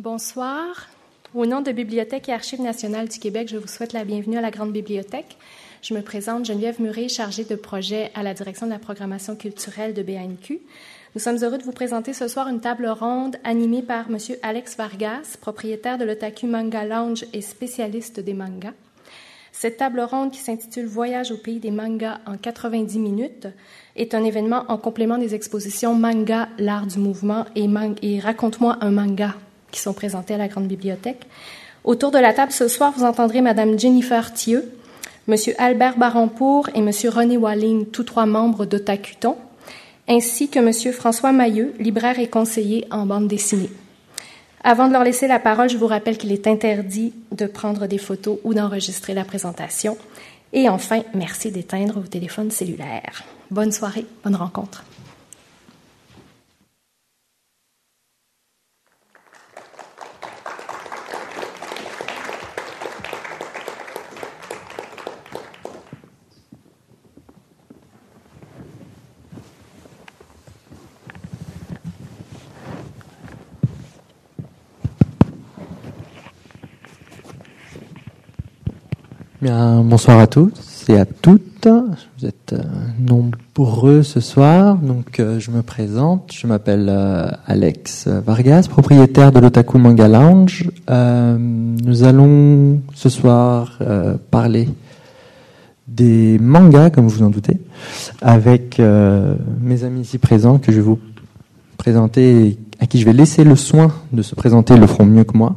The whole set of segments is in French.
Bonsoir. Au nom de Bibliothèque et Archives nationales du Québec, je vous souhaite la bienvenue à la Grande Bibliothèque. Je me présente Geneviève Murray, chargée de projet à la direction de la programmation culturelle de BANQ. Nous sommes heureux de vous présenter ce soir une table ronde animée par M. Alex Vargas, propriétaire de l'Otaku Manga Lounge et spécialiste des mangas. Cette table ronde qui s'intitule Voyage au pays des mangas en 90 minutes est un événement en complément des expositions Manga, l'art du mouvement et, et Raconte-moi un manga qui sont présentés à la Grande Bibliothèque. Autour de la table ce soir, vous entendrez Madame Jennifer Thieu, Monsieur Albert Barampour et Monsieur René Walling, tous trois membres d'Otakuton, ainsi que Monsieur François Mailleux, libraire et conseiller en bande dessinée. Avant de leur laisser la parole, je vous rappelle qu'il est interdit de prendre des photos ou d'enregistrer la présentation. Et enfin, merci d'éteindre vos téléphones cellulaires. Bonne soirée, bonne rencontre. Bonsoir à tous et à toutes. Vous êtes euh, nombreux ce soir, donc euh, je me présente. Je m'appelle euh, Alex Vargas, propriétaire de l'Otaku Manga Lounge. nous allons ce soir parler des mangas, comme vous en doutez, avec mes amis ici présents que je vais vous présenter, à qui je vais laisser le soin de se présenter, ils le feront mieux que moi.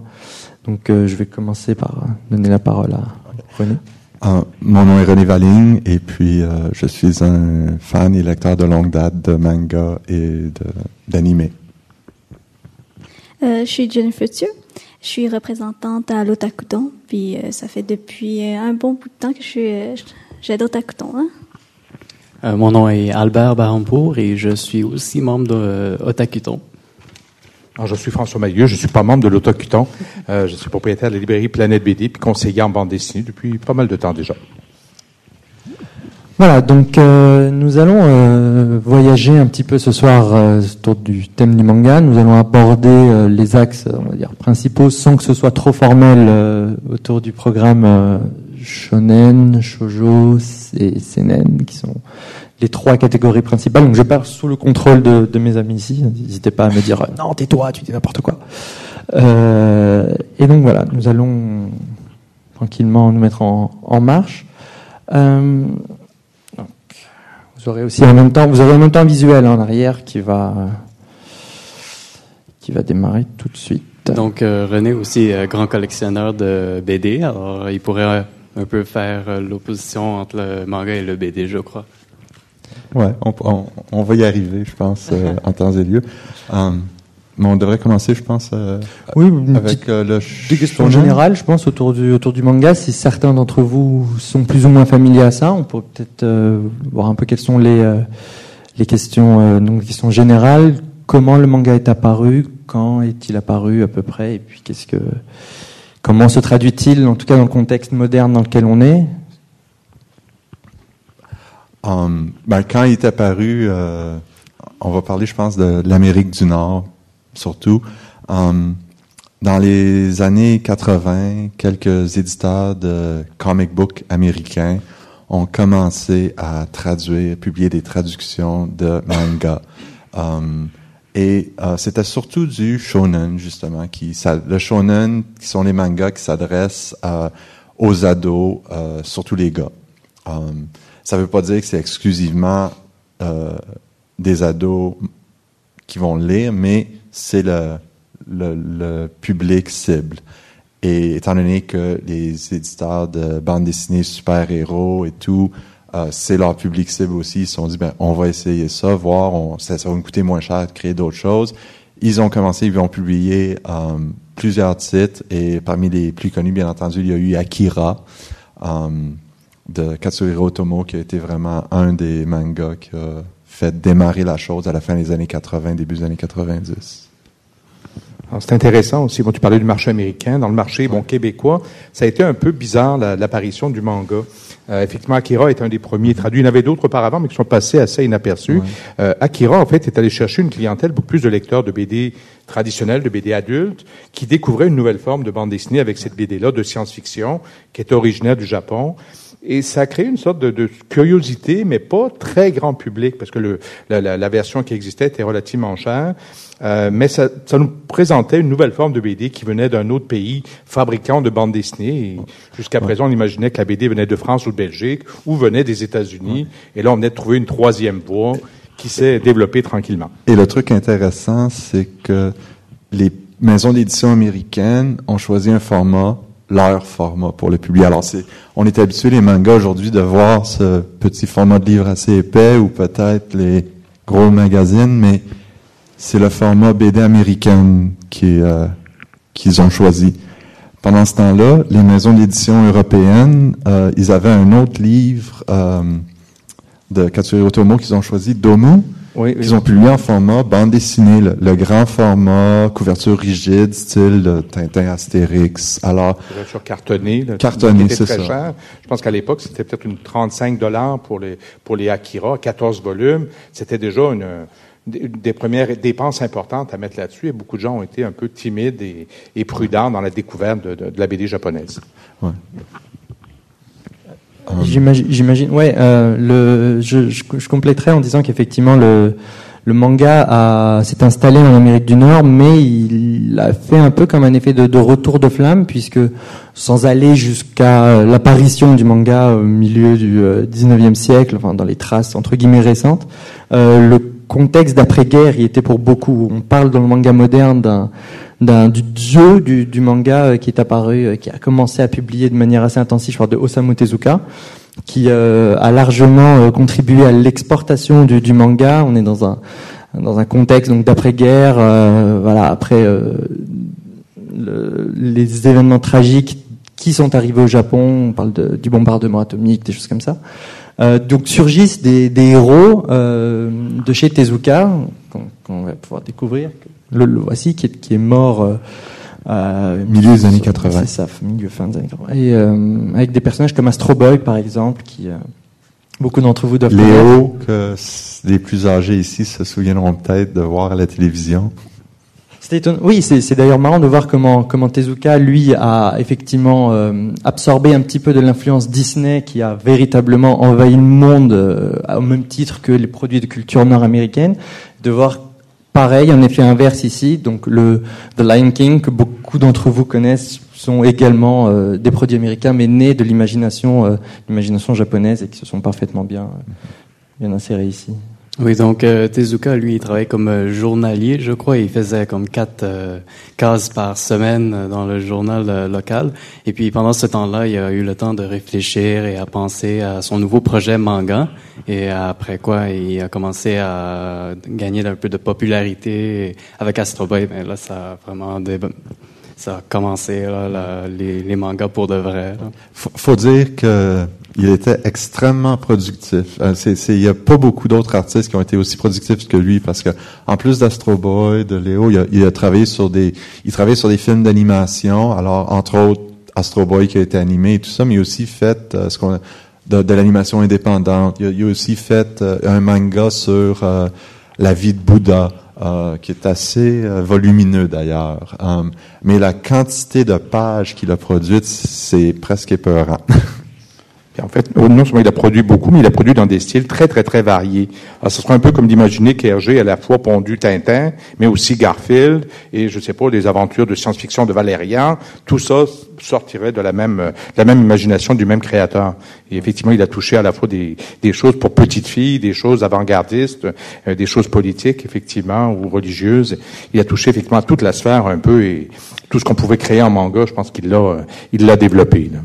Donc je vais commencer par donner la parole à René? Ah, mon nom est René Valing et puis euh, je suis un fan et lecteur de longue date de manga et d'anime. Euh, je suis Jennifer Thieu. Je suis représentante à l'Otakuton, puis euh, ça fait depuis un bon bout de temps que je suis j'aide Otakuton. Hein? mon nom est Albert Barampour et je suis aussi membre de Otakuton je suis François Mailleux, je suis pas membre de l'Autocuton. Euh, je suis propriétaire de la librairie Planète BD, puis conseiller en bande dessinée depuis pas mal de temps déjà. Voilà, donc euh, nous allons euh, voyager un petit peu ce soir euh, autour du thème du manga. Nous allons aborder les axes, on va dire, principaux, sans que ce soit trop formel, autour du programme shonen, shoujo et seinen, qui sont les trois catégories principales. Donc je pars sous le contrôle de, mes amis ici. N'hésitez pas à me dire non, tais-toi, tu dis n'importe quoi. Euh, et donc voilà, nous allons tranquillement nous mettre en, marche. Euh, vous aurez aussi en même temps, vous aurez en même temps un visuel en arrière qui va qui va démarrer tout de suite. Donc euh, René aussi grand collectionneur de BD, alors il pourrait un peu faire l'opposition entre le manga et le BD, je crois. Ouais, on, va y arriver, je pense, euh, en temps et lieu. Um, mais on devrait commencer, je pense, euh, oui, avec euh, le des questions générales, je pense, autour du autour du manga. Si certains d'entre vous sont plus ou moins familiers à ça, on pourrait peut-être voir un peu quelles sont les les questions donc questions générales. Comment le manga est apparu? Quand est-il apparu à peu près? Et puis qu'est-ce que comment se traduit-il, en tout cas dans le contexte moderne dans lequel on est? Um, ben, quand il est apparu, euh, on va parler, je pense, de, l'Amérique du Nord, surtout. Um, dans les années 80, quelques éditeurs de comic book américains ont commencé à traduire, publier des traductions de manga. Um, et euh, c'était surtout du shonen, justement, qui, le shonen, qui sont les mangas qui s'adressent euh, aux ados, surtout les gars. Ça ne veut pas dire que c'est exclusivement euh, des ados qui vont lire, mais c'est le, le, public cible. Et étant donné que les éditeurs de bandes dessinées super-héros et tout, euh, c'est leur public cible aussi, ils se sont dit, ben, on va essayer ça, voir, on, ça, va nous coûter moins cher de créer d'autres choses. Ils ont commencé, ils ont publié euh, plusieurs titres, et parmi les plus connus, bien entendu, il y a eu Akira de Katsuhiro Otomo, qui a été vraiment un des mangas qui a fait démarrer la chose à la fin des années 80, début des années 90. C'est intéressant aussi. Bon, tu parlais du marché américain. Dans le marché bon, québécois, ça a été un peu bizarre l'apparition du manga. Euh, effectivement, Akira est un des premiers traduits. Il y en avait d'autres auparavant, mais qui sont passés assez inaperçus. Euh, Akira, en fait, est allé chercher une clientèle beaucoup plus de lecteurs de BD traditionnels, de BD adultes, qui découvraient une nouvelle forme de bande dessinée avec cette BD-là de science-fiction, qui est originaire du Japon. Et ça a créé une sorte de, de curiosité, mais pas très grand public, parce que le, la, la, la version qui existait était relativement chère. Euh, mais ça, ça, nous présentait une nouvelle forme de BD qui venait d'un autre pays fabricant de bandes dessinées. Jusqu'à présent, on imaginait que la BD venait de France ou de Belgique ou venait des États-Unis. Et là, on venait de trouver une troisième voie qui s'est développée tranquillement. Et le truc intéressant, c'est que les maisons d'édition américaines ont choisi un format leur format pour le publier. Alors, c'est, on est habitué les mangas aujourd'hui de voir ce petit format de livre assez épais ou peut-être les gros magazines, mais c'est le format BD américaine euh, qu'ils ont choisi. Pendant ce temps-là, les maisons d'édition européennes, euh, ils avaient un autre livre euh, de Katsuri Otomo qu'ils ont choisi, Domu, oui, oui. Ils ont publié en format bande dessinée, le, le, grand format, couverture rigide, style Tintin Astérix. Alors, couverture cartonnée, là, cartonnée, c'est ça. Cher. Je pense qu'à l'époque, c'était peut-être une 35 dollars pour les pour les Akira, 14 volumes. C'était déjà une des premières dépenses importantes à mettre là-dessus et beaucoup de gens ont été un peu timides et, et prudents dans la découverte de, de, de la BD japonaise. Ouais. J'imagine, ouais. Euh, le, je, je, compléterai en disant qu'effectivement le, le manga s'est installé en Amérique du Nord, mais il a fait un peu comme un effet de, de retour de flamme, puisque sans aller jusqu'à l'apparition du manga au milieu du euh, 19e siècle, enfin dans les traces entre guillemets récentes, euh, le contexte d'après-guerre, il était pour beaucoup. On parle dans le manga moderne d'un d'un du dieu du, du, manga euh, qui est apparu, euh, qui a commencé à publier de manière assez intensive, je crois, de Osamu Tezuka, qui euh, a largement euh, contribué à l'exportation du, du, manga. On est dans un dans un contexte donc d'après-guerre, euh, voilà, après le, les événements tragiques qui sont arrivés au Japon. On parle de, du bombardement atomique, des choses comme ça. Donc surgissent des, des héros de chez Tezuka qu'on va pouvoir découvrir le, le voici, qui est, qui est mort. Euh, euh, milieu des années 80. C'est ça, milieu fin des années 80. Et euh, avec des personnages comme Astro Boy, par exemple, qui euh, beaucoup d'entre vous doivent Léo, que les plus âgés ici se souviendront peut-être de voir à la télévision. Oui, c'est d'ailleurs marrant de voir comment, comment Tezuka, lui, a effectivement euh, absorbé un petit peu de l'influence Disney qui a véritablement envahi le monde euh, au même titre que les produits de culture nord-américaine, de voir Pareil, en effet inverse ici. Donc le The Lion King que beaucoup d'entre vous connaissent sont également euh, des produits américains, mais nés de l'imagination, euh, l'imagination japonaise et qui se sont parfaitement bien, bien insérés ici. Oui, donc euh, Tezuka, lui, il travaillait comme euh, journalier, je crois. Il faisait comme quatre euh, cases par semaine dans le journal euh, local. Et puis pendant ce temps-là, il a eu le temps de réfléchir et à penser à son nouveau projet manga. Et après quoi, il a commencé à gagner un peu de popularité avec Astro Boy. Mais là, ça a vraiment ça a commencé là, les, mangas pour de vrai. Faut dire que il était extrêmement productif. Euh, c'est, il n'y a pas beaucoup d'autres artistes qui ont été aussi productifs que lui parce que en plus d'Astro Boy, de Léo, il a, il a travaillé sur des, il travaillait sur des films d'animation. Alors entre autres Astro Boy qui a été animé et tout ça, mais il a aussi fait euh, ce qu'on de, de, l'animation indépendante. Il a, il a aussi fait euh, un manga sur euh, la vie de Bouddha. Euh, qui est assez euh, volumineux d'ailleurs. Um, mais la quantité de pages qu'il a produites, c'est presque épeurant. En fait, non seulement il a produit beaucoup, mais il a produit dans des styles très, très, très variés. Alors, ce serait un peu comme d'imaginer qu'Hergé a à la fois pondu Tintin, mais aussi Garfield, et je sais pas, les aventures de science-fiction de Valérian. Tout ça sortirait de la même, de la même imagination du même créateur. Et effectivement, il a touché à la fois des, des choses pour petites filles, des choses avant-gardistes, euh, des choses politiques, effectivement, ou religieuses. Il a touché effectivement toute la sphère un peu et tout ce qu'on pouvait créer en manga, je pense qu'il l'a, il l'a développé. Là.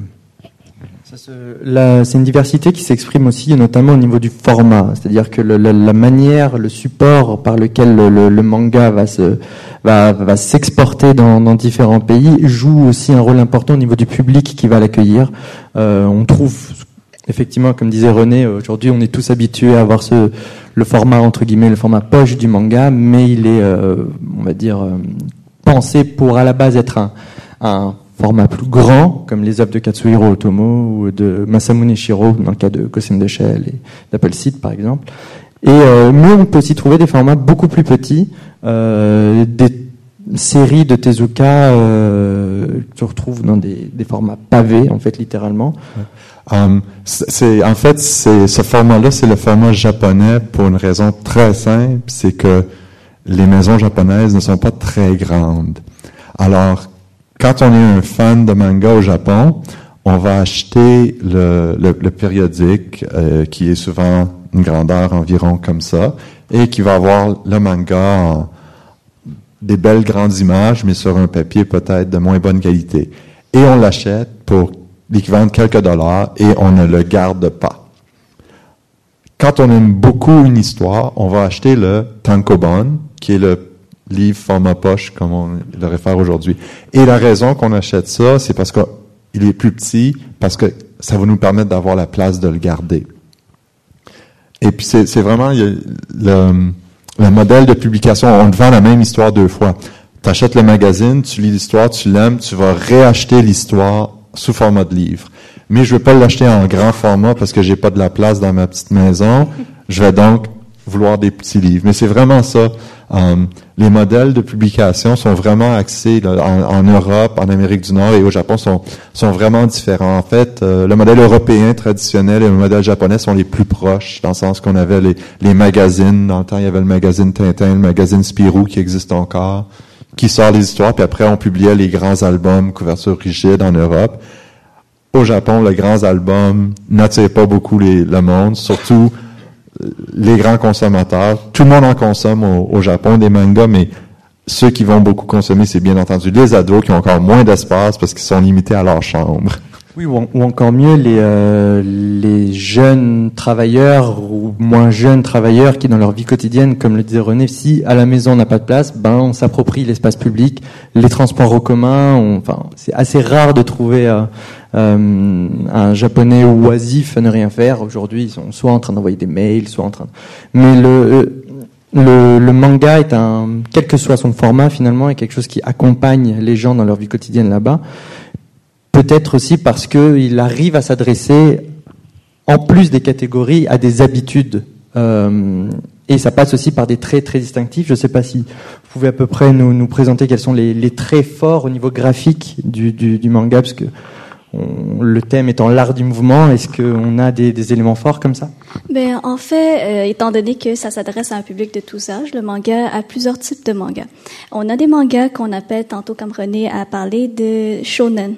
C'est une diversité qui s'exprime aussi notamment au niveau du format, c'est-à-dire que la, manière, le support par lequel le, manga va se va, va s'exporter dans, différents pays joue aussi un rôle important au niveau du public qui va l'accueillir. Euh, on trouve effectivement, comme disait René, aujourd'hui on est tous habitués à avoir le format entre guillemets le format poche du manga, mais il est, euh, on va dire, euh, pensé pour à la base être un, un formats plus grands, comme les œuvres de Katsuhiro Otomo ou de Masamune Shiro, dans le cas de Ghost de Shell et d'Apple Seed, par exemple. Et euh, mais on peut aussi trouver des formats beaucoup plus petits, euh, des séries de Tezuka euh, que tu retrouves dans des, des formats pavés, en fait, littéralement. Um, c'est en fait c'est ce format-là, c'est le format japonais pour une raison très simple, c'est que les maisons japonaises ne sont pas très grandes. Alors, quand on est un fan de manga au Japon, on va acheter le, le, le périodique euh, qui est souvent une grandeur environ comme ça et qui va avoir le manga en des belles grandes images, mais sur un papier peut-être de moins bonne qualité. Et on l'achète pour l'équivalent de quelques dollars et on ne le garde pas. Quand on aime beaucoup une histoire, on va acheter le tankobon, qui est le livre format poche, comme on le réfère aujourd'hui. Et la raison qu'on achète ça, c'est parce qu'il est plus petit, parce que ça va nous permettre d'avoir la place de le garder. Et puis c'est vraiment le, le modèle de publication. On vend la même histoire deux fois. Tu achètes le magazine, tu lis l'histoire, tu l'aimes, tu vas réacheter l'histoire sous format de livre. Mais je veux pas l'acheter en grand format parce que j'ai pas de la place dans ma petite maison. Je vais donc vouloir des petits livres. Mais c'est vraiment ça. Um, les modèles de publication sont vraiment axés en, Europe, en Amérique du Nord et au Japon sont, vraiment différents. En fait, euh, le modèle européen traditionnel et le modèle japonais sont les plus proches, dans le sens qu'on avait les, magazines. Dans le temps, il y avait le magazine Tintin, le magazine Spirou qui existe encore, qui sort les histoires, puis après on publiait les grands albums couverture rigide en Europe. Au Japon, les grands albums n'attirent pas beaucoup le monde, surtout les grands consommateurs. Tout le monde en consomme au, Japon des mangas, mais ceux qui vont beaucoup consommer, c'est bien entendu les ados qui ont encore moins d'espace parce qu'ils sont limités à leur chambre. Oui, ou, encore mieux les, euh, les jeunes travailleurs ou moins jeunes travailleurs qui, dans leur vie quotidienne, comme le disait René, si à la maison on n'a pas de place, ben on s'approprie l'espace public, les transports en commun. enfin, c'est assez rare de trouver euh, euh, un japonais oisif à ne rien faire. Aujourd'hui, ils sont soit en train d'envoyer des mails, soit en train. Mais le le, le, manga est un, quel que soit son format finalement, est quelque chose qui accompagne les gens dans leur vie quotidienne là-bas. Peut-être aussi parce qu'il arrive à s'adresser, en plus des catégories, à des habitudes. Euh, et ça passe aussi par des traits très distinctifs. Je ne sais pas si vous pouvez à peu près nous, nous présenter quels sont les, les, traits forts au niveau graphique du, du, du manga, parce que le thème étant l'art du mouvement. Est-ce qu'on a des, des, éléments forts comme ça? Ben en fait, euh, étant donné que ça s'adresse à un public de tous âges, le manga a plusieurs types de mangas. On a des mangas qu'on appelle tantôt, comme René a parlé, de shonen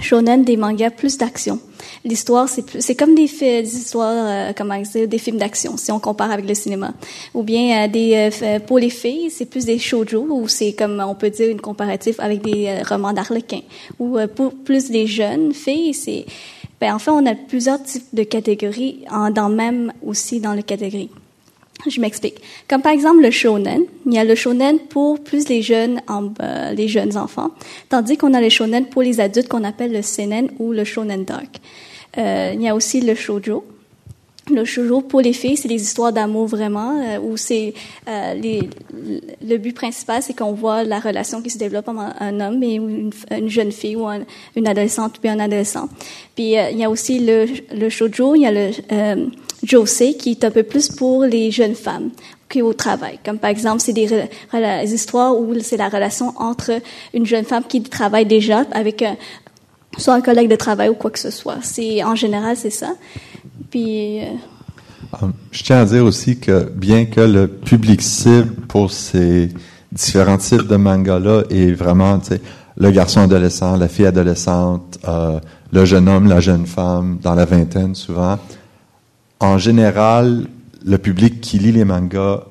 shonen des mangas plus d'action. L'histoire c'est plus c'est comme des, des histoires euh, comment dire des films d'action si on compare avec le cinéma. Ou bien euh, des euh, pour les filles, c'est plus des shoujo ou c'est comme on peut dire une comparative avec des romans d'arlequin. Ou pour plus les jeunes filles, c'est ben en fait on a plusieurs types de catégories en, dans même aussi dans les catégories. Je m'explique. Comme par exemple le shonen, il y a le shonen pour plus les jeunes, euh, les jeunes enfants, tandis qu'on a le shonen pour les adultes qu'on appelle le seinen ou le shonen dark. Euh, il y a aussi le shoujo. Le shoujo pour les filles, c'est des histoires d'amour vraiment, euh, où c'est euh, le but principal, c'est qu'on voit la relation qui se développe entre un homme et une, une jeune fille ou une adolescente puis un adolescent. Puis il y a aussi le, le shoujo, il y a le José, qui est un peu plus pour les jeunes femmes qui au travail. Comme par exemple, c'est des, histoires où c'est la relation entre une jeune femme qui travaille déjà avec un, soit un collègue de travail ou quoi que ce soit. C'est en général c'est ça. Puis euh, um, je tiens à dire aussi que bien que le public cible pour ces différents types de mangas-là est vraiment le garçon adolescent, la fille adolescente, euh, le jeune homme, la jeune femme, dans la vingtaine souvent, en général, le public qui lit les mangas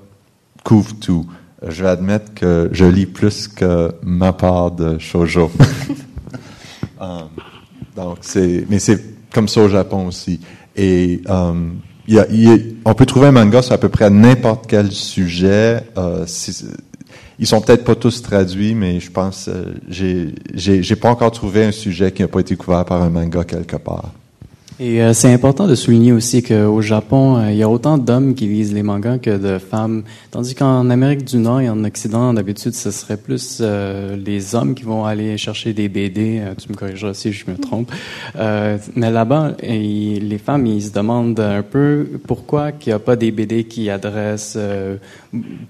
couvre tout. Je vais admettre que je lis plus que ma part de shoujo. um, donc c'est, mais c'est comme ça au Japon aussi. Et um, y a, y a, on peut trouver un manga sur à peu près n'importe quel sujet. Euh, ils sont peut-être pas tous traduits, mais je pense euh, j'ai, j'ai, j'ai pas encore trouvé un sujet qui n'a pas été couvert par un manga quelque part. Et euh, c'est important de souligner aussi qu'au Japon, euh, il y a autant d'hommes qui lisent les mangas que de femmes, tandis qu'en Amérique du Nord et en Occident, d'habitude, ce serait plus euh, les hommes qui vont aller chercher des BD. tu me corrigeras si je me trompe. mais là-bas, les femmes, ils se demandent un peu pourquoi qu'il n'y a pas des BD qui adressent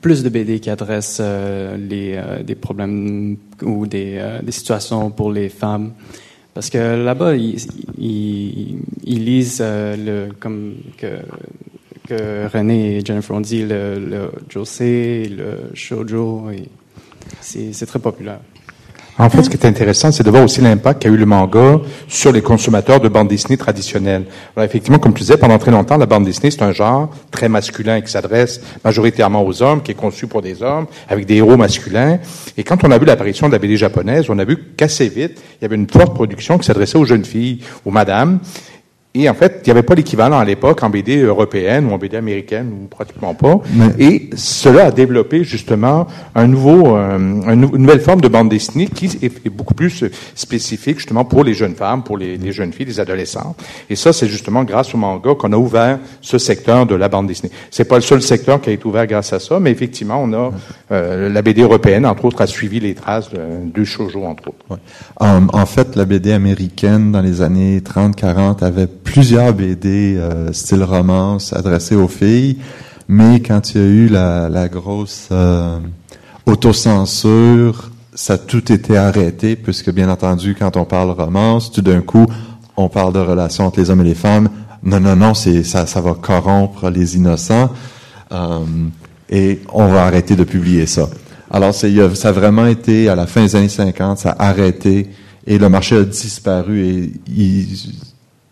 plus de BD qui adressent les des problèmes ou des, des situations pour les femmes. Parce que là-bas, ils, lisent euh, comme que, que René et Jennifer ont dit, le, le José, le shoujo. C'est très populaire. En fait, ce qui est intéressant, c'est de voir aussi l'impact qu'a eu le manga sur les consommateurs de bande dessinée traditionnelle. Alors, effectivement, comme tu disais, pendant très longtemps, la bande dessinée, c'est un genre très masculin qui s'adresse majoritairement aux hommes, qui est conçu pour des hommes, avec des héros masculins. Et quand on a vu l'apparition de la BD japonaise, on a vu qu'assez vite, il y avait une forte production qui s'adressait aux jeunes filles, aux madames, et en fait, il n'y avait pas l'équivalent à l'époque en BD européenne ou en BD américaine, ou pratiquement pas. Et cela a développé justement un nouveau, euh, une nouvelle forme de bande dessinée qui est, beaucoup plus spécifique justement pour les jeunes femmes, pour les, les jeunes filles, les adolescentes. Et ça, c'est justement grâce au manga qu'on a ouvert ce secteur de la bande dessinée. C'est pas le seul secteur qui a été ouvert grâce à ça, mais effectivement, on a euh, la BD européenne, entre autres, a suivi les traces de, du shoujo, entre autres. Ouais. en fait, la BD américaine dans les années 30-40 avait plusieurs BD euh, style romance adressés aux filles, mais quand il y a eu la, la grosse euh, autocensure, ça a tout été arrêté, puisque bien entendu, quand on parle romance, tout d'un coup, on parle de relations entre les hommes et les femmes. Non, non, non, c'est ça, ça va corrompre les innocents, euh, et on va arrêter de publier ça. Alors, ça a vraiment été, à la fin des années 50, ça a arrêté, et le marché a disparu, et il,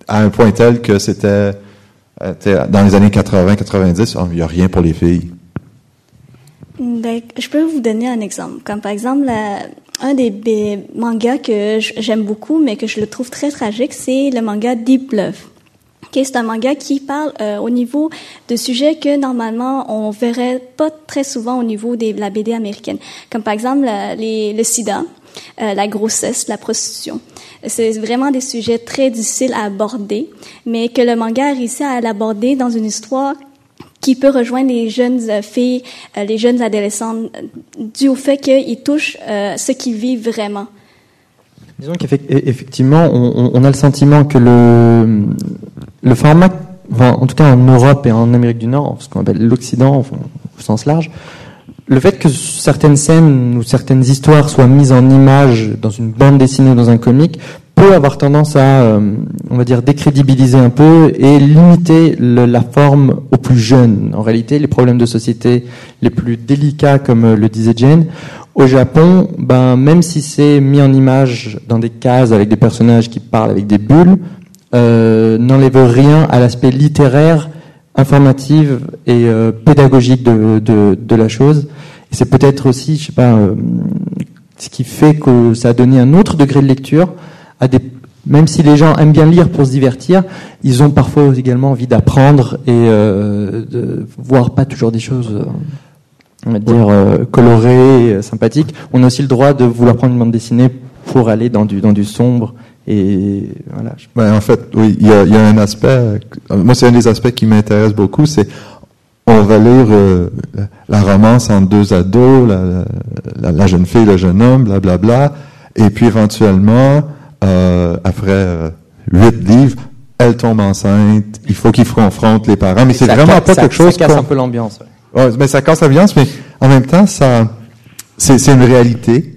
à un point tel que c'était euh, dans les années 80-90, il n'y a rien pour les filles. Je peux vous donner un exemple. Comme par exemple, un des mangas que j'aime beaucoup, mais que je le trouve très tragique, c'est le manga Deep Love. c'est un manga qui parle euh, au niveau de sujets que normalement on verrait pas très souvent au niveau de la BD américaine, comme par exemple le sida, euh, la grossesse, la prostitution. C'est vraiment des sujets très difficiles à aborder, mais que le manga a réussi à l'aborder dans une histoire qui peut rejoindre les jeunes euh, filles, euh, les jeunes adolescentes, dû au fait qu'ils touchent ce qu'ils vivent vraiment. Disons qu'effectivement, on, on, a le sentiment que le, le format, en tout cas en Europe et en Amérique du Nord, ce qu'on appelle l'Occident au sens large, le fait que certaines scènes ou certaines histoires soient mises en image dans une bande dessinée ou dans un comic peut avoir tendance à, euh, on va dire, décrédibiliser un peu et limiter la forme aux plus jeunes. En réalité, les problèmes de société les plus délicats, comme euh, le disait Jane, au Japon, ben, même si c'est mis en image dans des cases avec des personnages qui parlent avec des bulles, euh, n'enlève rien à l'aspect littéraire informative et euh, pédagogique de, de, de, la chose. C'est peut-être aussi, je sais pas, euh, ce qui fait que ça a donné un autre degré de lecture à des même si les gens aiment bien lire pour se divertir, ils ont parfois également envie d'apprendre et euh, de voir pas toujours des choses, on va dire, colorées, sympathiques. On a aussi le droit de vouloir prendre une bande dessinée pour aller dans du, dans du sombre et voilà. Ben, en fait, oui, il y a, y a, un aspect. Moi, c'est un des aspects qui m'intéresse beaucoup. C'est on va lire euh, la romance entre deux ados, la, la, la, jeune fille, le jeune homme, blablabla, bla, bla, et puis éventuellement, euh, après euh, huit livres, elle tombe enceinte. Il faut qu'ils confrontent les parents, mais c'est vraiment pas quelque chose. Ça casse un peu l'ambiance. Ouais. mais ça casse l'ambiance, mais en même temps, ça, c'est une réalité.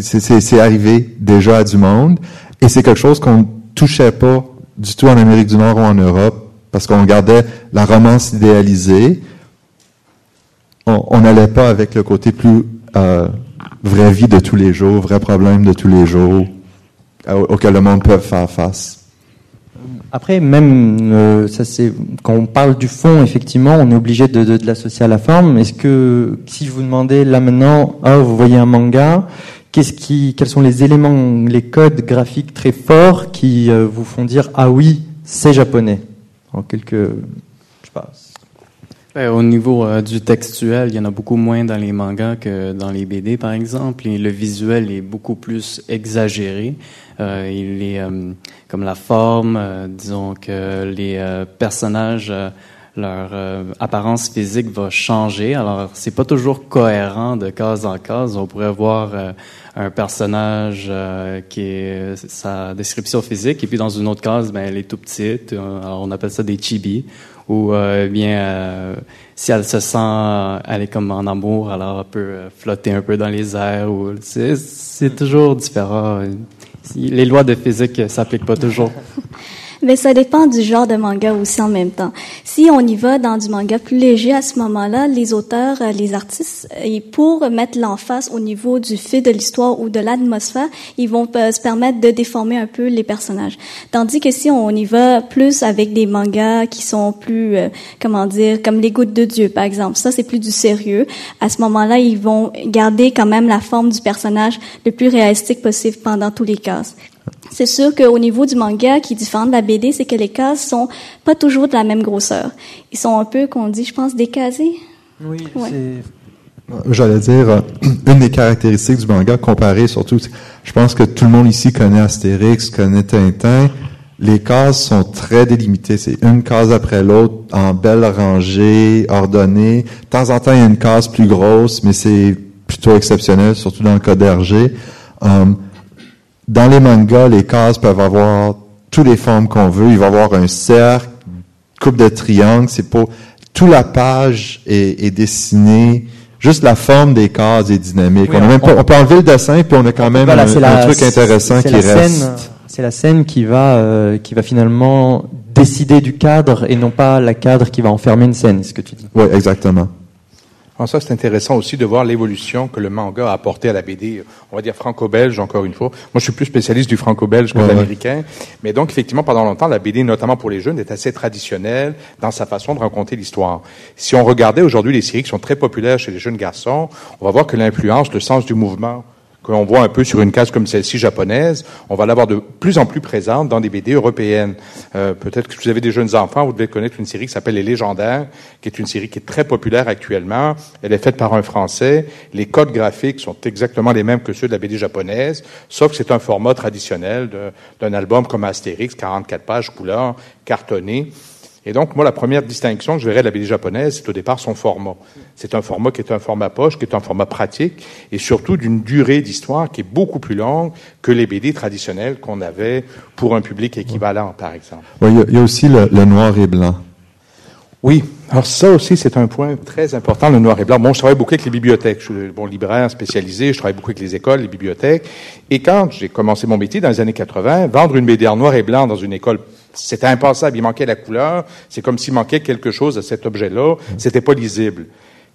C'est arrivé déjà à du monde. Et c'est quelque chose qu'on touchait pas du tout en Amérique du Nord ou en Europe, parce qu'on gardait la romance idéalisée. On n'allait pas avec le côté plus euh, vraie vie de tous les jours, vrai problème de tous les jours auquel le monde peut faire face. Après, même euh, ça c'est quand on parle du fond, effectivement, on est obligé de, de, de l'associer à la forme. Est-ce que si je vous demandais là maintenant, ah, vous voyez un manga, Qu'est-ce qui, quels sont les éléments, les codes graphiques très forts qui euh, vous font dire ah oui, c'est japonais? En quelques, je sais pas. Ben, au niveau euh, du textuel, il y en a beaucoup moins dans les mangas que dans les BD, par exemple. Et le visuel est beaucoup plus exagéré. Euh, il est comme la forme, disons que les personnages, leur apparence physique va changer. Alors, c'est pas toujours cohérent de case en case. On pourrait voir un personnage qui est sa description physique, et puis dans une autre case, ben, elle est tout petite. Alors, on appelle ça des chibis ou euh, bien euh, si elle se sent elle est comme en amour alors elle peut euh, flotter un peu dans les airs ou c'est toujours différent. Les lois de physique s'appliquent pas toujours Mais ça dépend du genre de manga aussi en même temps. Si on y va dans du manga plus léger à ce moment-là, les auteurs, euh, les artistes, et pour mettre l'emphase au niveau du fil de l'histoire ou de l'atmosphère, ils vont euh, se permettre de déformer un peu les personnages. Tandis que si on y va plus avec des mangas qui sont plus, euh, comment dire, comme les gouttes de Dieu, par exemple, ça c'est plus du sérieux. À ce moment-là, ils vont garder quand même la forme du personnage le plus réalistique possible pendant tous les cas. C'est sûr qu'au niveau du manga, qui est différent de la BD, c'est que les cases sont pas toujours de la même grosseur. Ils sont un peu, qu'on dit, je pense, décasés. Oui, J'allais dire, euh, une des caractéristiques du manga, comparé surtout, je pense que tout le monde ici connaît Astérix, connaît Tintin. Les cases sont très délimitées. C'est une case après l'autre, en belle rangée, ordonnée. De temps en temps, il y a une case plus grosse, mais c'est plutôt exceptionnel, surtout dans le cas d'Hergé. Um, dans les mangas, les cases peuvent avoir toutes les formes qu'on veut. Il va y avoir un cercle, coupe de triangle. C'est pas toute la page est, dessinée. Juste la forme des cases est dynamique. on, peut enlever le dessin puis on a quand même un, truc intéressant qui reste. C'est la scène qui va euh, qui va finalement décider du cadre et non pas la cadre qui va enfermer une scène. Ce que tu dis. Oui, exactement. En ça, c'est intéressant aussi de voir l'évolution que le manga a apporté à la BD, on va dire franco-belge, encore une fois. Moi, je suis plus spécialiste du franco-belge que de l'américain. Mais donc, effectivement, pendant longtemps, la BD, notamment pour les jeunes, est assez traditionnelle dans sa façon de raconter l'histoire. Si on regardait aujourd'hui les séries qui sont très populaires chez les jeunes garçons, on va voir que l'influence, le sens du mouvement, que l'on voit un peu sur une case comme celle-ci japonaise, on va l'avoir de plus en plus présente dans des BD européennes. Euh, Peut-être que si vous avez des jeunes enfants, vous devez connaître une série qui s'appelle Les Légendaires, qui est une série qui est très populaire actuellement. Elle est faite par un Français. Les codes graphiques sont exactement les mêmes que ceux de la BD japonaise, sauf que c'est un format traditionnel d'un album comme Astérix, 44 pages, couleur, cartonné. Et donc, moi, la première distinction que je verrais de la BD japonaise, c'est au départ son format. C'est un format qui est un format poche, qui est un format pratique, et surtout d'une durée d'histoire qui est beaucoup plus longue que les BD traditionnelles qu'on avait pour un public équivalent, par exemple. Il y, a aussi le, noir et blanc. Oui, alors ça aussi, c'est un point très important, le noir et blanc. Bon, je travaille beaucoup avec les bibliothèques. Je suis bon libraire spécialisé, je travaille beaucoup avec les écoles, les bibliothèques. Et quand j'ai commencé mon métier dans les années 80, vendre une BD en noir et blanc dans une école c'était impensable. Il manquait la couleur. C'est comme s'il manquait quelque chose à cet objet-là. C'était pas lisible.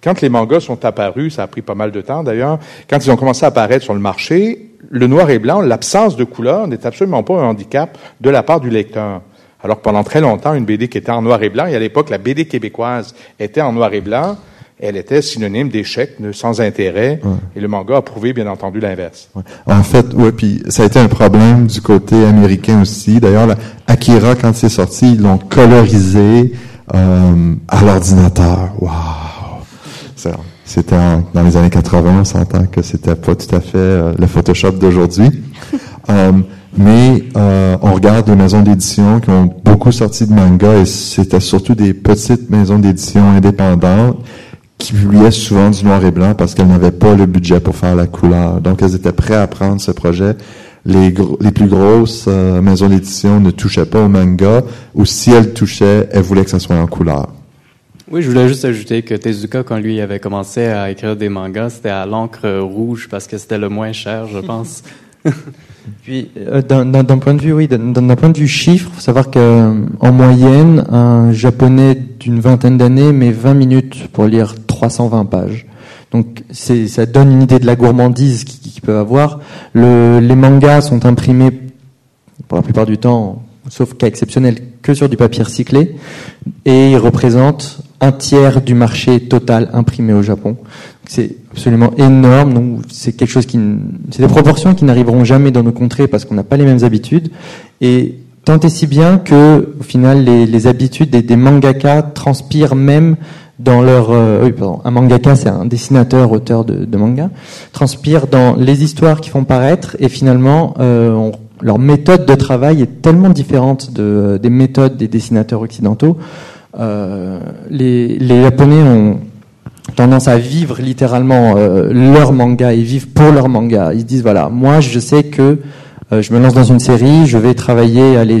Quand les mangas sont apparus, ça a pris pas mal de temps d'ailleurs, quand ils ont commencé à apparaître sur le marché, le noir et blanc, l'absence de couleur n'est absolument pas un handicap de la part du lecteur. Alors que pendant très longtemps, une BD qui était en noir et blanc, et à l'époque, la BD québécoise était en noir et blanc, elle était synonyme d'échec, de sans intérêt, et le manga a prouvé, bien entendu, l'inverse. En fait, oui, puis ça a été un problème du côté américain aussi. D'ailleurs, Akira, quand c'est sorti, ils l'ont colorisé euh, à l'ordinateur. Waouh! C'était dans les années 80, on s'entend que c'était pas tout à fait euh, le Photoshop d'aujourd'hui. euh, mais euh, on regarde des maisons d'édition qui ont beaucoup sorti de manga et c'était surtout des petites maisons d'édition indépendantes qui publiaient souvent du noir et blanc parce qu'elles n'avaient pas le budget pour faire la couleur. Donc, elles étaient prêtes à prendre ce projet. Les, les plus grosses euh, maisons d'édition ne touchaient pas au manga, ou si elles touchaient, elles voulaient que ça soit en couleur. Oui, je voulais juste ajouter que Tezuka, quand lui avait commencé à écrire des mangas, c'était à l'encre rouge parce que c'était le moins cher, je pense. Puis, euh, d'un point de vue, oui, d'un point de vue chiffre, faut savoir qu'en moyenne, un japonais d'une vingtaine d'années met 20 minutes pour lire 320 pages. Donc, ça donne une idée de la gourmandise qu'il peut avoir. Le, les mangas sont imprimés, pour la plupart du temps, sauf cas exceptionnel, que sur du papier recyclé, et ils représentent un tiers du marché total imprimé au Japon. C'est absolument énorme. C'est quelque chose qui, c'est des proportions qui n'arriveront jamais dans nos contrées parce qu'on n'a pas les mêmes habitudes. Et tant et si bien que, au final, les, habitudes des, des mangaka transpirent même dans leur euh, oui, pardon, un mangaka c'est un dessinateur auteur de, de, manga transpire dans les histoires qui font paraître et finalement euh, leur méthode de travail est tellement différente de, des méthodes des dessinateurs occidentaux. Euh, les, les japonais ont tendance à vivre littéralement euh, leur manga et vivent pour leur manga. Ils se disent voilà moi je sais que euh, je me lance dans une série je vais travailler allez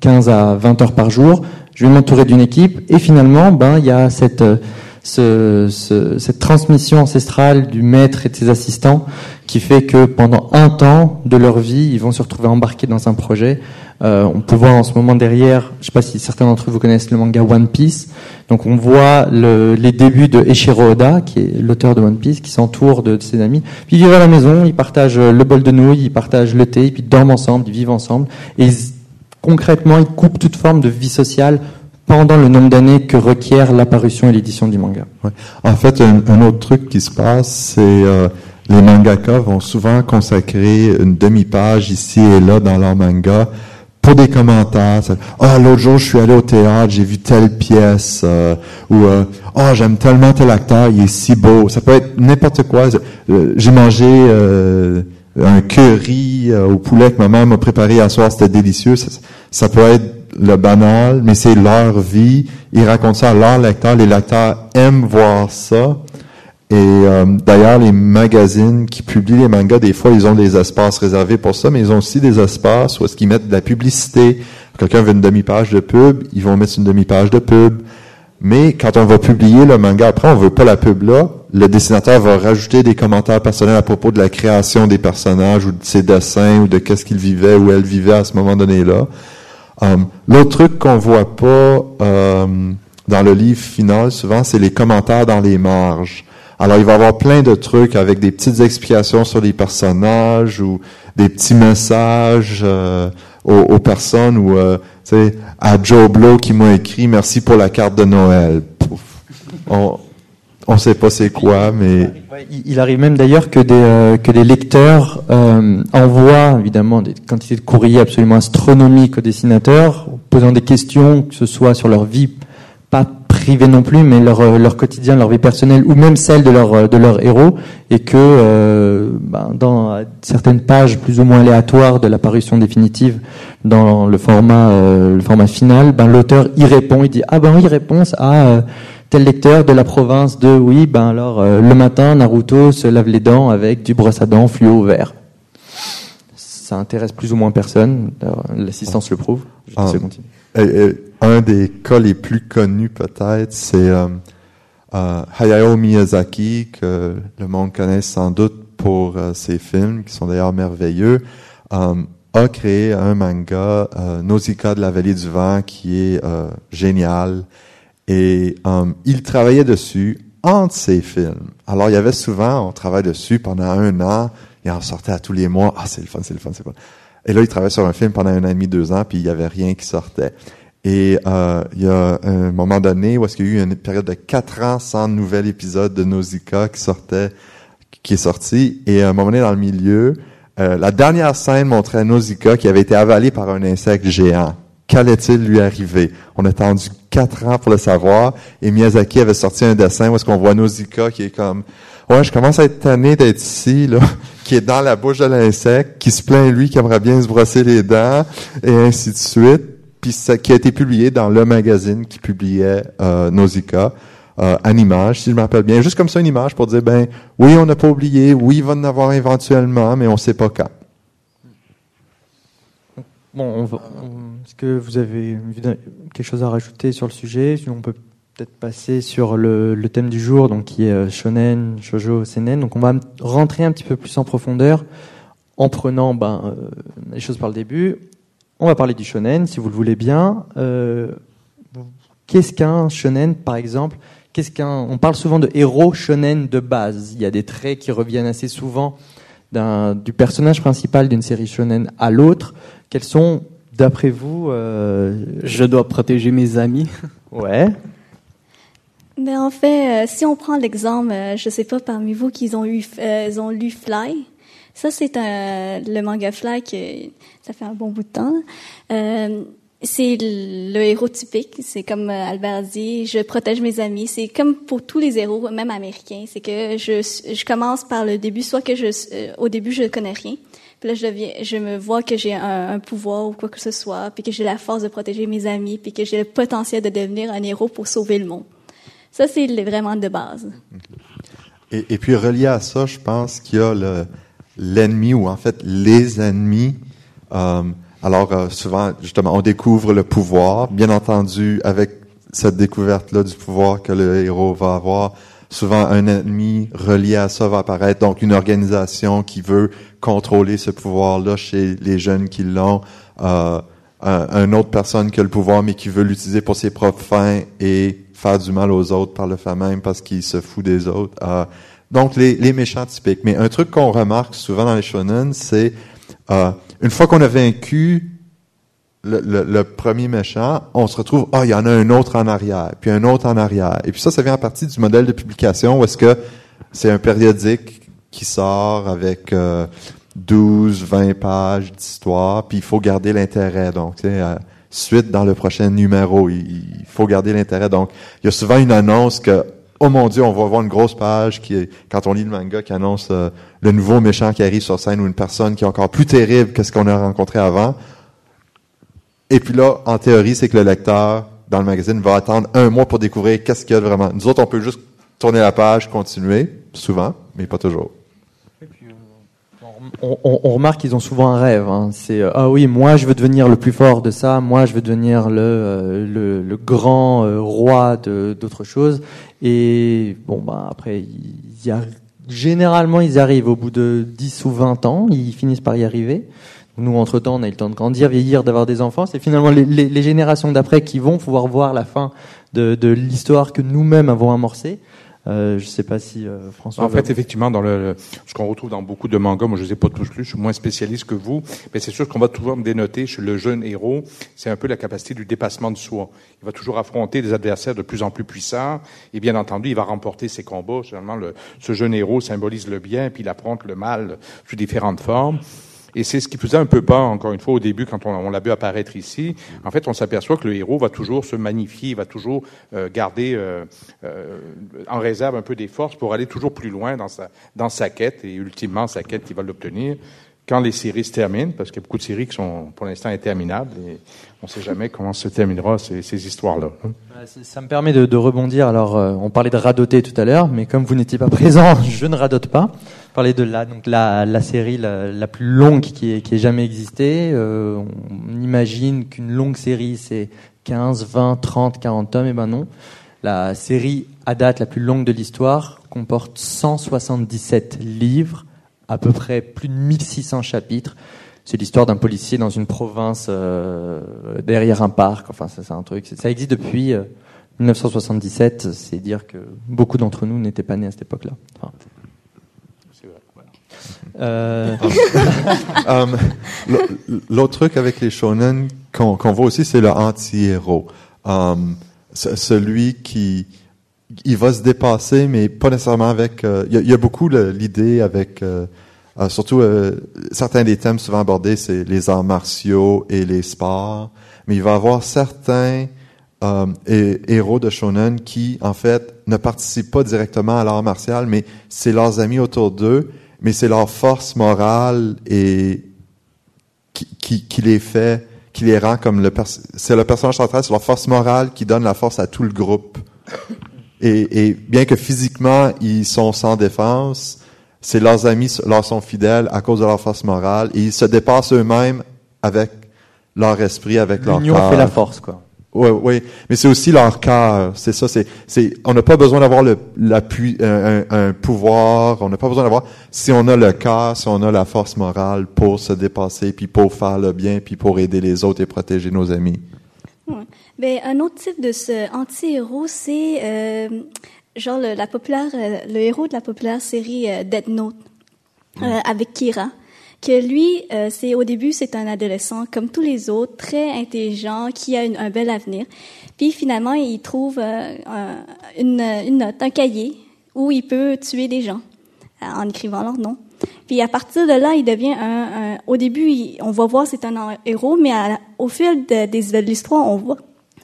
15 à 20 heures par jour je vais m'entourer d'une équipe et finalement, ben il y a cette euh, ce, ce, cette transmission ancestrale du maître et de ses assistants qui fait que pendant un temps de leur vie, ils vont se retrouver embarqués dans un projet. Euh, on peut voir en ce moment derrière, je sais pas si certains d'entre vous connaissent le manga One Piece. Donc on voit le, les débuts de Eiichiro Oda, qui est l'auteur de One Piece, qui s'entoure de, ses amis. Puis ils vivent à la maison, ils partagent le bol de nouilles, ils partagent le thé, puis ils dorment ensemble, ils vivent ensemble. Concrètement, ils coupent toute forme de vie sociale pendant le nombre d'années que requiert l'apparition et l'édition du manga. Ouais. En fait, un, autre truc qui se passe, c'est euh, les mangaka vont souvent consacrer une demi-page ici et là dans leur manga pour des commentaires. Ah, l'autre jour, je suis allé au théâtre, j'ai vu telle pièce, euh, ou euh, oh, j'aime tellement tel acteur, il est si beau. Ça peut être n'importe quoi. J'ai mangé un curry au poulet que ma mère m'a préparé à soir, c'était délicieux. Ça, ça peut être le banal, mais c'est leur vie. Ils racontent ça à leurs lecteurs. Les lecteurs aiment voir ça. Et euh, d'ailleurs, les magazines qui publient les mangas, des fois, ils ont des espaces réservés pour ça, mais ils ont aussi des espaces où est-ce qu'ils mettent de la publicité. Quelqu'un veut une demi-page de pub, ils vont mettre une demi-page de pub. Mais quand on va publier le manga après, on veut pas la pub là. Le dessinateur va rajouter des commentaires personnels à propos de la création des personnages ou de ses dessins ou de qu'est-ce qu'il vivait ou elle vivait à ce moment donné-là. Um, L'autre truc qu'on voit pas um, dans le livre final, souvent, c'est les commentaires dans les marges. Alors, il va y avoir plein de trucs avec des petites explications sur les personnages ou des petits messages euh, aux, aux, personnes ou, euh, sais, à Joe Blow qui m'a écrit « Merci pour la carte de Noël ». On, on sait pas c'est quoi, mais il arrive même d'ailleurs que des euh, que des lecteurs euh, envoient évidemment des quantités de courriers absolument astronomiques aux dessinateurs, posant des questions, que ce soit sur leur vie, pas privée non plus, mais leur euh, leur quotidien, leur vie personnelle, ou même celle de leur de leur héros, et que euh, ben, dans certaines pages plus ou moins aléatoires de l'apparition définitive dans le format euh, le format final, ben l'auteur y répond, il dit ah ben oui réponse à tel lecteur de la province de oui, ben alors euh, le matin Naruto se lave les dents avec du brosse à dents fluo vert. Ça intéresse plus ou moins personne. L'assistance le prouve. Je ah, et, un des cas les plus connus peut-être, c'est euh, euh, Hayao Miyazaki que le monde connaît sans doute pour euh, ses films qui sont d'ailleurs merveilleux. Euh, a créé un manga Nausicaa de la vallée du vent qui est génial et il travaillait dessus entre ses films. Alors, il y avait souvent, on travaille dessus pendant un an, et on sortait à tous les mois. Ah, c'est le fun, c'est le fun, c'est le fun. Et là, il travaillait sur un film pendant un an et demi, deux ans, puis il y avait rien qui sortait. Et euh, il y a un moment donné où est-ce qu'il y a eu une période de quatre ans sans nouvel épisode de Nausicaa qui sortait, qui est sorti. Et à un moment donné, dans le milieu, euh, la dernière scène montrait Nausicaa qui avait été avalé par un insecte géant qu'allait-il lui arriver? On a attendu quatre ans pour le savoir, et Miyazaki avait sorti un dessin où est-ce qu'on voit Nausicaa qui est comme, ouais, je commence à être tanné d'être ici, là, qui est dans la bouche de l'insecte, qui se plaint lui, qui aimerait bien se brosser les dents, et ainsi de suite. Puis ça, qui a été publié dans le magazine qui publiait euh, Nausicaa. Euh, en image, si je me rappelle bien. Juste comme ça, une image pour dire, ben, oui, on n'a pas oublié, oui, il va en avoir éventuellement, mais on ne sait pas quand. Bon, est-ce que vous avez quelque chose à rajouter sur le sujet? On peut peut-être passer sur le, le, thème du jour, donc qui est euh, shonen, shoujo, seinen. Donc, on va rentrer un petit peu plus en profondeur en prenant ben, euh, les choses par le début. On va parler du shonen, si vous le voulez bien. Euh, qu'est-ce qu'un shonen, par exemple? Qu'est-ce qu'un On parle souvent de héros shonen de base. Il y a des traits qui reviennent assez souvent du personnage principal d'une série shonen à l'autre. Quels sont, d'après vous, euh... je dois protéger mes amis Ouais. Mais en fait, euh, si on prend l'exemple, je sais pas parmi vous qui ont eu, euh, ils ont lu Fly. Ça, c'est le manga Fly qui ça fait un bon bout de temps. c'est le héros typique. C'est comme euh, Albert dit, je protège mes amis. C'est comme pour tous les héros, même américains. C'est que je, je commence par le début, soit que je, euh, au début, je connais rien. Puis là, je, deviens, je me vois que j'ai un, pouvoir ou quoi que ce soit, puis que j'ai la force de protéger mes amis, puis que j'ai le potentiel de devenir un héros pour sauver le monde. Ça, c'est vraiment de base. Et, puis, relié à ça, je pense qu'il y a l'ennemi, ou en fait, les ennemis. Euh, alors, euh, souvent, justement, on découvre le pouvoir. Bien entendu, avec cette découverte-là du pouvoir que le héros va avoir, souvent un ennemi relié à ça va apparaître. Donc, une organisation qui veut contrôler ce pouvoir-là chez les jeunes qui l'ont. Euh, un, une autre personne qui a le pouvoir, mais qui veut l'utiliser pour ses propres fins et faire du mal aux autres par le fait même parce qu'il se fout des autres. Donc, les, les, méchants typiques. Mais un truc qu'on remarque souvent dans les shonen, c'est euh, une fois qu'on a vaincu le, le, le, premier méchant, on se retrouve, ah, il y en a un autre en arrière, puis un autre en arrière. Et puis ça, ça vient à partir du modèle de publication où est-ce que c'est un périodique qui sort avec euh, 12, 20 pages d'histoire, puis il faut garder l'intérêt. Donc, tu sais, euh, suite dans le prochain numéro, il, il faut garder l'intérêt. Donc, il y a souvent une annonce que oh mon Dieu, on va voir une grosse page qui est, quand on lit le manga qui annonce euh, le nouveau méchant qui arrive sur scène ou une personne qui est encore plus terrible que ce qu'on a rencontré avant. Et puis là, en théorie, c'est que le lecteur dans le magazine va attendre un mois pour découvrir qu'est-ce qu'il y a vraiment. Nous autres, on peut juste tourner la page, continuer, souvent, mais pas toujours. On, on, remarque qu'ils ont souvent un rêve. Hein. C'est euh, ah oui, moi je veux devenir le plus fort de ça, moi je veux devenir le euh, le, le, grand euh, roi de d'autres choses. Et bon bah après ils y arrivent. généralement ils arrivent au bout de 10 ou 20 ans, ils finissent par y arriver. Nous entre temps on a eu le temps de grandir, vieillir, d'avoir des enfants. C'est finalement les, les, les générations d'après qui vont pouvoir voir la fin de, de l'histoire que nous-mêmes avons amorcée. Euh, je ne sais pas si euh, François. En fait, effectivement, dans le, ce qu'on retrouve dans beaucoup de mangas, moi je les ai pas tous lus, je suis moins spécialiste que vous, mais c'est sûr qu'on va toujours me dénoter chez le jeune héros, c'est un peu la capacité du dépassement de soi. Il va toujours affronter des adversaires de plus en plus puissants, et bien entendu, il va remporter ses combats. Généralement, le, ce jeune héros symbolise le bien, puis il affronte le mal sous différentes formes. Et c'est ce qui faisait un peu peur, encore une fois, au début, quand on, l'a vu apparaître ici. En fait, on s'aperçoit que le héros va toujours se magnifier, va toujours euh, garder euh, euh, en réserve un peu des forces pour aller toujours plus loin dans sa, dans sa quête, et ultimement, sa quête, il va l'obtenir quand les séries se terminent, parce qu'il y a beaucoup de séries qui sont pour l'instant interminables, et on ne sait jamais comment se terminera ces, histoires-là. Hein. Ça me permet de, rebondir. Alors, euh, on parlait de radoter tout à l'heure, mais comme vous n'étiez pas présent, je ne radote pas. Parler de la, donc la, la série la, plus longue qui ait, qui jamais existé. Euh, on imagine qu'une longue série, c'est 15, 20, 30, 40 tomes. Eh ben non. La série à date la plus longue de l'histoire comporte 177 livres, à peu près plus de 1600 chapitres. C'est l'histoire d'un policier dans une province euh, derrière un parc. Enfin, ça, c'est un truc. Ça existe depuis euh, 1977. C'est dire que beaucoup d'entre nous n'étaient pas nés à cette époque-là. Enfin, euh... um, L'autre truc avec les shonen qu'on qu voit aussi, c'est le anti-héros. Celui qui il va se dépasser, mais pas nécessairement avec. Euh, il, y a, beaucoup l'idée avec, euh, euh, surtout certains des thèmes souvent abordés, c'est les arts martiaux et les sports. Mais il va y avoir certains héros de shonen qui, en fait, ne participent pas directement à l'art martial, mais c'est leurs amis autour d'eux mais c'est leur force morale et qui, qui, qui, les fait, qui les rend comme le c'est le personnage central, c'est leur force morale qui donne la force à tout le groupe. Et, et bien que physiquement ils sont sans défense, c'est leurs amis leur sont fidèles à cause de leur force morale et ils se dépassent eux-mêmes avec leur esprit, avec leur L'union fait la force, quoi. Oui, oui, mais c'est aussi leur cœur. C'est ça. C'est, c'est, on n'a pas besoin d'avoir le, l'appui, un, un, un pouvoir. On n'a pas besoin d'avoir. Si on a le cœur, si on a la force morale pour se dépasser, puis pour faire le bien, puis pour aider les autres et protéger nos amis. Ouais. Ben, un autre type de ce anti-héros, c'est euh, genre le, la populaire, euh, le héros de la populaire série euh, Death Note mm. avec Kira que lui, euh, c'est au début, c'est un adolescent comme tous les autres, très intelligent, qui a une, un bel avenir. Puis finalement, il trouve euh, une, une, note, un cahier où il peut tuer des gens euh, en écrivant leur nom. Puis à partir de là, il devient un. un au début, il, on va voir c'est un héros, mais à, au fil de, de, de l'histoire, on voit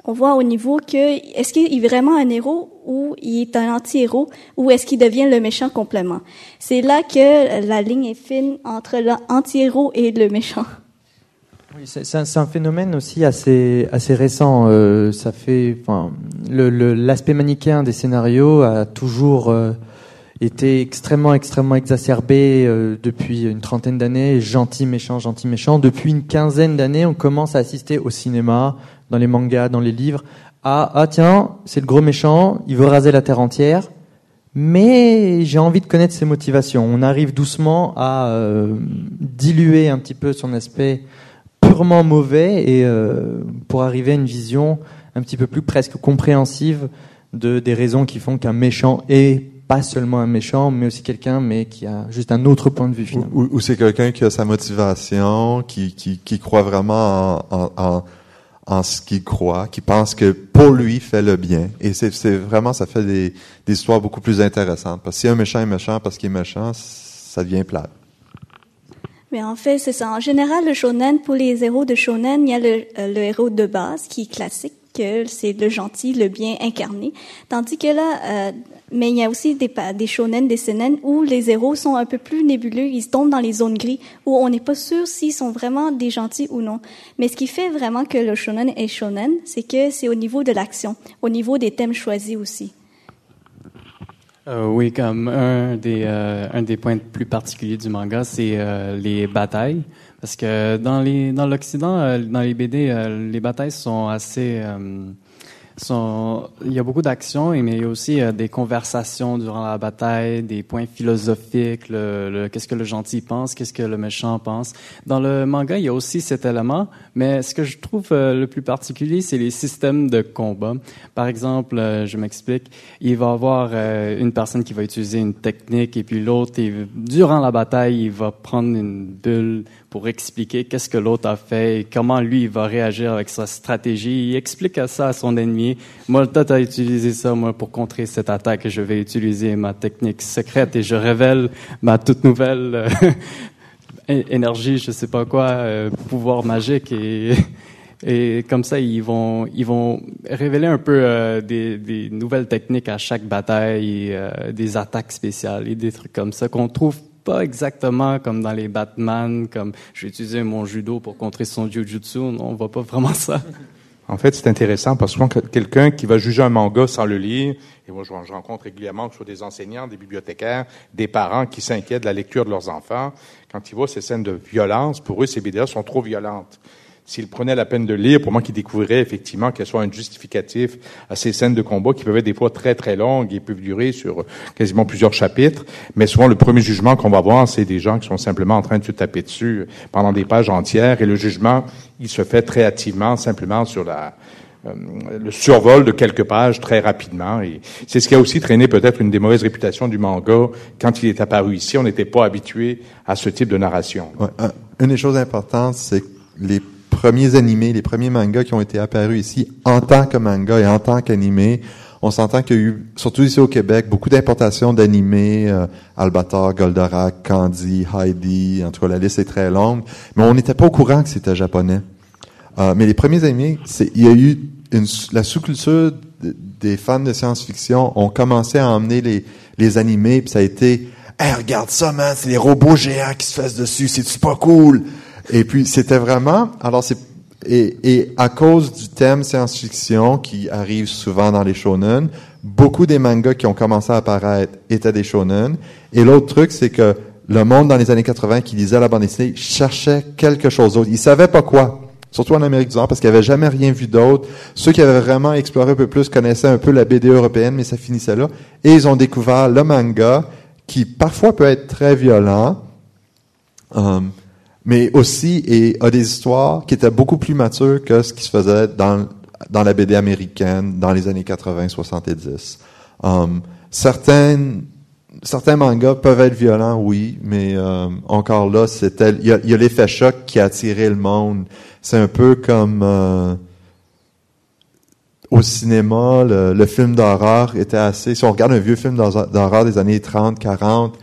on voit au niveau que est-ce qu'il est vraiment un héros ou il est un anti-héros ou est-ce qu'il devient le méchant complètement. C'est là que la ligne est fine entre l'anti-héros et le méchant. Oui, c'est un, phénomène aussi assez récent. Euh, ça fait, enfin, l'aspect manichéen des scénarios a toujours euh, été extrêmement extrêmement exacerbé euh, depuis une trentaine d'années. Gentil méchant, gentil méchant. Depuis une quinzaine d'années, on commence à assister au cinéma, dans les mangas, dans les livres, à ah tiens, c'est le gros méchant, il veut raser la terre entière, mais j'ai envie de connaître ses motivations. On arrive doucement à euh, diluer un petit peu son aspect purement mauvais et euh, pour arriver à une vision un petit peu plus presque compréhensive de des raisons qui font qu'un méchant est pas seulement un méchant, mais aussi quelqu'un, mais qui a juste un autre point de vue finalement. Ou, ou c'est quelqu'un qui a sa motivation, qui, qui, qui croit vraiment en, en, en en ce qu'il croit, qui pense que pour lui fait le bien. Et c'est vraiment, ça fait des, histoires beaucoup plus intéressantes. Parce que si un méchant est méchant parce qu'il est méchant, ça devient plate. Mais en fait, c'est ça. En général, le shonen, pour les héros de shonen, il y a le, euh, le héros de base qui est classique, que c'est le gentil, le bien incarné. Tandis que là, euh, mais il y a aussi des, des shonen, des seinen où les héros sont un peu plus nébuleux, ils tombent dans les zones gris où on n'est pas sûr s'ils sont vraiment des gentils ou non. Mais ce qui fait vraiment que le shonen est shonen, c'est que c'est au niveau de l'action, au niveau des thèmes choisis aussi. Euh, oui, comme un des euh, un des points plus particuliers du manga, c'est euh, les batailles, parce que dans les dans l'Occident, euh, dans les BD, les batailles sont assez il y a beaucoup d'actions, mais il y a aussi euh, des conversations durant la bataille, des points philosophiques, le, le qu'est-ce que le gentil pense, qu'est-ce que le méchant pense. Dans le manga, il y a aussi cet élément, mais ce que je trouve euh, le plus particulier, c'est les systèmes de combat. Par exemple, euh, je m'explique, il va y avoir une personne qui va utiliser une technique et puis l'autre, durant la bataille, il va prendre une bulle pour expliquer qu'est-ce que l'autre a fait et comment lui il va réagir avec sa stratégie. Il explique ça à son ennemi. Moi, tu as utilisé ça, moi, pour contrer cette attaque. Je vais utiliser ma technique secrète et je révèle ma toute nouvelle euh, énergie, je sais pas quoi, euh, pouvoir magique et et comme ça, ils vont, ils vont révéler un peu euh, des, nouvelles techniques à chaque bataille, euh, des attaques spéciales et des trucs comme ça qu'on trouve pas exactement comme dans les Batman, comme je vais utiliser mon judo pour contrer son jujutsu. On voit pas vraiment ça. En fait, c'est intéressant parce que quelqu'un qui va juger un manga sans le lire, et moi je rencontre régulièrement que ce soit des enseignants, des bibliothécaires, des parents qui s'inquiètent de la lecture de leurs enfants, quand ils voient ces scènes de violence, pour eux, ces BD sont trop violentes s'il prenait la peine de lire, pour moi, qu'il découvrirait effectivement qu'elle soit un justificatif à ces scènes de combat qui peuvent être des fois très très longues et peuvent durer sur quasiment plusieurs chapitres. Mais souvent, le premier jugement qu'on va voir, c'est des gens qui sont simplement en train de se taper dessus pendant des pages entières. Et le jugement, il se fait très hâtivement, simplement sur la, euh, le survol de quelques pages très rapidement. Et c'est ce qui a aussi traîné peut-être une des mauvaises réputations du manga quand il est apparu ici. On n'était pas habitué à ce type de narration. Une des choses importantes, c'est les premiers animés, les premiers mangas qui ont été apparus ici en tant que manga et en tant qu'animé. On s'entend qu'il y a eu, surtout ici au Québec, beaucoup d'importations d'animés, euh, Albator, Goldorak, Candy, Heidi, en tout cas la liste est très longue, mais on n'était pas au courant que c'était japonais. Euh, mais les premiers animés, il y a eu la sous-culture des fans de science-fiction ont commencé à emmener les, les animés, puis ça a été Hey, regarde ça, man, c'est les robots géants qui se fassent dessus, c'est pas cool? Et puis, c'était vraiment, alors c'est, et, et à cause du thème science-fiction qui arrive souvent dans les shonen, beaucoup des mangas qui ont commencé à apparaître étaient des shonen. Et l'autre truc, c'est que le monde dans les années 80 qui lisait la bande dessinée cherchait quelque chose d'autre. Ils savaient pas quoi. Surtout en Amérique du Nord, parce qu'ils n'avaient jamais rien vu d'autre. Ceux qui avaient vraiment exploré un peu plus connaissaient un peu la BD européenne, mais ça finissait là. Et ils ont découvert le manga, qui parfois peut être très violent. Um, mais aussi et a des histoires qui étaient beaucoup plus matures que ce qui se faisait dans dans la BD américaine dans les années 80-70. Um, certaines certains mangas peuvent être violents, oui, mais um, encore là, il y a, l'effet choc qui a attiré le monde. C'est un peu comme euh, au cinéma, le, le film d'horreur était assez. Si on regarde un vieux film d'horreur des années 30, 40,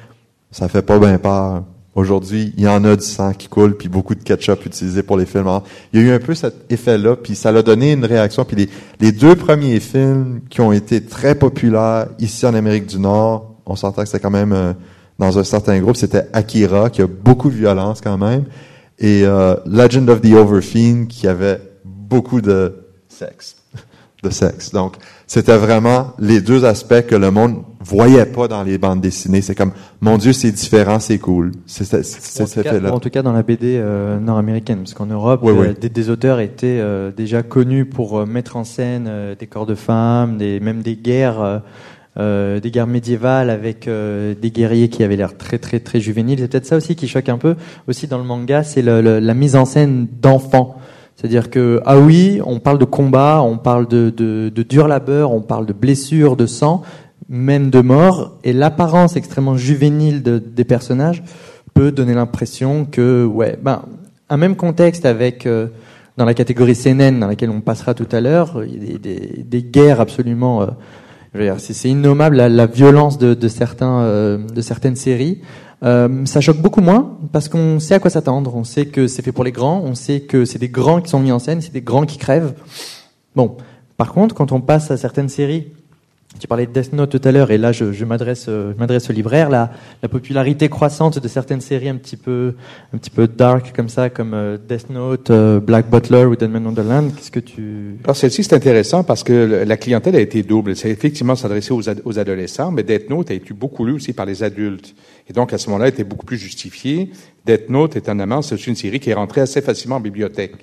ça fait pas bien peur. Aujourd'hui, il y en a du sang qui coule, puis beaucoup de ketchup utilisé pour les films. il y a eu un peu cet effet-là, puis ça l'a donné une réaction. Puis les, les deux premiers films qui ont été très populaires ici en Amérique du Nord, on s'entend que c'était quand même euh, dans un certain groupe, c'était Akira, qui a beaucoup de violence quand même, et euh, Legend of the Overfiend, qui avait beaucoup de sexe. de sexe. Donc, c'était vraiment les deux aspects que le monde voyait pas dans les bandes dessinées. C'est comme, mon Dieu, c'est différent, c'est cool. C'est effet-là. En tout cas, dans la BD euh, nord-américaine, parce qu'en Europe, euh, Des, auteurs étaient euh, déjà connus pour mettre en scène des corps de femmes, des, même des guerres. des guerres médiévales avec des guerriers qui avaient l'air très très très juvéniles. C'est peut-être ça aussi qui choque un peu aussi dans le manga, c'est la mise en scène d'enfants. C'est-à-dire que, ah oui, on parle de combat, on parle de, de, de dur labeur, on parle de blessures, de sang, même de mort, et l'apparence extrêmement juvénile de, des personnages peut donner l'impression que, ouais, ben, un même contexte avec, euh, dans la catégorie CNN, dans laquelle on passera tout à l'heure, il y a des, des, guerres absolument, euh, c'est innommable la, la violence de, de certains, euh, de certaines séries. Euh, ça choque beaucoup moins parce qu'on sait à quoi s'attendre. On sait que c'est fait pour les grands, on sait que c'est des grands qui sont mis en scène, c'est des grands qui crèvent. Bon, par contre, quand on passe à certaines séries tu parlais de Death Note tout à l'heure, et là je, euh, je m'adresse au libraire. La, la popularité croissante de certaines séries un petit peu, un petit peu dark comme ça, comme euh, Death Note, euh, Black Butler ou Deadman Wonderland. Qu'est-ce que tu Alors celle-ci c'est intéressant parce que la clientèle a été double. C'est effectivement s'adresser aux, aux, adolescents, mais Death Note a été beaucoup lu aussi par les adultes. Et donc à ce moment-là, était beaucoup plus justifié. Death Note, étonnamment, c'est une série qui est rentrée assez facilement en bibliothèque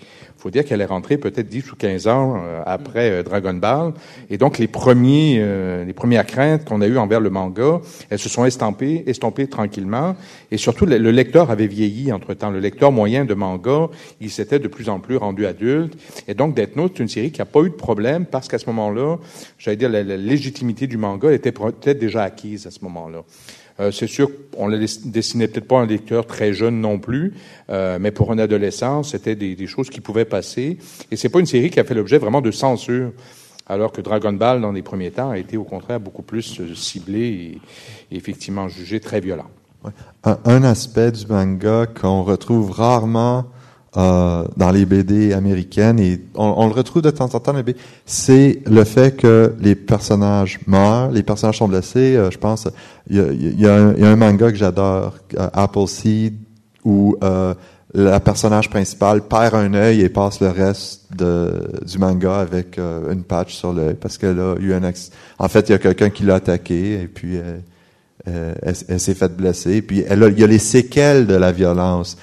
faut dire qu'elle est rentrée peut-être 10 ou 15 ans euh, après euh, Dragon Ball. Et donc, les premiers, euh, les premières craintes qu'on a eues envers le manga, elles se sont estampées, estompées tranquillement. Et surtout, le, lecteur avait vieilli entre-temps. Le lecteur moyen de manga, il s'était de plus en plus rendu adulte. Et donc, Death Note, c'est une série qui n'a pas eu de problème parce qu'à ce moment-là, j'allais dire, la, la légitimité du manga était peut-être déjà acquise à ce moment-là. Euh, c'est sûr qu'on ne dessinait peut-être pas un lecteur très jeune non plus, euh, mais pour un adolescent, c'était des, choses qui pouvaient passer. Et c'est pas une série qui a fait l'objet vraiment de censure, alors que Dragon Ball, dans les premiers temps, a été au contraire beaucoup plus euh, ciblé et, effectivement jugé très violent. un, aspect du manga qu'on retrouve rarement euh, dans les BD américaines et on, le retrouve de temps en temps, c'est le fait que les personnages meurent, les personnages sont blessés. Euh, je pense, il y a, y, a y a, un manga que j'adore, euh, Apple Seed, où euh, la personnage principal perd un œil et passe le reste de, du manga avec une patch sur l'œil parce qu'elle a eu un En fait, il y a quelqu'un qui l'a attaqué et puis elle, elle, s'est faite blesser. Et puis elle a, il y a les séquelles de la violence.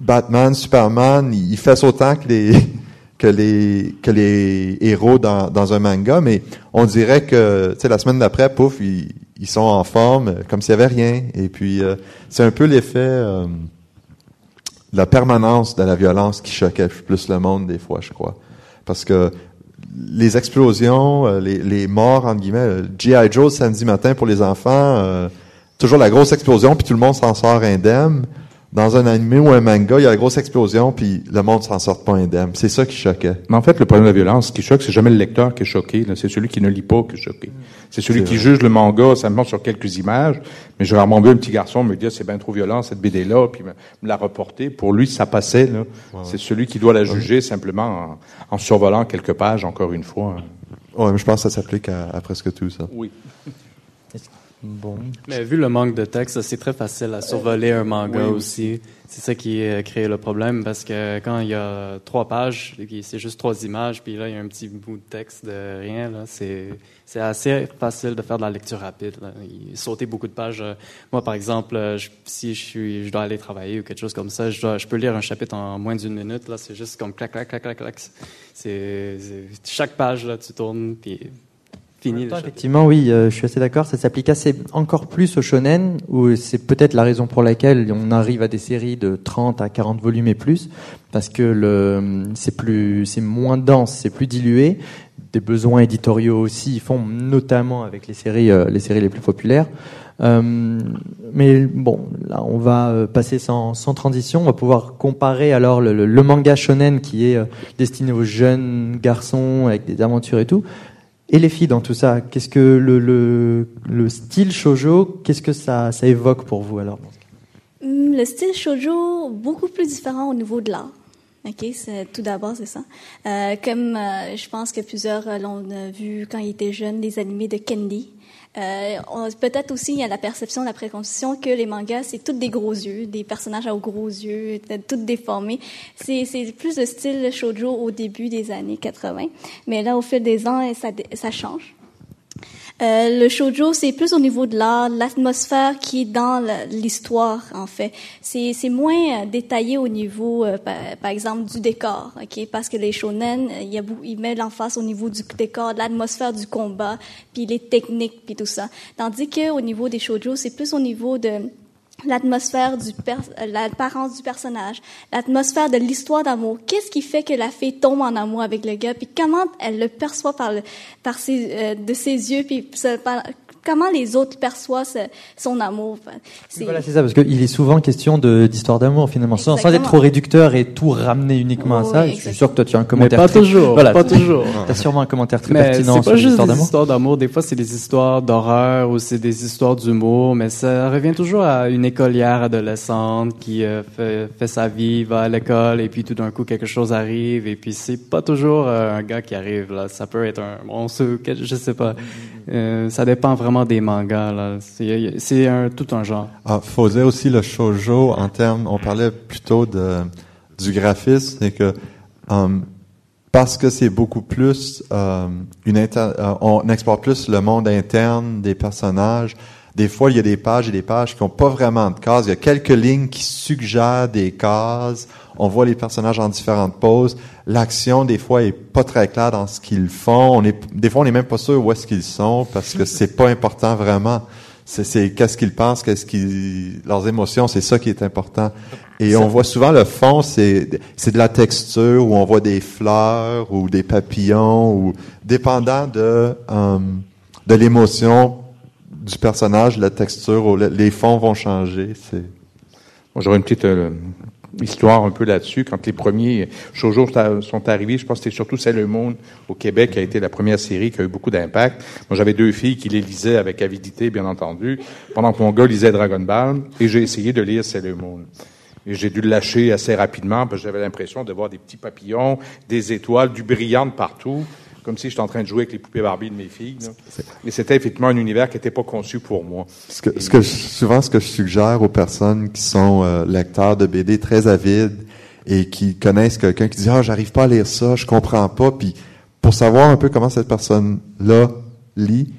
Batman, Superman, il fait autant que les que les que les héros dans, dans un manga, mais on dirait que la semaine d'après, pouf, ils, ils, sont en forme comme s'il y avait rien. Et puis euh, c'est un peu l'effet euh, la permanence de la violence qui choquait plus le monde des fois, je crois, parce que les explosions, euh, les, les morts entre guillemets, GI Joe samedi matin pour les enfants, toujours la grosse explosion puis tout le monde s'en sort indemne dans un anime ou un manga, il y a la grosse explosion, puis le monde s'en sort pas indemne. C'est ça qui choquait. Mais en fait, le problème de la violence, ce qui choque, c'est jamais le lecteur qui est choqué. C'est celui qui ne lit pas qui est choqué. C'est celui qui juge le manga simplement sur quelques images. Mais j'ai rarement vu un petit garçon me dire c'est bien trop violent cette BD-là, puis me, la reporter. Pour lui, ça passait. C'est celui qui doit la juger simplement en, survolant quelques pages, encore une fois. Oui, mais je pense que ça s'applique à, à presque tout ça. Oui. Bon. Mais vu le manque de texte, c'est très facile à survoler un manga aussi. C'est ça qui a créé le problème parce que quand il y a trois pages, c'est juste trois images, puis là il y a un petit bout de texte de rien, c'est assez facile de faire de la lecture rapide. Là. sauter beaucoup de pages. Moi, par exemple, si je suis, je dois aller travailler ou quelque chose comme ça, je, dois, je peux lire un chapitre en moins d'une minute. Là, c'est juste comme clac, clac, clac, clac, clac. C'est chaque page là, tu tournes, puis effectivement, oui, euh, je suis assez d'accord. Ça s'applique assez encore plus au shonen, où c'est peut-être la raison pour laquelle on arrive à des séries de 30 à 40 volumes et plus, parce que le, c'est plus, c'est moins dense, c'est plus dilué. Des besoins éditoriaux aussi, ils font notamment avec les séries, euh, les séries les plus populaires. Euh, mais bon, là, on va euh, passer sans, sans, transition. On va pouvoir comparer alors le, le, le manga shonen qui est destiné aux jeunes garçons avec des aventures et tout, et les filles dans tout ça. Qu'est-ce que le, le, le style shojo, qu'est-ce que ça, ça évoque pour vous alors Hum, Le style shoujo, beaucoup plus différent au niveau de l'art. OK, tout d'abord, c'est ça. Euh, comme euh, je pense que plusieurs euh, l'ont vu quand ils étaient jeunes, les animés de Candy. Euh, peut-être aussi, il y a la perception, la préconception que les mangas, c'est tous des gros yeux, des personnages aux gros yeux, tout déformés. C'est, c'est plus le style shoujo au début des années 80. Mais là, au fil des ans, ça, ça change. Euh, le shoujo, c'est plus au niveau de l'art, l'atmosphère qui est dans l'histoire, en fait. C'est, c'est moins euh, détaillé au niveau, euh, par, exemple, du décor, ok? Parce que les shonen, euh, il ils mettent l'emphase au niveau du décor, de l'atmosphère du combat, puis les techniques, puis tout ça. Tandis que au niveau des shoujo, c'est plus au niveau de l'atmosphère du euh, l'apparence du personnage, l'atmosphère de l'histoire d'amour. Qu'est-ce qui fait que la fille tombe en amour avec le gars, puis comment elle le perçoit par le, par ses, euh, de ses yeux, puis comment les autres perçoivent ce- son amour. Enfin, c'est- Voilà, c'est ça, parce qu'il est souvent question de- d'histoire d'amour finalement, sans, sans être trop réducteur et tout ramener uniquement à Oui, ça. Je suis sûr que toi tu as un Mais commentaire. pas très- toujours. Voilà, pas toujours. T'as sûrement un commentaire très Mais pertinent c'est sur pas juste l'histoire des d'amour. histoires d'amour. Des fois, c'est des histoires d'horreur ou c'est des histoires d'humour. Mais ça revient toujours à une écolière adolescente qui euh, fait, fait sa vie, va à l'école et puis tout d'un coup quelque chose arrive et puis c'est pas toujours euh, un gars qui arrive là. Ça peut être un monstre, je sais pas. Euh, ça dépend vraiment des mangas. C'est un tout un genre. Ah, faut aussi le shoujo en termes, on parlait plutôt de du graphisme, c'est que um, parce que c'est beaucoup plus um, une inter- euh, on explore plus le monde interne des personnages. Des fois, il y a des pages et des pages qui n'ont pas vraiment de cases. Il y a quelques lignes qui suggèrent des cases. On voit les personnages en différentes poses. L'action, des fois, est pas très claire dans ce qu'ils font. On est, des fois, on n'est même pas sûr où est-ce qu'ils sont parce que c'est pas important vraiment. C'est, qu'est-ce qu'ils pensent, qu'est-ce qu'ils, leurs émotions, c'est ça qui est important. Et on voit souvent le fond, c'est, c'est de la texture où on voit des fleurs ou des papillons ou dépendant de, euh, de l'émotion du personnage, la texture, les fonds vont changer. C'est, j'aurais une petite euh, histoire un peu là-dessus. Quand les premiers shoujo sont- arrivés, je pense que c'était surtout Sailor Moon au Québec qui a été la première série qui a eu beaucoup d'impact. Moi, j'avais deux filles qui les lisaient avec avidité, bien entendu, pendant que mon gars lisait Dragon Ball, et j'ai essayé de lire Sailor Moon. Et j'ai dû le lâcher assez rapidement parce que j'avais l'impression de voir des petits papillons, des étoiles, du brillant de partout, comme si j'étais en train de jouer avec les poupées Barbie de mes filles. là. Et c'était effectivement un univers qui n'était pas conçu pour moi. ce que, ce que je- souvent, ce que je suggère aux personnes qui sont euh, lecteurs de BD très avides et qui connaissent quelqu'un qui dit ah j'arrive pas à lire ça, je comprends pas, puis pour savoir un peu comment cette personne-là lit,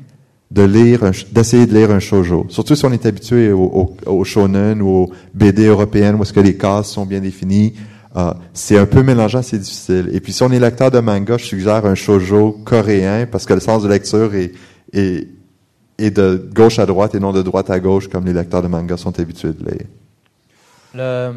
de lire, d'essayer de lire un shoujo. Surtout si on est habitué au, au, au shonen ou aux BD européennes où est-ce que les cases sont bien définies. Euh, c'est un peu mélangeant, c'est difficile. Et puis si on est lecteur de manga, je suggère un shoujo coréen parce que le sens de lecture est, est, est de gauche à droite et non de droite à gauche comme les lecteurs de manga sont habitués de lire. Le-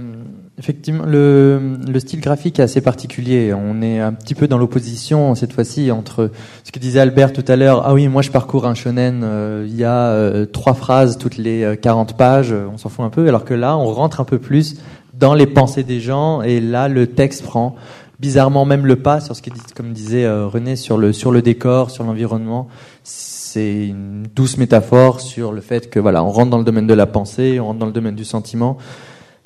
effectivement, le, le style graphique est assez particulier. On est un petit peu dans l'opposition cette fois-ci entre ce que disait Albert tout à l'heure. Ah oui, moi je parcours un shonen, euh, il y a euh, trois phrases toutes les euh, 40 pages, euh, on s'en fout un peu. Alors que là, on rentre un peu plus dans les pensées des gens et là, le texte prend bizarrement même le pas sur ce que dit, comme disait euh, René sur le sur le décor, sur l'environnement. C'est une douce métaphore sur le fait que voilà, on rentre dans le domaine de la pensée, on rentre dans le domaine du sentiment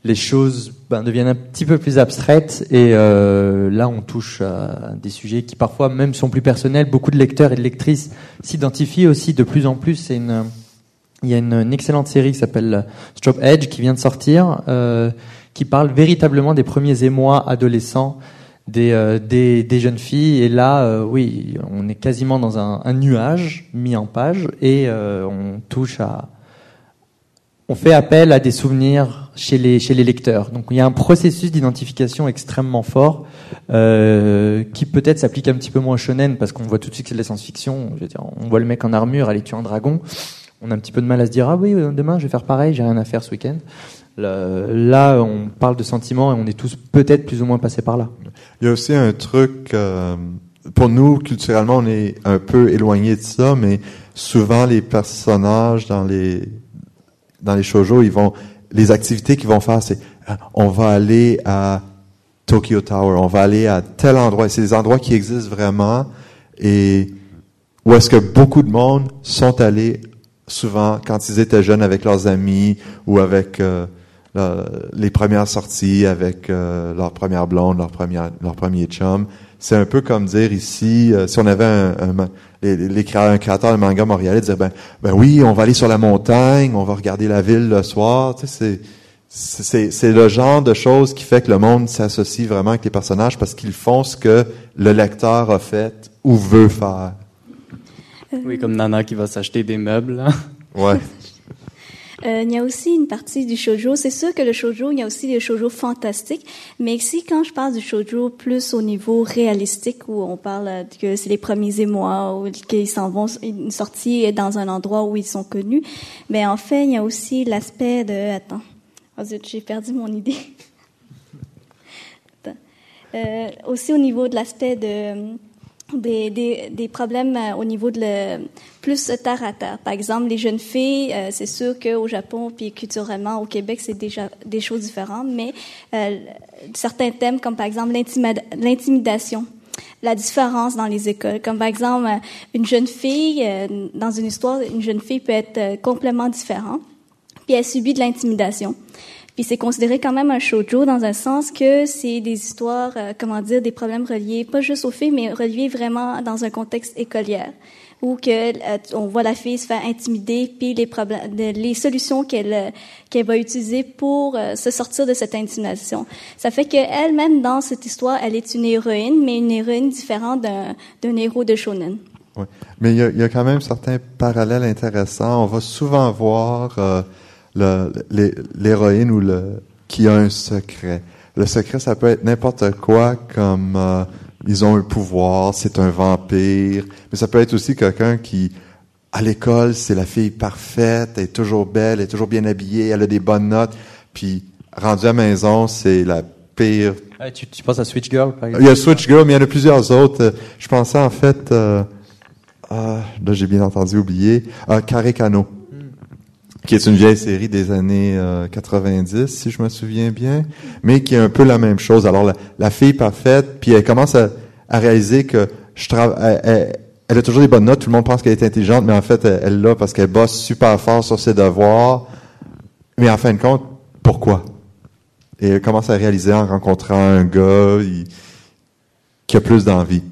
les choses ben, deviennent un petit peu plus abstraites et euh, là on touche à des sujets qui parfois même sont plus personnels. Beaucoup de lecteurs et de lectrices s'identifient aussi de plus en plus. C'est une, il y a une, excellente série qui s'appelle Strop Edge qui vient de sortir, euh, qui parle véritablement des premiers émois adolescents des, euh, des, des jeunes filles. Et là, euh, oui, on est quasiment dans un, un nuage mis en page et euh, on touche à on fait appel à des souvenirs chez les, chez les lecteurs. Donc il y a un processus d'identification extrêmement fort euh, qui peut-être s'applique un petit peu moins au shonen parce qu'on voit tout de suite que c'est de la science-fiction. Je veux dire, on voit le mec en armure aller tuer un dragon. On a un petit peu de mal à se dire ah oui demain je vais faire pareil, j'ai rien à faire ce week-end. Là, on parle de sentiments et on est tous peut-être plus ou moins passés par là. Il y a aussi un truc, euh, pour nous, culturellement, on est un peu éloigné de ça, mais souvent les personnages dans les dans les shoujo, ils vont les activités qu'ils vont faire, c'est euh, on va aller à Tokyo Tower, on va aller à tel endroit. C'est des endroits qui existent vraiment et où est-ce que beaucoup de monde sont allés souvent quand ils étaient jeunes avec leurs amis ou avec euh, la- les premières sorties avec euh, leur première blonde, leur première, leur premier chum. C'est un peu comme dire ici, euh, si on avait un, les, un créateur de manga montréalais dire ben ben oui, on va aller sur la montagne, on va regarder la ville le soir. Tu sais, c'est c'est le genre de choses qui fait que le monde s'associe vraiment avec les personnages parce qu'ils font ce que le lecteur a fait ou veut faire. Oui, comme Nana qui va s'acheter des meubles. là. Ouais. Euh, il y a aussi une partie du shoujo. C'est sûr que le shoujo, il y a aussi le shoujo fantastique. Mais ici, quand je parle du shoujo plus au niveau réalistique, où on parle euh, que c'est les premiers émois, ou qu'ils s'en vont, une sortie dans un endroit où ils sont connus, mais en fait, il y a aussi l'aspect de... Attends. Oh j'ai perdu mon idée. Euh, aussi au niveau de l'aspect de des, des, des problèmes euh, au niveau de le plus terre à terre. Par exemple, les jeunes filles, euh, c'est sûr qu'au Japon puis culturellement au Québec, c'est déjà des choses différentes, mais euh, certains thèmes comme par exemple l'intimida- l'intimidation, la différence dans les écoles, comme par exemple euh, une jeune fille euh, dans une histoire, une jeune fille peut être euh, complètement différente, puis elle subit de l'intimidation. Puis c'est considéré quand même un shoujo dans un sens que c'est des histoires, euh, comment dire, des problèmes reliés, pas juste aux filles, mais reliés vraiment dans un contexte écolière, où que euh, on voit la fille se faire intimider, puis les les solutions qu'elle euh, qu'elle va utiliser pour euh, se sortir de cette intimidation. Ça fait qu'elle même dans cette histoire, elle est une héroïne, mais une héroïne différente d'un héros de shonen. Ouais. Mais il y, a, y a quand même certains parallèles intéressants. On va souvent voir euh, l'héroïne ou le qui a un secret. Le secret, ça peut être n'importe quoi, comme euh, ils ont un pouvoir, c'est un vampire, mais ça peut être aussi quelqu'un qui, à l'école, c'est la fille parfaite, elle est toujours belle, elle est toujours bien habillée, elle a des bonnes notes, puis rendue à la maison, c'est la pire Ah, tu, tu penses à Switch Girl, par il exemple y a Switch Girl, mais il y en a plusieurs autres. Euh, Je pensais en fait, euh, ah, là j'ai bien entendu oublier, euh, Carré Cano, qui est une vieille série des années euh, 90, si je me souviens bien, mais qui est un peu la même chose. Alors la, la fille parfaite, puis elle commence à, à réaliser que je travaille, elle, a toujours des bonnes notes. Tout le monde pense qu'elle est intelligente, mais en fait elle elle l'a parce qu'elle bosse super fort sur ses devoirs. Mais en fin de compte, pourquoi? Et elle commence à réaliser en rencontrant un gars il- qui a plus d'envie.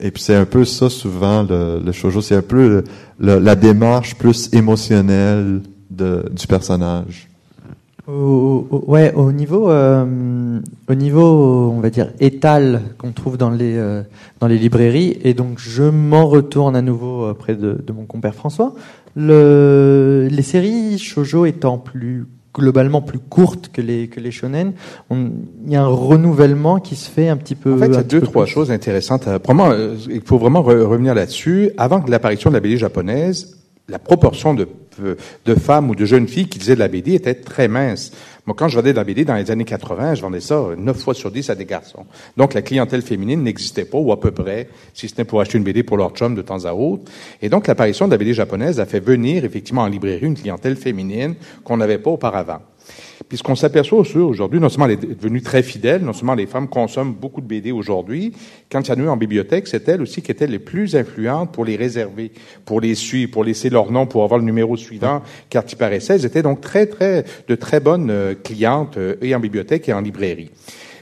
Et puis c'est un peu ça souvent le, le shoujo, c'est un peu le- le- la démarche plus émotionnelle de, du personnage. Au, au- ouais, au niveau, euh, au niveau, on va dire étal qu'on trouve dans les euh, dans les librairies, et donc je m'en retourne à nouveau auprès de, de mon compère François. Le, les séries shojo étant plus globalement plus courtes que les que les shonen, on- il y a un renouvellement qui se fait un petit peu. En fait, il y a deux, trois plus. choses intéressantes. Euh, Premièrement, euh, il faut vraiment re- revenir là-dessus. Avant l'apparition de la BD japonaise, la proportion de, euh, de femmes ou de jeunes filles qui lisaient de la BD était très mince. Moi, quand je vendais de la BD dans les années 80, je vendais ça euh, 9 fois sur 10 à des garçons. Donc, la clientèle féminine n'existait pas, ou à peu près, si ce n'est pour acheter une BD pour leur chum de temps à autre. Et donc, l'apparition de la BD japonaise a fait venir, effectivement, en librairie, une clientèle féminine qu'on n'avait pas auparavant. Puis ce qu'on s'aperçoit aujourd'hui, non seulement elle est devenue très fidèle, non seulement les femmes consomment beaucoup de BD aujourd'hui, quand il y en bibliothèque, c'est elles aussi qui étaient les plus influentes pour les réserver, pour les suivre, pour laisser leur nom, pour avoir le numéro suivant, quand il paraissait. Elles étaient donc très, très, de très bonnes euh, clientes, euh, et en bibliothèque et en librairie.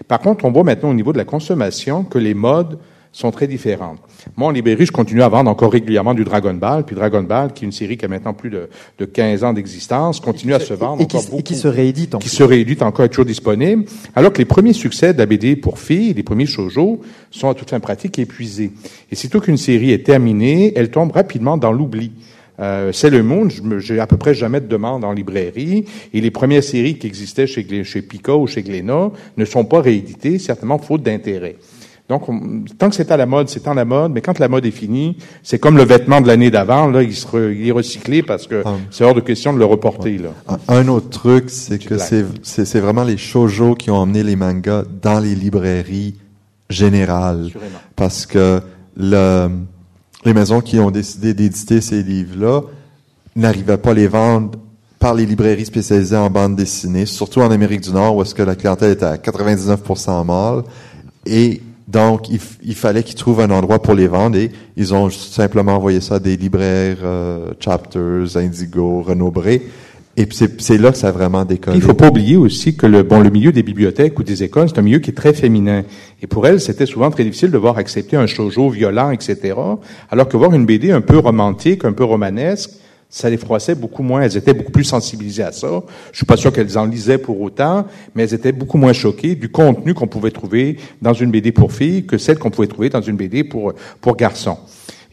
Par contre, on voit maintenant au niveau de la consommation que les modes sont très différentes. Moi, en librairie, je continue à vendre encore régulièrement du Dragon Ball, puis Dragon Ball, qui est une série qui a maintenant plus de, de 15 ans d'existence, continue à se vendre et qui, encore se- beaucoup et qui se réédite en qui se réédite encore est toujours disponible, alors que les premiers succès de la BD pour filles, les premiers shoujo, sont à toute fin pratique épuisés. Et sitôt qu'une série est terminée, elle tombe rapidement dans l'oubli. Euh, Moon, je me- j'ai à peu près jamais de demande en librairie, et les premières séries qui existaient chez, chez Pika ou chez Glénat ne sont pas rééditées, certainement faute d'intérêt. Donc, on- tant que c'est à la mode, c'est à la mode, mais quand la mode est finie, c'est comme le vêtement de l'année d'avant, là, il, se re- il est recyclé parce que Ah. c'est hors de question de le reporter, là. Un, un autre truc, c'est que c'est, vraiment les shoujo qui ont emmené les mangas dans les librairies générales. Assurément. Parce que le, les maisons qui ont décidé d'éditer ces livres-là n'arrivaient pas à les vendre par les librairies spécialisées en bande dessinée, surtout en Amérique du Nord, où est-ce que la clientèle est à 99% mâle. Et Donc, il, il fallait qu'ils trouvent un endroit pour les vendre et ils ont simplement envoyé ça à des libraires, euh, Chapters, Indigo, Renaud Bré. Et c'est là que ça a vraiment décollé. Il faut pas oublier aussi que le bon le milieu des bibliothèques ou des écoles, c'est un milieu qui est très féminin. Et pour elles, c'était souvent très difficile de voir accepter un shoujo violent, etc. Alors que voir une BD un peu romantique, un peu romanesque, ça les froissait beaucoup moins. Elles étaient beaucoup plus sensibilisées à ça. Je suis pas sûr qu'elles en lisaient pour autant, mais elles étaient beaucoup moins choquées du contenu qu'on pouvait trouver dans une BD pour filles que celle qu'on pouvait trouver dans une BD pour pour garçons.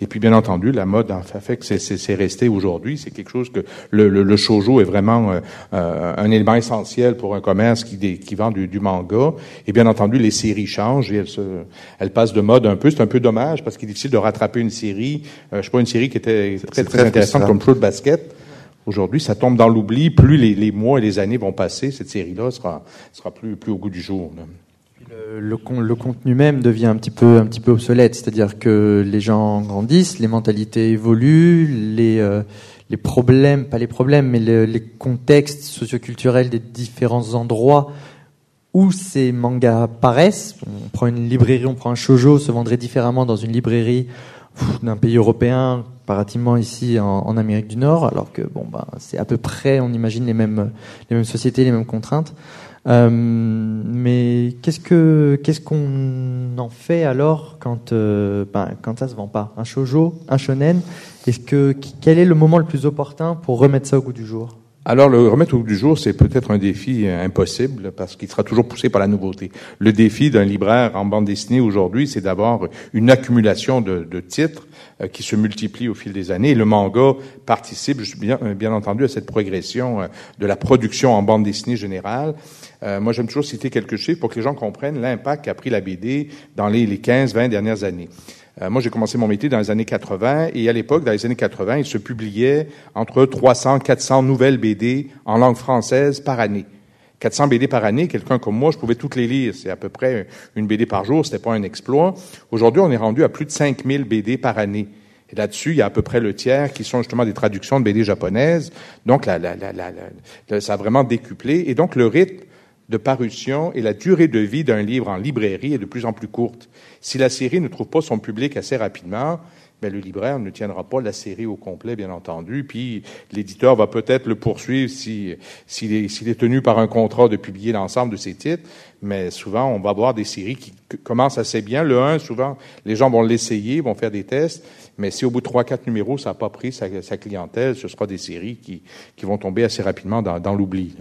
Et puis, bien entendu, la mode en fait, que c'est- resté aujourd'hui. C'est quelque chose que le, le, le shoujo est vraiment euh, euh, un élément essentiel pour un commerce qui, dé- qui vend du, du manga. Et bien entendu, les séries changent et elles, se, elles passent de mode un peu. C'est un peu dommage parce qu'il est difficile de rattraper une série. Euh, je sais pas, une série qui était très, très, très intéressante comme Fruit Basket. Aujourd'hui, ça tombe dans l'oubli. Plus les, les mois et les années vont passer, cette série-là sera, sera plus, plus au goût du jour. là. Le, le con- le contenu même devient un petit peu, un petit peu obsolète, c'est-à-dire que les gens grandissent, les mentalités évoluent, les, euh, les problèmes, pas les problèmes, mais le- les contextes socioculturels des différents endroits où ces mangas apparaissent. On prend une librairie, on prend un shoujo, se vendrait différemment dans une librairie d'un pays européen, comparativement ici en, en Amérique du Nord, alors que bon, bah, c'est à peu près, on imagine les mêmes, les mêmes sociétés, les mêmes contraintes. Euh, mais qu'est-ce que qu'est-ce qu'on en fait alors quand euh, ben, quand ça se vend pas? Un shojo, un shonen. Est-ce que quel est le moment le plus opportun pour remettre ça au goût du jour? Alors, le remettre au goût du jour, c'est peut-être un défi euh, impossible parce qu'il sera toujours poussé par la nouveauté. Le défi d'un libraire en bande dessinée aujourd'hui, c'est d'avoir une accumulation de, titres euh, qui se multiplient au fil des années. Le manga participe, euh, bien entendu, à cette progression de la production en bande dessinée générale. Moi, j'aime toujours citer quelques chiffres pour que les gens comprennent l'impact qu'a pris la BD dans les, les 15-20 dernières années. Euh, moi, j'ai commencé mon métier dans les années 80 et à l'époque, dans les années 80, il se publiait entre 300 400 nouvelles BD en langue française par année. 400 BD par année, quelqu'un comme moi, je pouvais toutes les lire. C'est à peu près une BD par jour, c'était pas un exploit. Aujourd'hui, on est rendu à plus de 5000 BD par année. Et là-dessus, il y a à peu près le tiers qui sont justement des traductions de BD japonaises. Donc, ça a vraiment décuplé. Et donc, le rythme de parution et la durée de vie d'un livre en librairie est de plus en plus courte. Si la série ne trouve pas son public assez rapidement, ben le libraire ne tiendra pas la série au complet, bien entendu. Puis l'éditeur va peut-être le poursuivre si s'il est, s'il est tenu par un contrat de publier l'ensemble de ses titres. Mais souvent, on va avoir des séries qui commencent assez bien. Le 1, souvent, les gens vont l'essayer, vont faire des tests. Mais si au bout de trois, quatre numéros, ça n'a pas pris sa, sa clientèle, ce sera des séries qui, qui vont tomber assez rapidement dans, dans l'oubli.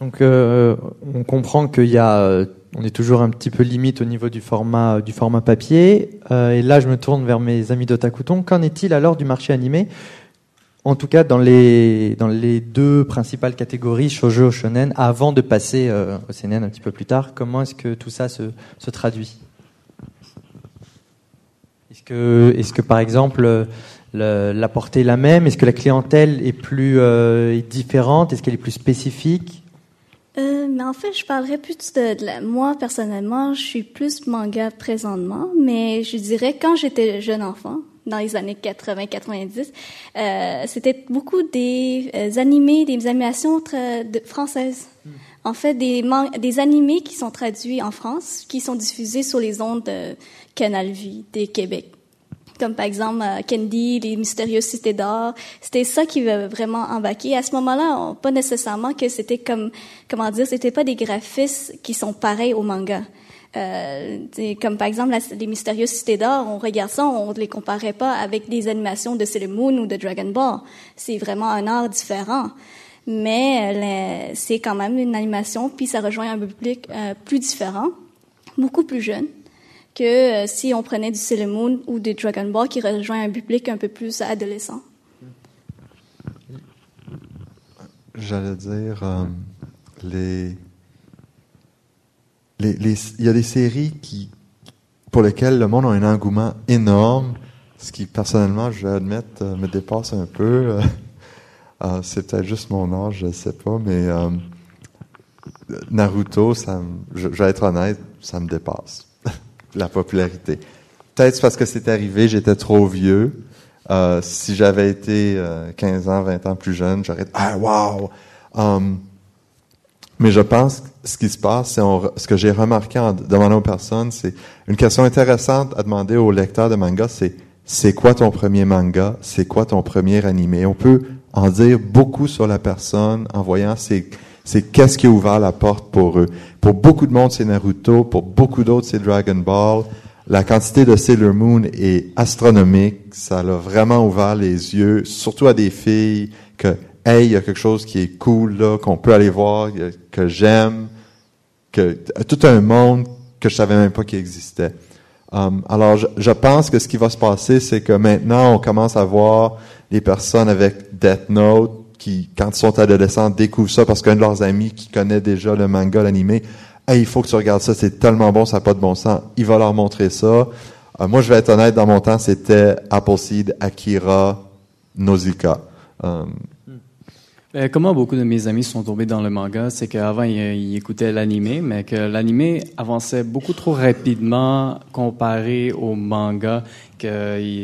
Donc euh, on comprend qu'il y a, euh, on est toujours un petit peu limite au niveau du format du format papier. Euh, et là, je me tourne vers mes amis d'Otakuton. Qu'en est-il alors du marché animé? En tout cas, dans les dans les deux principales catégories, shoujo, shonen, avant de passer au seinen un petit peu plus tard. Comment est-ce que tout ça se, se traduit? Est-ce que est-ce que par exemple le- la portée est la même? Est-ce que la clientèle est plus est différente? Est-ce qu'elle est plus spécifique? Euh, mais en fait, je parlerais plus de, de la, moi personnellement, je suis plus manga présentement, mais je dirais quand j'étais jeune enfant, dans les années 80-90, euh, c'était beaucoup des euh, animés, des animations de, françaises. En fait, des, des animés qui sont traduits en France, qui sont diffusés sur les ondes de Canal Vie des Québec comme par exemple euh, Candy, les mystérieuses cités d'or. C'était ça qui va vraiment embarquer. À ce moment-là, pas nécessairement que c'était comme, comment dire, c'était pas des graphismes qui sont pareils au manga. Euh, comme par exemple les mystérieuses cités d'or, on regarde ça, on ne les comparait pas avec des animations de Sailor Moon ou de Dragon Ball. C'est vraiment un art différent. Mais euh, c'est quand même une animation, puis ça rejoint un public plus différent, beaucoup plus jeune que euh, si on prenait du Sailor Moon ou du Dragon Ball qui rejoint un public un peu plus adolescent. J'allais dire, euh, les, les, il y a des séries qui, pour lesquelles le monde a un engouement énorme, ce qui, personnellement, je vais admettre, euh, me dépasse un peu. c'est peut-être juste mon âge, je ne sais pas, mais Naruto, ça, je, je vais être honnête, ça me dépasse, la popularité. Peut-être parce que c'est arrivé, j'étais trop vieux. Euh, si j'avais été euh, 15 ans, 20 ans plus jeune, j'aurais dit Ah, wow! Um, Mais je pense que ce qui se passe, c'est ce que j'ai remarqué en demandant aux personnes, c'est une question intéressante à demander aux lecteurs de manga, c'est c'est quoi ton premier manga, c'est quoi ton premier animé? On peut en dire beaucoup sur la personne en voyant c'est c'est qu'est-ce qui a ouvert la porte pour eux. Pour beaucoup de monde, c'est Naruto, pour beaucoup d'autres, c'est Dragon Ball. La quantité de Sailor Moon est astronomique. Ça l'a vraiment ouvert les yeux, surtout à des filles, que, hey, il y a quelque chose qui est cool, là, qu'on peut aller voir, a- que j'aime, que, tout un monde que je savais même pas qu'il existait. Um, alors, je, je pense que ce qui va se passer, c'est que maintenant, on commence à voir les personnes avec Death Note quand ils sont adolescents, découvrent ça parce qu'un de leurs amis qui connaît déjà le manga, l'animé, hey, il faut que tu regardes ça, c'est tellement bon, ça n'a pas de bon sens. Il va leur montrer ça. Euh, moi, je vais être honnête, dans mon temps, c'était Appleseed, Akira, Nausicaa. Um, Euh, comment beaucoup de mes amis sont tombés dans le manga, c'est qu'avant ils, ils écoutaient l'animé, mais que l'animé avançait beaucoup trop rapidement comparé au manga,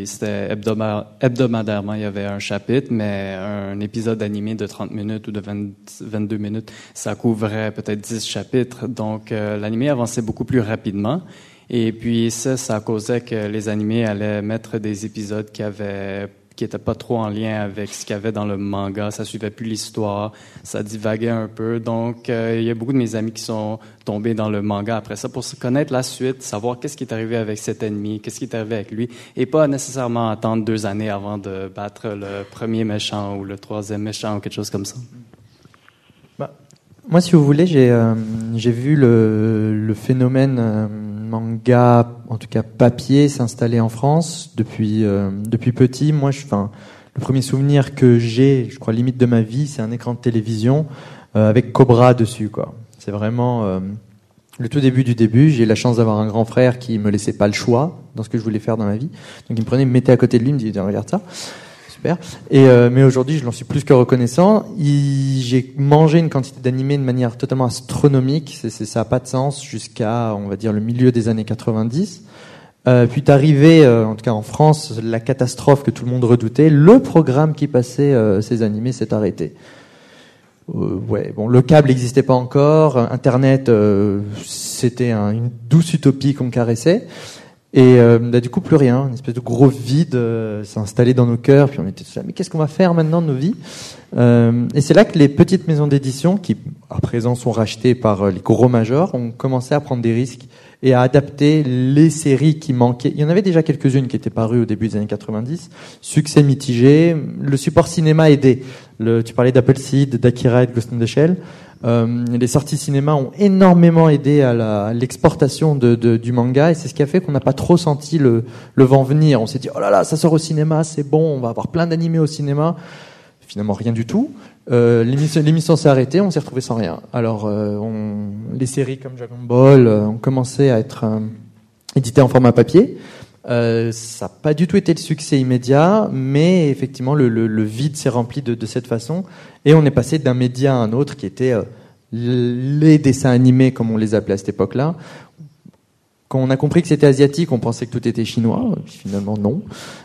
c'était hebdoma- hebdomadairement, il y avait un chapitre, mais un épisode d'animé de 30 minutes ou de 20 22 minutes, ça couvrait peut-être 10 chapitres, donc euh, l'animé avançait beaucoup plus rapidement. Et puis ça, ça causait que les animés allaient mettre des épisodes qui avaient qui n'était pas trop en lien avec ce qu'il y avait dans le manga. Ça suivait plus l'histoire, ça divaguait un peu. Donc, euh, il y a beaucoup de mes amis qui sont tombés dans le manga après ça pour connaître la suite, savoir qu'est-ce qui est arrivé avec cet ennemi, qu'est-ce qui est arrivé avec lui, et pas nécessairement attendre deux années avant de battre le premier méchant ou le troisième méchant ou quelque chose comme ça. Moi, si vous voulez, j'ai euh, vu le, le phénomène euh, manga, en tout cas papier, s'installer en France depuis euh, depuis petit. Moi, je, enfin, le premier souvenir que j'ai, je crois limite de ma vie, c'est un écran de télévision euh, avec Cobra dessus, quoi. C'est vraiment euh, le tout début du début. J'ai eu la chance d'avoir un grand frère qui me laissait pas le choix dans ce que je voulais faire dans ma vie. Donc, il me prenait, me mettait à côté de lui, me disait regarde ça. Super. Et euh, mais aujourd'hui, je l'en suis plus que reconnaissant. J'ai mangé une quantité d'animés de manière totalement astronomique. Ça n'a pas de sens jusqu'à, on va dire, le milieu des années 90. Euh, puis arrivé, euh, en tout cas en France, la catastrophe que tout le monde redoutait. Le programme qui passait euh, ces animés s'est arrêté. Euh, ouais, bon, le câble n'existait pas encore. Internet, euh, c'était un- une douce utopie qu'on caressait. Et euh, bah, du coup, plus rien, une espèce de gros vide euh, s'est installé dans nos cœurs. Puis on était tous là, mais qu'est-ce qu'on va faire maintenant de nos vies? Euh, Et c'est là que les petites maisons d'édition, qui à présent sont rachetées par euh, les gros majors, ont commencé à prendre des risques et à adapter les séries qui manquaient. Il y en avait déjà quelques-unes qui étaient parues au début des années 90. Succès mitigé. Le support cinéma aidé. Le, tu parlais d'Appleseed, d'Akira et de Ghost in the Shell. Euh, les sorties cinéma ont énormément aidé à l'exportation de, de- du manga et c'est ce qui a fait qu'on n'a pas trop senti le, le vent venir. On s'est dit oh là là, ça sort au cinéma, c'est bon, on va avoir plein d'animés au cinéma. Finalement rien du tout. Euh, l'émission, l'émission s'est arrêtée, on s'est retrouvé sans rien. Alors euh, on, les séries comme Dragon Ball euh, ont commencé à être euh, éditées en format papier. Euh, ça n'a pas du tout été le succès immédiat, mais effectivement le, le- le vide s'est rempli de, de cette façon et on est passé d'un média à un autre qui était euh, les dessins animés comme on les appelait à cette époque-là. Quand on a compris que c'était asiatique, on pensait que tout était chinois. Finalement, non.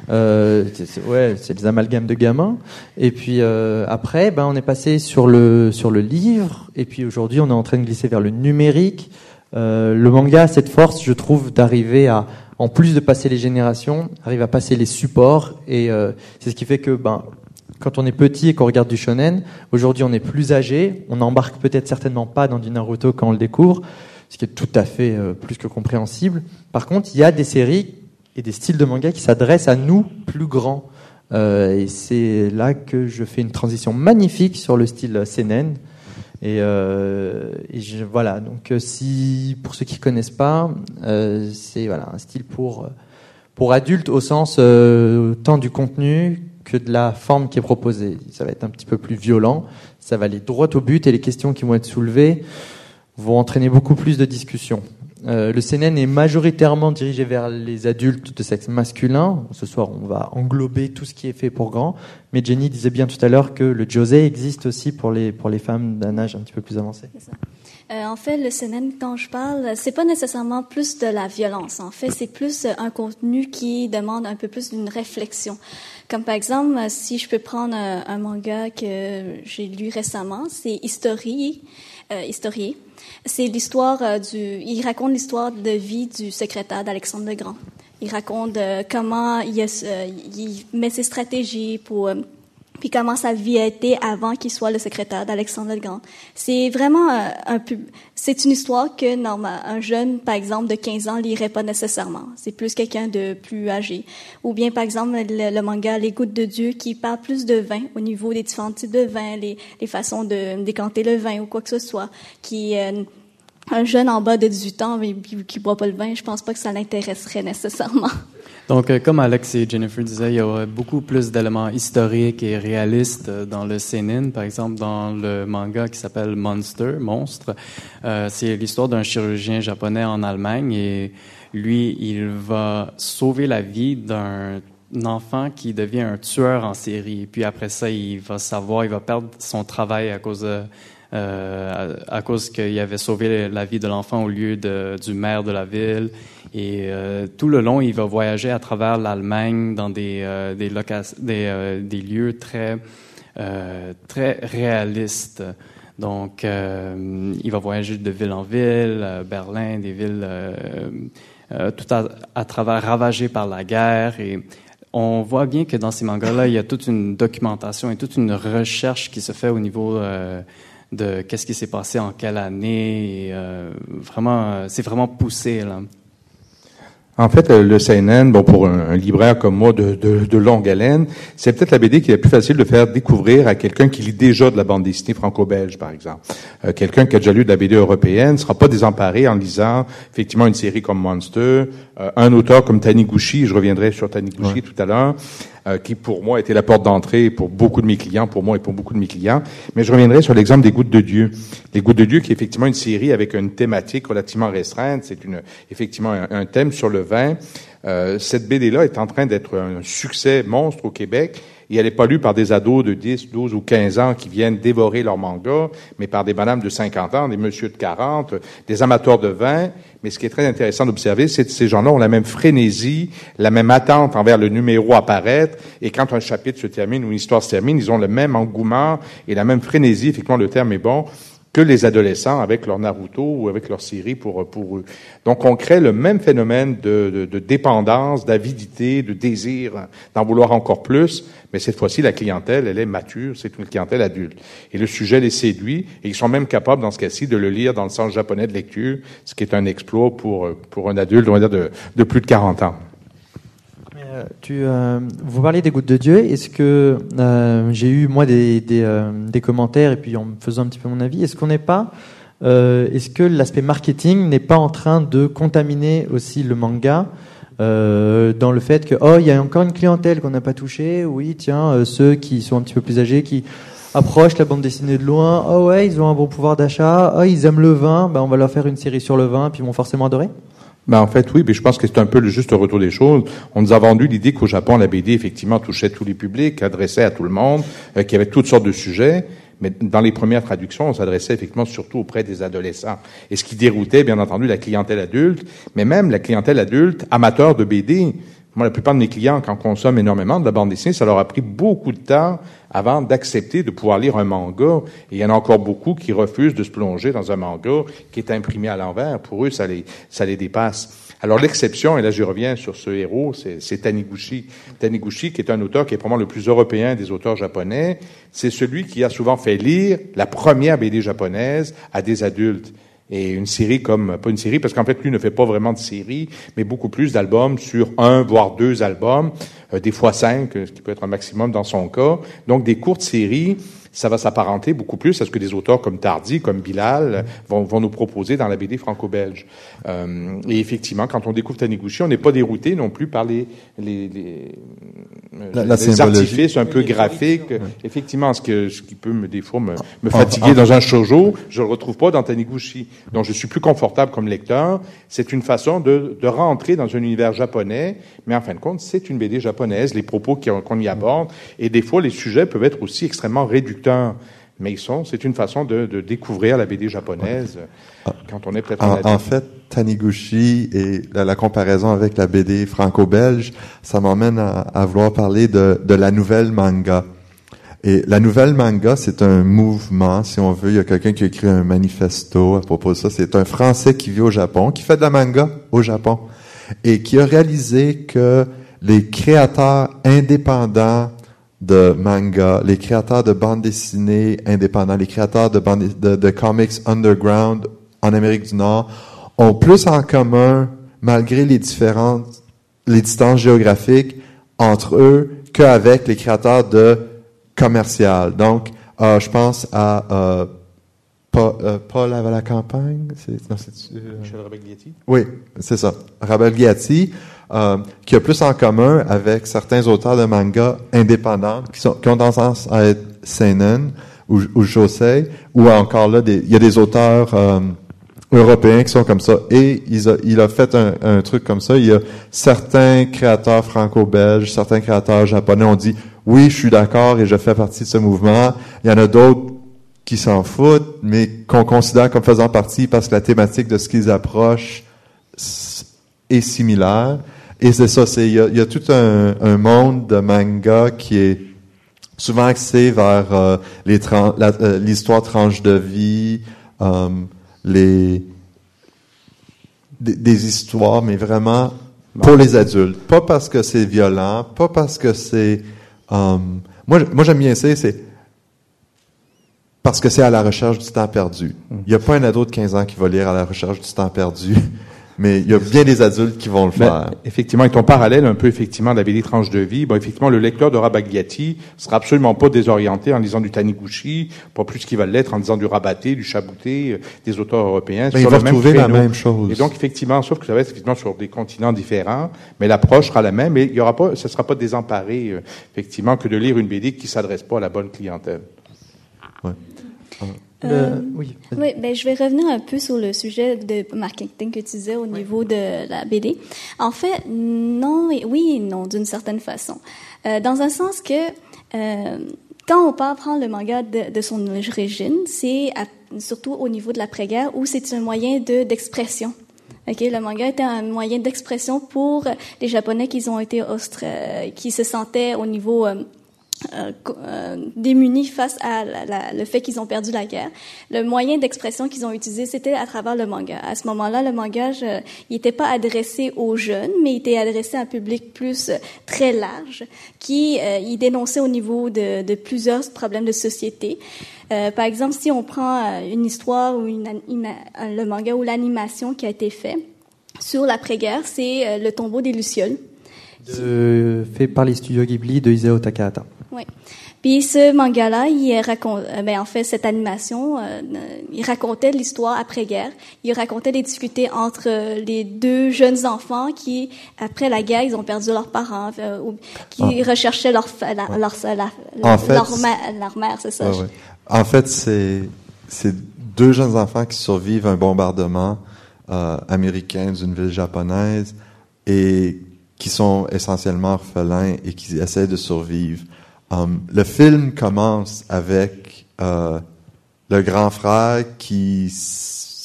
Euh, c'est, ouais, c'est des amalgames de gamins. Et puis euh, après, ben, on est passé sur le sur le livre. Et puis aujourd'hui, on est en train de glisser vers le numérique. Euh, le manga a cette force, je trouve, d'arriver à, en plus de passer les générations, arrive à passer les supports. Et euh, c'est ce qui fait que, ben, quand on est petit et qu'on regarde du shonen, aujourd'hui on est plus âgé, on n'embarque peut-être certainement pas dans du Naruto quand on le découvre, ce qui est tout à fait euh, plus que compréhensible. Par contre, il y a des séries et des styles de manga qui s'adressent à nous plus grands. Euh, et c'est là que je fais une transition magnifique sur le style seinen. Et, euh, et je, voilà, donc euh, si pour ceux qui connaissent pas, euh, c'est voilà un style pour pour adultes au sens euh, tant du contenu que de la forme qui est proposée. Ça va être un petit peu plus violent, ça va aller droit au but et les questions qui vont être soulevées vont entraîner beaucoup plus de discussions. Euh, le CNN est majoritairement dirigé vers les adultes de sexe masculin. Ce soir, on va englober tout ce qui est fait pour grand. Mais Jenny disait bien tout à l'heure que le josei existe aussi pour les, pour les femmes d'un âge un petit peu plus avancé. Euh, en fait, le CNN, quand je parle, c'est pas nécessairement plus de la violence. En fait, c'est plus euh, un contenu qui demande un peu plus d'une réflexion. Comme par exemple, si je peux prendre un, manga que j'ai lu récemment, c'est History. euh. C'est l'histoire euh, du. Il raconte l'histoire de vie du secrétaire d'Alexandre le Grand. Il raconte euh, comment il, euh, il, met ses stratégies pour puis comment sa vie a été avant qu'il soit le secrétaire d'Alexandre le Grand. C'est vraiment un, un c'est une histoire que normal, un jeune, par exemple, de 15 ans lirait pas nécessairement. C'est plus quelqu'un de plus âgé. Ou bien, par exemple, le, le, manga Les Gouttes de Dieu qui parle plus de vin au niveau des différents types de vin, les, les façons de décanter le vin ou quoi que ce soit, qui euh, un jeune en bas de 18 ans mais qui boit pas le vin, je pense pas que ça l'intéresserait nécessairement. Donc, euh, comme Alex et Jennifer disaient, il y a beaucoup plus d'éléments historiques et réalistes euh, dans le seinen. Par exemple, dans le manga qui s'appelle Monster, Monstre, euh, c'est l'histoire d'un chirurgien japonais en Allemagne et lui, il va sauver la vie d'un enfant qui devient un tueur en série. Puis après ça, il va savoir, il va perdre son travail à cause euh, à, cause qu'il avait sauvé la vie de l'enfant au lieu de, du maire de la ville. Et euh, tout le long, il va voyager à travers l'Allemagne dans des, euh, des, des, euh, des, lieux très, euh, très réalistes. Donc, il va voyager de ville en ville, Berlin, des villes tout à, travers ravagées par la guerre. Et on voit bien que dans ces mangas-là, il y a toute une documentation et toute une recherche qui se fait au niveau de qu'est-ce qui s'est passé en quelle année. Et, euh, vraiment, c'est vraiment poussé là. En fait, le CNN, bon, pour un, libraire comme moi de, de, de longue haleine, c'est peut-être la BD qui est plus facile de faire découvrir à quelqu'un qui lit déjà de la bande dessinée franco-belge, par exemple. Euh, quelqu'un qui a déjà lu de la BD européenne ne sera pas désemparé en lisant effectivement une série comme Monster, euh, un auteur comme Taniguchi, je reviendrai sur Taniguchi ouais. tout à l'heure, euh, qui pour moi était la porte d'entrée pour beaucoup de mes clients, pour moi et pour beaucoup de mes clients. Mais je reviendrai sur l'exemple des Gouttes de Dieu. Les Gouttes de Dieu, qui est effectivement une série avec une thématique relativement restreinte. C'est une effectivement un, un, thème sur le vin. Euh, cette BD-là est en train d'être un succès monstre au Québec. Et elle n'est pas lue par des ados de 10, 12 ou 15 ans qui viennent dévorer leur manga, mais par des madames de 50 ans, des messieurs de 40, des amateurs de vin. Mais ce qui est très intéressant d'observer, c'est que ces gens-là ont la même frénésie, la même attente envers le numéro apparaître. Et quand un chapitre se termine ou une histoire se termine, ils ont le même engouement et la même frénésie, effectivement, le terme est bon, que les adolescents avec leur Naruto ou avec leur série pour, pour eux. Donc, on crée le même phénomène de, de, de dépendance, d'avidité, de désir d'en vouloir encore plus, mais cette fois-ci, la clientèle, elle est mature, c'est une clientèle adulte. Et le sujet les séduit, et ils sont même capables, dans ce cas-ci, de le lire dans le sens japonais de lecture, ce qui est un exploit pour, pour un adulte, on va dire, de, de plus de 40 ans. Tu, euh, vous parlez des gouttes de Dieu. Est-ce que euh, j'ai eu moi euh, des, commentaires et puis en me faisant un petit peu mon avis, est-ce qu'on n'est pas, est-ce que l'aspect marketing n'est pas en train de contaminer aussi le manga dans le fait que oh il y a encore une clientèle qu'on n'a pas touchée. Oui tiens ceux qui sont un petit peu plus âgés qui approchent la bande dessinée de loin. Oh ouais ils ont un bon pouvoir d'achat. Oh ils aiment le vin. Ben on va leur faire une série sur le vin puis ils vont forcément adorer? Ben en fait, oui, mais je pense que c'est un peu le juste retour des choses. On nous a vendu l'idée qu'au Japon, la BD, effectivement, touchait tous les publics, adressait à tout le monde, euh, qu'il y avait toutes sortes de sujets. Mais dans les premières traductions, on s'adressait effectivement surtout auprès des adolescents. Et ce qui déroutait, bien entendu, la clientèle adulte, mais même la clientèle adulte amateur de BD. Moi, la plupart de mes clients, quand consomment énormément de la bande dessinée, ça leur a pris beaucoup de temps avant d'accepter de pouvoir lire un manga. Et il y en a encore beaucoup qui refusent de se plonger dans un manga qui est imprimé à l'envers. Pour eux, ça les, ça les dépasse. Alors l'exception, et là je reviens sur ce héros, c'est Taniguchi. Taniguchi, qui est un auteur qui est probablement le plus européen des auteurs japonais, c'est celui qui a souvent fait lire la première BD japonaise à des adultes. Et une série comme, pas une série, parce qu'en fait, lui ne fait pas vraiment de série, mais beaucoup plus d'albums sur un, voire deux albums, euh, des fois cinq, ce qui peut être un maximum dans son cas. Donc, des courtes séries ça va s'apparenter beaucoup plus à ce que des auteurs comme Tardy, comme Bilal vont, vont nous proposer dans la BD franco-belge. Euh, et effectivement, quand on découvre Taniguchi, on n'est pas dérouté non plus par les, les, les, la, la les artifices un peu graphiques. Oui. Effectivement, ce, que, ce qui peut me, des fois me, me fatiguer dans un shoujo, je le retrouve pas dans Taniguchi. Donc, je suis plus confortable comme lecteur. C'est une façon de, de rentrer dans un univers japonais, mais en fin de compte, c'est une BD japonaise, les propos qu'on y aborde, et des fois, les sujets peuvent être aussi extrêmement réducteurs c'est une façon de, de, découvrir la BD japonaise quand on est peut-être en, en, fait, Taniguchi et la, la, comparaison avec la BD franco-belge, ça m'emmène à, à, vouloir parler de, de, la nouvelle manga. Et la nouvelle manga, c'est un mouvement, si on veut. Il y a quelqu'un qui a écrit un manifesto à propos de ça. C'est un Français qui vit au Japon, qui fait de la manga au Japon, et qui a réalisé que les créateurs indépendants de manga, les créateurs de bandes dessinées indépendants, les créateurs de, bandes, de, de comics underground en Amérique du Nord ont plus en commun, malgré les différentes, les distances géographiques entre eux, qu'avec les créateurs de commercial. Donc, euh, je pense à euh, Paul, euh, Paul à la campagne. C'est, non, c'est, euh, Michel Rabagliati. oui, c'est ça. Rabel Ghiati, euh, qui a plus en commun avec certains auteurs de manga indépendants qui, sont, qui ont tendance à être seinen ou, ou josei, ou encore là, il y a des auteurs euh, européens qui sont comme ça. Et il a, il a fait un, un truc comme ça. Il y a certains créateurs franco-belges, certains créateurs japonais ont dit oui, je suis d'accord et je fais partie de ce mouvement. Il y en a d'autres qui s'en foutent, mais qu'on considère comme faisant partie parce que la thématique de ce qu'ils approchent est similaire. Et c'est ça, il y a, tout un, monde de manga qui est souvent axé vers euh, euh, l'histoire tranche de vie, euh, les des, histoires, mais vraiment pour les adultes. Pas parce que c'est violent, pas parce que c'est moi, moi j'aime bien ça, c'est parce que c'est à la recherche du temps perdu. Il n'y a pas un ado de 15 ans qui va lire à la recherche du temps perdu, mais il y a bien des adultes qui vont le Ben, faire. effectivement, et ton parallèle un peu effectivement de la BD tranche de vie, bon, effectivement, le lecteur de Rabagliati sera absolument pas désorienté en lisant du Taniguchi, pas plus qu'il va l'être en lisant du Rabaté, du Chabouté, euh, des auteurs européens. Ben, il sur va le même retrouver la même chose. Et donc, effectivement, sauf que ça va être effectivement sur des continents différents, mais l'approche sera la même et il y aura pas, ce sera pas désemparé, euh, effectivement, que de lire une BD qui s'adresse pas à la bonne clientèle. Le- Euh, oui. Oui, ben, je vais revenir un peu sur le sujet de marketing que tu disais au niveau de la BD. En fait, non, et oui et non, d'une certaine façon. Euh, dans un sens que, euh, quand on part prendre le manga de, de son origine, c'est surtout au niveau de l'après-guerre où c'est un moyen de d'expression. Ok, le manga était un moyen d'expression pour les Japonais qui ont été austra- qui se sentaient au niveau euh, euh, démunis face à la- la- le fait qu'ils ont perdu la guerre. Le moyen d'expression qu'ils ont utilisé, c'était à travers le manga. À ce moment-là, le manga, il n'était pas adressé aux jeunes, mais il était adressé à un public plus euh, très large, qui euh, il dénonçait au niveau de, de plusieurs problèmes de société. Euh, par exemple, si on prend euh, une histoire ou une, le manga ou l'animation qui a été fait sur l'après-guerre, c'est le tombeau des lucioles. De- fait par les studios Ghibli de Isao Takahata. Oui. Puis ce manga-là, il raconte, euh, ben en fait cette animation, euh, il racontait l'histoire après-guerre. Il racontait les difficultés entre euh, les deux jeunes enfants qui, après la guerre, ils ont perdu leurs parents, euh, ou qui recherchaient leur leur la- Ah. En fait, leur, ma- leur mère, c'est ça. Ouais, ouais. En fait, c'est c'est deux jeunes enfants qui survivent un bombardement euh, américain d'une ville japonaise et qui sont essentiellement orphelins et qui essaient de survivre. Um, le film commence avec euh, le grand frère qui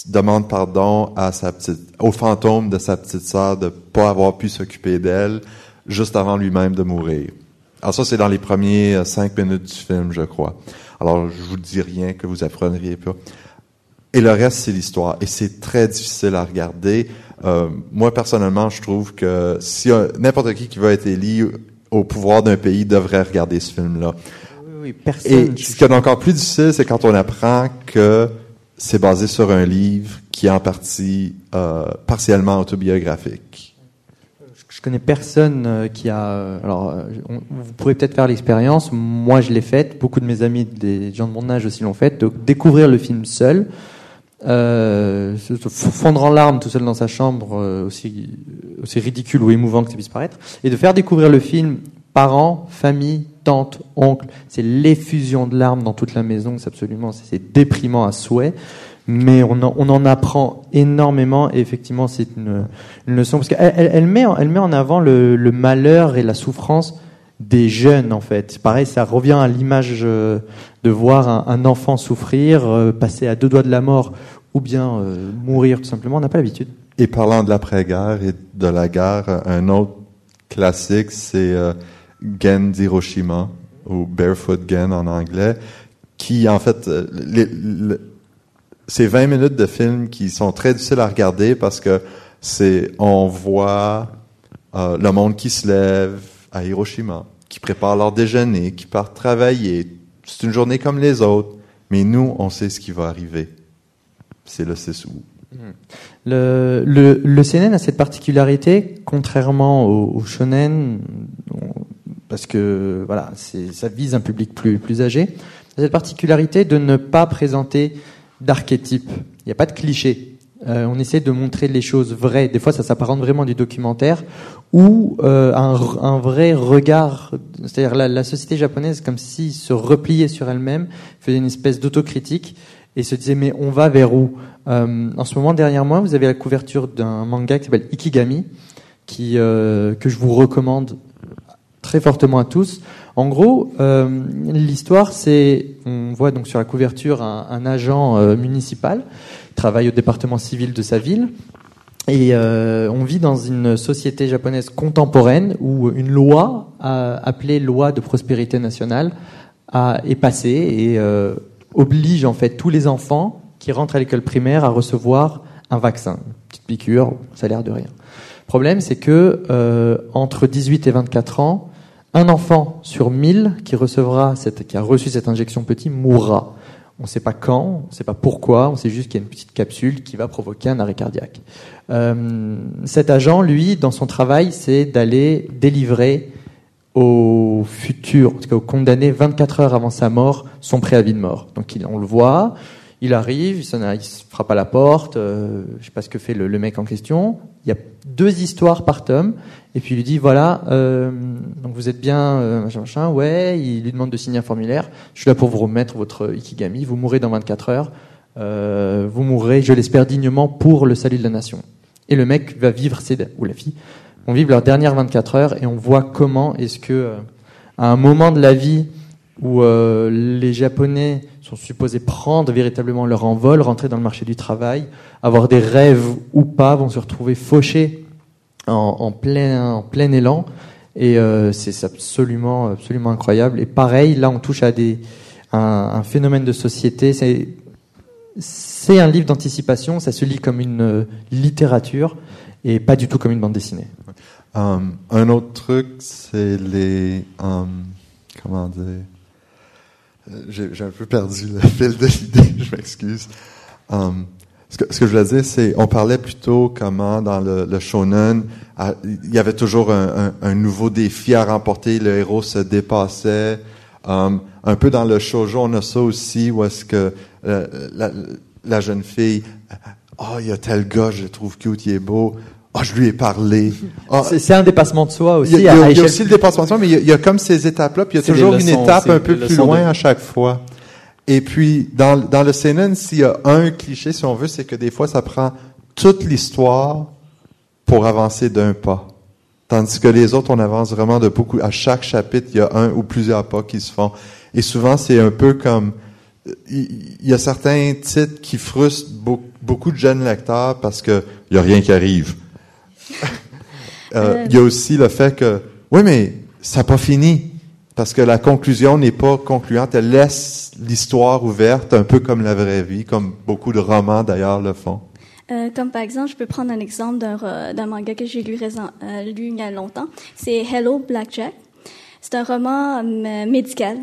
demande pardon à sa petite, au fantôme de sa petite sœur de pas avoir pu s'occuper d'elle juste avant lui-même de mourir. Alors ça, c'est dans les premiers euh, cinq minutes du film, je crois. Alors, je vous dis rien que vous apprendriez pas. Et le reste, c'est l'histoire. Et c'est très difficile à regarder. Euh, moi, personnellement, je trouve que si n'importe qui qui veut être élu au pouvoir d'un pays devrait regarder ce film-là. Oui, oui, personne. Et ce qui est encore plus difficile, c'est quand on apprend que c'est basé sur un livre qui est en partie euh, partiellement autobiographique. Je connais personne euh, qui a. euh, Alors, euh, on- vous pourrez peut-être faire l'expérience. Moi, je l'ai faite. Beaucoup de mes amis, des gens de mon âge aussi l'ont faite. Donc, découvrir le film seul, euh, se fondre en larmes tout seul dans sa chambre, euh, aussi aussi ridicule ou émouvant que ça puisse paraître, et de faire découvrir le film parents, famille, tante, oncle. C'est l'effusion de larmes dans toute la maison. C'est absolument, c'est- déprimant à souhait. Mais on en, on en apprend énormément et effectivement c'est une, une leçon parce qu'elle elle, elle met en, elle met en avant le, le malheur et la souffrance des jeunes en fait. Pareil, ça revient à l'image euh, de voir un, enfant souffrir, euh, passer à deux doigts de la mort ou bien euh, mourir tout simplement. On n'a pas l'habitude. Et parlant de l'après-guerre et de la guerre, un autre classique, c'est Gen d'Hiroshima ou Barefoot Gen en anglais, qui en fait, euh, les, c'est 20 minutes de film qui sont très difficiles à regarder parce que c'est on voit le monde qui se lève à Hiroshima, qui prépare leur déjeuner, qui part travailler. C'est une journée comme les autres, mais nous, on sait ce qui va arriver. C'est le 6 août. Le, le, CNN a cette particularité, contrairement au, au shonen, parce que voilà, ça vise un public plus, plus âgé, cette particularité de ne pas présenter d'archétypes. Il n'y a pas de clichés. Euh, on essaie de montrer les choses vraies. Des fois, ça s'apparente vraiment du documentaire ou euh, un, un, vrai regard. C'est-à-dire la, la, société japonaise, comme si se repliait sur elle-même, faisait une espèce d'autocritique et se disait mais on va vers où? Euh, En ce moment, derrière moi, vous avez la couverture d'un manga qui s'appelle Ikigami, qui euh, que je vous recommande très fortement à tous. En gros, euh, l'histoire, c'est, on voit donc sur la couverture un, un agent euh, municipal, travaille au département civil de sa ville, et euh, on vit dans une société japonaise contemporaine où une loi, appelée loi de prospérité nationale, est passée et euh, oblige en fait tous les enfants qui rentrent à l'école primaire à recevoir un vaccin, petite piqûre, ça a l'air de rien. Le problème, c'est que euh, entre 18 et 24 ans, un enfant sur 1000 qui recevra cette, qui a reçu cette injection petit mourra. On ne sait pas quand, on ne sait pas pourquoi, on sait juste qu'il y a une petite capsule qui va provoquer un arrêt cardiaque. Euh, cet agent, lui, dans son travail, c'est d'aller délivrer au futur, en tout cas au condamné, 24 heures avant sa mort, son préavis de mort. Donc on le voit, il arrive, il, il frappe à la porte, euh, je sais pas ce que fait le, le, mec en question. Il y a deux histoires par tome, et puis il lui dit voilà, euh, donc vous êtes bien euh, machin machin, ouais. Il lui demande de signer un formulaire. Je suis là pour vous remettre votre ikigami. Vous mourrez dans 24 heures. Euh, vous mourrez, je l'espère dignement, pour le salut de la nation. Et le mec va vivre ses ou la fille vont vivre leurs dernières 24 heures, et on voit comment est-ce que euh, à un moment de la vie où euh, les Japonais sont supposés prendre véritablement leur envol, rentrer dans le marché du travail, avoir des rêves ou pas, vont se retrouver fauchés en, plein, en plein élan. Et euh, c'est absolument, absolument incroyable. Et pareil, là, on touche à des, un, phénomène de société. C'est, un livre d'anticipation. Ça se lit comme une euh, littérature et pas du tout comme une bande dessinée. Um, un autre truc, c'est les, comment dire j'ai un peu perdu le fil de l'idée, je m'excuse. Ce, que, ce que je voulais dire, c'est, on parlait plutôt comment dans le, le shonen, à, il y avait toujours un, un, un, nouveau défi à remporter, le héros se dépassait. Um, un peu dans le shoujo, on a ça aussi, où est-ce que euh, la, la, jeune fille, oh, il y a tel gars, je le trouve cute, il est beau. Oh, je lui ai parlé. Oh, c'est un dépassement de soi aussi. Il y y a, il y a aussi le dépassement de soi, mais il y a, il y a comme ces étapes-là, puis il y a toujours une étape un peu plus loin de... à chaque fois. Et puis, dans, dans le CNN, s'il y a un cliché, si on veut, c'est que des fois, ça prend toute l'histoire pour avancer d'un pas. Tandis que les autres, on avance vraiment de beaucoup. À chaque chapitre, il y a un ou plusieurs pas qui se font. Et souvent, c'est un peu comme... Il y a certains titres qui frustrent beaucoup de jeunes lecteurs parce qu'il n'y a rien qui arrive. euh, il y a aussi le fait que, oui, mais ça n'a pas fini. Parce que la conclusion n'est pas concluante. Elle laisse l'histoire ouverte, un peu comme la vraie vie, comme beaucoup de romans d'ailleurs le font. Euh, comme par exemple, je peux prendre un exemple d'un manga que j'ai lu, euh, lu, il y a longtemps. C'est Hello Blackjack. C'est un roman euh, médical.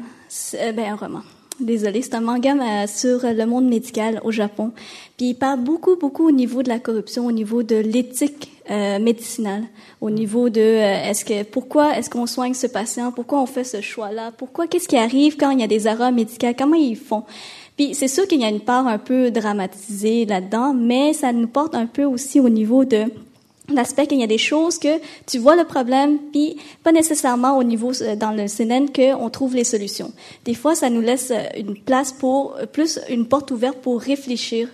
ben, un roman. Désolée, c'est un manga sur le monde médical au Japon. Puis il parle beaucoup, beaucoup au niveau de la corruption, au niveau de l'éthique euh, médicinale, au niveau de euh, est-ce que pourquoi est-ce qu'on soigne ce patient, pourquoi on fait ce choix-là, pourquoi qu'est-ce qui arrive quand il y a des erreurs médicales, comment ils font. Puis c'est sûr qu'il y a une part un peu dramatisée là-dedans, mais ça nous porte un peu aussi au niveau de l'aspect qu'il y a des choses que tu vois le problème, puis pas nécessairement au niveau euh, dans le CNN qu'on trouve les solutions. Des fois, ça nous laisse euh, une place pour euh, plus une porte ouverte pour réfléchir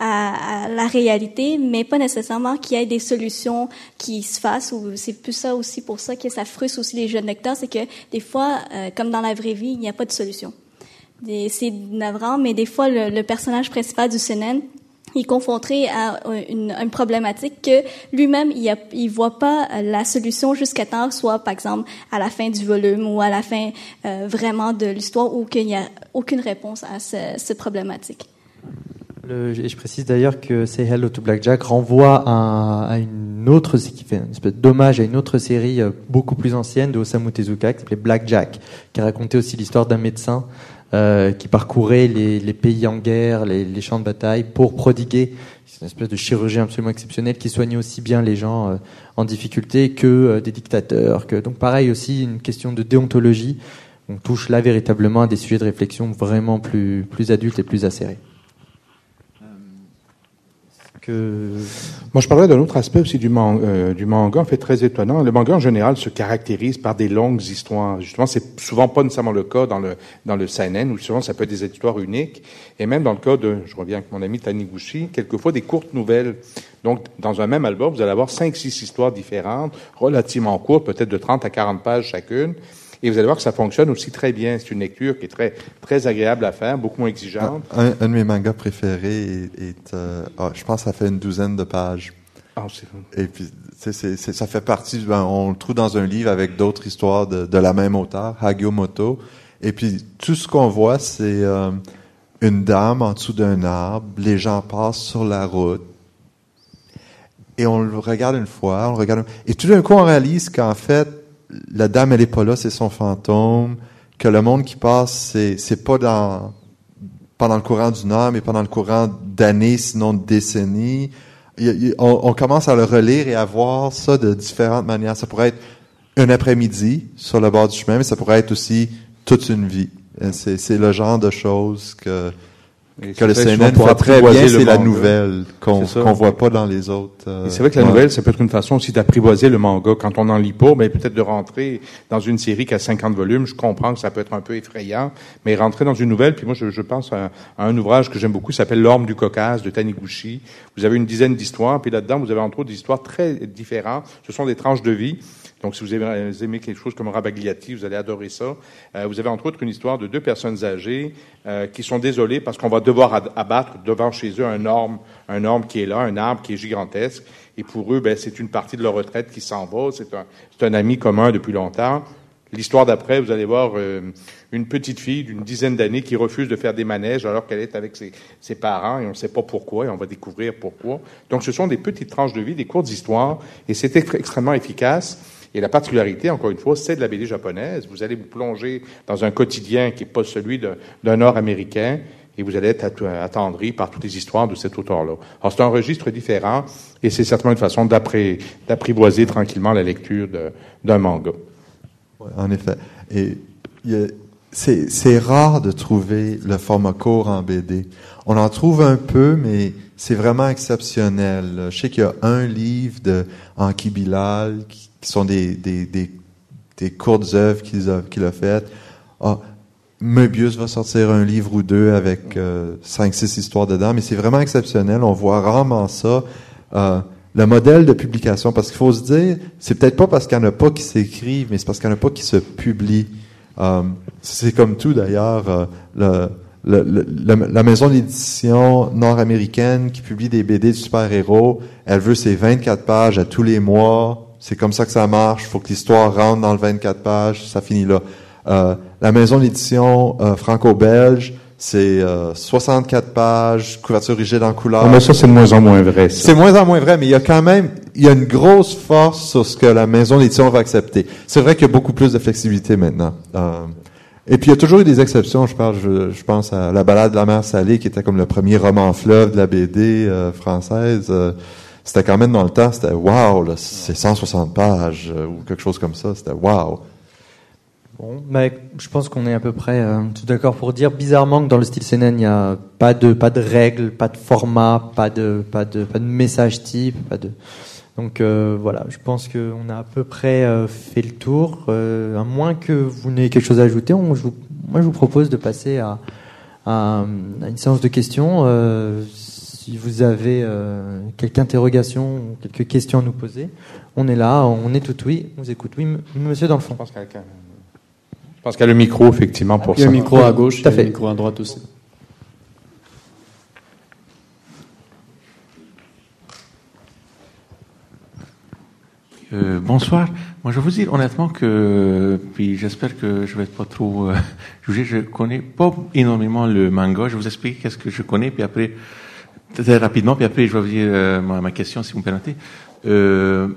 à, la réalité, mais pas nécessairement qu'il y ait des solutions qui se fassent. Ou c'est plus ça aussi pour ça que ça frustre aussi les jeunes lecteurs, c'est que des fois, euh, comme dans la vraie vie, il n'y a pas de solution. C'est navrant, mais des fois, le, le personnage principal du CNN il est confronté à une, problématique que lui-même il, il voit pas la solution jusqu'à temps soit par exemple à la fin du volume ou à la fin euh, vraiment de l'histoire ou qu'il n'y a aucune réponse à ce, cette problématique. Le, je précise d'ailleurs que Say Hello to Blackjack renvoie à, une autre, qui fait une espèce d'hommage à une autre série euh, beaucoup plus ancienne de Osamu Tezuka qui s'appelait Blackjack, qui racontait aussi l'histoire d'un médecin euh, qui parcourait les, pays en guerre, les, champs de bataille, pour prodiguer une espèce de chirurgien absolument exceptionnel qui soignait aussi bien les gens euh, en difficulté que euh, des dictateurs. Que, donc pareil aussi une question de déontologie. On touche là véritablement à des sujets de réflexion vraiment plus, plus adultes et plus acérés. Moi, je parlerais d'un autre aspect aussi du, man euh, du manga, en fait, très étonnant. Le manga, en général, se caractérise par des longues histoires. Justement, c'est souvent pas nécessairement le cas dans le, dans le seinen, où souvent ça peut être des histoires uniques. Et même dans le cas de, je reviens avec mon ami Taniguchi, quelquefois des courtes nouvelles. Donc, dans un même album, vous allez avoir cinq, six histoires différentes, relativement courtes, peut-être de 30 à 40 pages chacune. Et vous allez voir que ça fonctionne aussi très bien. C'est une lecture qui est très, très agréable à faire, beaucoup moins exigeante. Un, un de mes mangas préférés est, est euh, oh, je pense que ça fait une douzaine de pages. Ah, c'est Et puis, c'est, c'est, ça fait partie, ben, on le trouve dans un livre avec d'autres histoires de, de la même auteur, Hagio Moto. Et puis, tout ce qu'on voit, c'est euh, une dame en dessous d'un arbre, les gens passent sur la route, et on le regarde une fois, on le regarde, et tout d'un coup, on réalise qu'en fait, la dame, elle est pas là, c'est son fantôme, que le monde qui passe, c'est, c'est pas dans, pendant le courant d'une heure, mais pendant le courant d'années, sinon de décennies. on, commence à le relire et à voir ça de différentes manières. Ça pourrait être un après-midi sur le bord du chemin, mais ça pourrait être aussi toute une vie. C'est, c'est le genre de choses que, que le CNN voit très bien, c'est la nouvelle qu'on qu'on voit pas dans les autres. Euh, c'est vrai que la ouais. nouvelle, ça peut être une façon aussi d'apprivoiser le manga. Quand on en lit pas, mais peut-être de rentrer dans une série qui a 50 volumes, je comprends que ça peut être un peu effrayant, mais rentrer dans une nouvelle, puis moi je, je pense à, à, un ouvrage que j'aime beaucoup, s'appelle L'Orme du Caucase de Taniguchi. Vous avez une dizaine d'histoires, puis là-dedans vous avez entre autres des histoires très différentes. Ce sont des tranches de vie. Donc, si vous aimez quelque chose comme Rabagliati, vous allez adorer ça. Euh, vous avez entre autres une histoire de deux personnes âgées euh, qui sont désolées parce qu'on va devoir abattre devant chez eux un orme, un orme qui est là, un arbre qui est gigantesque. Et pour eux, ben, c'est une partie de leur retraite qui s'en va. C'est un, un, ami commun depuis longtemps. L'histoire d'après, vous allez voir euh, une petite fille d'une dizaine d'années qui refuse de faire des manèges alors qu'elle est avec ses, ses parents et on ne sait pas pourquoi et on va découvrir pourquoi. Donc, ce sont des petites tranches de vie, des courtes histoires et c'est extrêmement efficace. Et la particularité, encore une fois, c'est de la BD japonaise. Vous allez vous plonger dans un quotidien qui n'est pas celui d'un Nord-Américain et vous allez être attendri par toutes les histoires de cet auteur-là. Alors, c'est un registre différent et c'est certainement une façon d'apprivoiser tranquillement la lecture d'un manga. Ouais, en effet. Et c'est rare de trouver le format court en BD. On en trouve un peu, mais c'est vraiment exceptionnel. Je sais qu'il y a un livre de Anki Bilal qui sont des, des, des, des courtes œuvres qu'il a, qu'il a faites. Ah, Möbius va sortir un livre ou deux avec euh, cinq, six histoires dedans, mais c'est vraiment exceptionnel. On voit rarement ça. Euh, le modèle de publication, parce qu'il faut se dire, c'est peut-être pas parce qu'il n'y en a pas qui s'écrivent, mais c'est parce qu'il n'y en a pas qui se publient. Euh, c'est comme tout d'ailleurs. Euh, le, le, le, la maison d'édition nord-américaine qui publie des BD de super-héros, elle veut ses 24 pages à tous les mois, c'est comme ça que ça marche. Il faut que l'histoire rentre dans le 24 pages. Ça finit là. Euh, la maison d'édition euh, franco-belge, c'est euh, 64 pages, couverture rigide en couleur. Oh, mais ça, c'est de moins en moins vrai. C'est moins en moins vrai, mais il y a quand même, il y a une grosse force sur ce que la maison d'édition va accepter. C'est vrai qu'il y a beaucoup plus de flexibilité maintenant. Euh, et puis il y a toujours eu des exceptions. Je parle, je, je, pense à la balade de la mer salée, qui était comme le premier roman fleuve de la BD euh, française c'était quand même dans le temps, c'était wow, c'est 160 pages euh, ou quelque chose comme ça, c'était wow. Bon, mais je pense qu'on est à peu près euh, tout d'accord pour dire bizarrement que dans le style CNN, il n'y a pas de pas de règles, pas de format, pas de pas de pas de message type, donc euh, voilà, je pense qu'on a à peu près euh, fait le tour. À moins que vous n'ayez quelque chose à ajouter, moi je vous propose de passer à une séance de questions si vous avez euh, quelques interrogations ou quelques questions à nous poser, on est là, on est tout oui, on vous écoute. Oui, monsieur dans le fond. Je pense qu'il y, a le micro, effectivement, pour il y a le micro à gauche, tout à fait. il y a le micro à droite aussi. Euh, bonsoir. Moi, je vous dis honnêtement que, puis j'espère que je vais pas trop euh, juger, je connais pas énormément le manga. Je vous explique qu'est-ce que je connais, puis après, très rapidement, puis après, je vais vous dire euh, ma, question, si vous me permettez. Euh,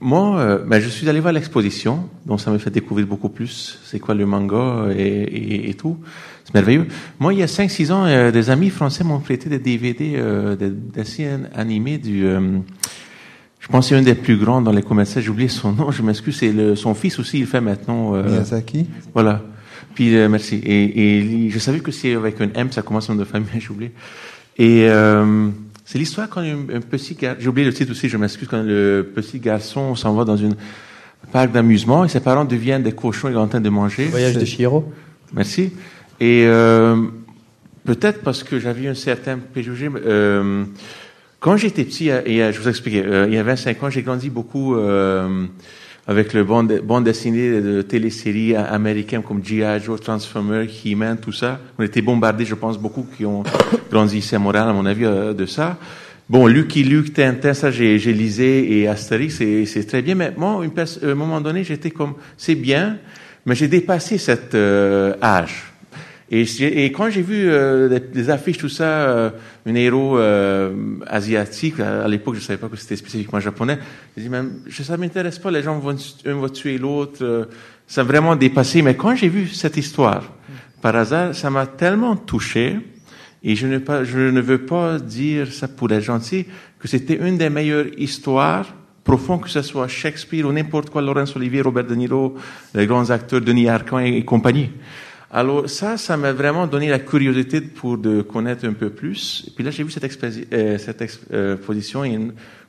moi, euh, ben, je suis allé voir l'exposition, donc ça m'a fait découvrir beaucoup plus c'est quoi le manga et, et, et tout. C'est merveilleux. Moi, il y a 5-6 ans, euh, des amis français m'ont prêté des DVD, euh, des dessins animés du... Euh, je pense c'est un des plus grands dans les commerçants. J'ai oublié son nom, je m'excuse. C'est son fils aussi, il fait maintenant... Miyazaki Voilà. Puis, merci. Et, et, je savais que c'est avec un M, ça commence en de famille, j'ai oublié. Et... C'est l'histoire quand un, petit garçon, j'ai oublié le titre aussi, je m'excuse, quand le petit garçon s'en va dans une parc d'amusement et ses parents deviennent des cochons, il est en train de manger. Voyage de Chihiro. Merci. Et euh, peut-être parce que j'avais un certain préjugé. Euh, quand j'étais petit, et je vous explique, euh, il y a 25 ans, j'ai grandi beaucoup euh, avec le bande, bande dessinée de téléséries américaines comme G.I. Joe, Transformers, He-Man, tout ça. On était bombardés, je pense, beaucoup qui ont grandi à Montréal, à mon avis, euh, de ça. Bon, Lucky Luke, Tintin, ça, j'ai, lisé, et Astérix, c'est, très bien. Mais moi, une, à un moment donné, j'étais comme, c'est bien, mais j'ai dépassé cet euh, âge. Et, quand j'ai vu euh, des, affiches, tout ça, euh, un héros euh, asiatique, à, l'époque, je savais pas que c'était spécifiquement japonais, j'ai dit, même, ça m'intéresse pas, les gens vont, un va tuer l'autre, euh, ça a vraiment dépassé. Mais quand j'ai vu cette histoire, par hasard, ça m'a tellement touché, et je ne, je ne veux pas dire ça pour être gentil, que c'était une des meilleures histoires profondes, que ce soit Shakespeare ou n'importe quoi, Laurence Olivier, Robert De Niro, les grands acteurs, Denis Arcand et compagnie. Alors ça, ça m'a vraiment donné la curiosité pour de connaître un peu plus. Et puis là, j'ai vu cette, euh, cette exposition et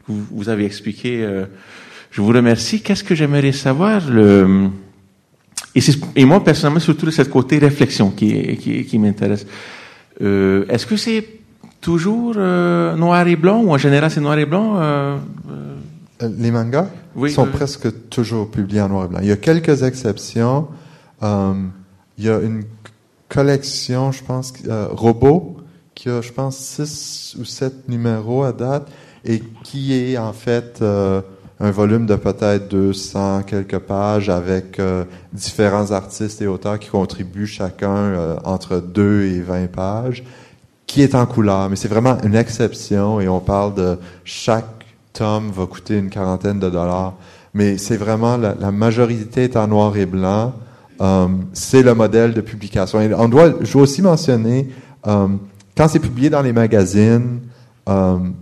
vous, vous avez expliqué. Euh, je vous remercie. Qu'est-ce que j'aimerais savoir le, et, et, moi, personnellement, surtout de ce côté réflexion qui, qui, qui m'intéresse. Euh, Est-ce que c'est toujours euh, noir et blanc ou en général c'est noir et blanc euh, Les mangas oui, sont presque toujours publiés en noir et blanc. Il y a quelques exceptions. Il y a une collection, je pense, euh, robot, qui a, je pense, six ou sept numéros à date et qui est en fait euh, un volume de peut-être 200 quelques pages avec euh, différents artistes et auteurs qui contribuent chacun euh, entre 2 et 20 pages, qui est en couleur. Mais c'est vraiment une exception et on parle de chaque tome va coûter une quarantaine de dollars. Mais c'est vraiment la, la majorité est en noir et blanc. Um, c'est le modèle de publication. On doit, je dois aussi mentionner, um, quand c'est publié dans les magazines, um,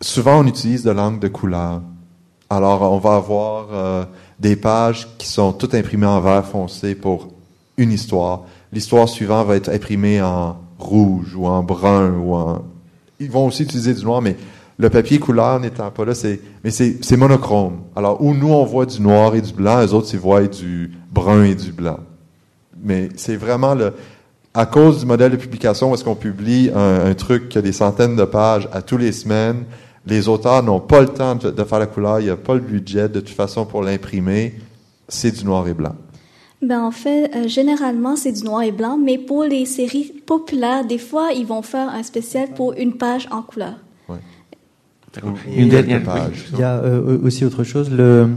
souvent on utilise de langue de couleur. Alors, on va avoir euh, des pages qui sont toutes imprimées en vert foncé pour une histoire. L'histoire suivante va être imprimée en rouge ou en brun ou en... Ils vont aussi utiliser du noir, mais le papier couleur n'étant pas là, c'est mais c'est monochrome. Alors où nous on voit du noir et du blanc, les autres ils voient du brun et du blanc. Mais c'est vraiment le à cause du modèle de publication est-ce qu'on publie un, truc qui a des centaines de pages à tous les semaines, les auteurs n'ont pas le temps de, de faire la couleur, il n'y a pas le budget de toute façon pour l'imprimer, c'est du noir et blanc. Ben en fait, euh, généralement c'est du noir et blanc, mais pour les séries populaires, des fois ils vont faire un spécial pour une page en couleur. Une dernière page. Il y a euh, aussi autre chose. Le,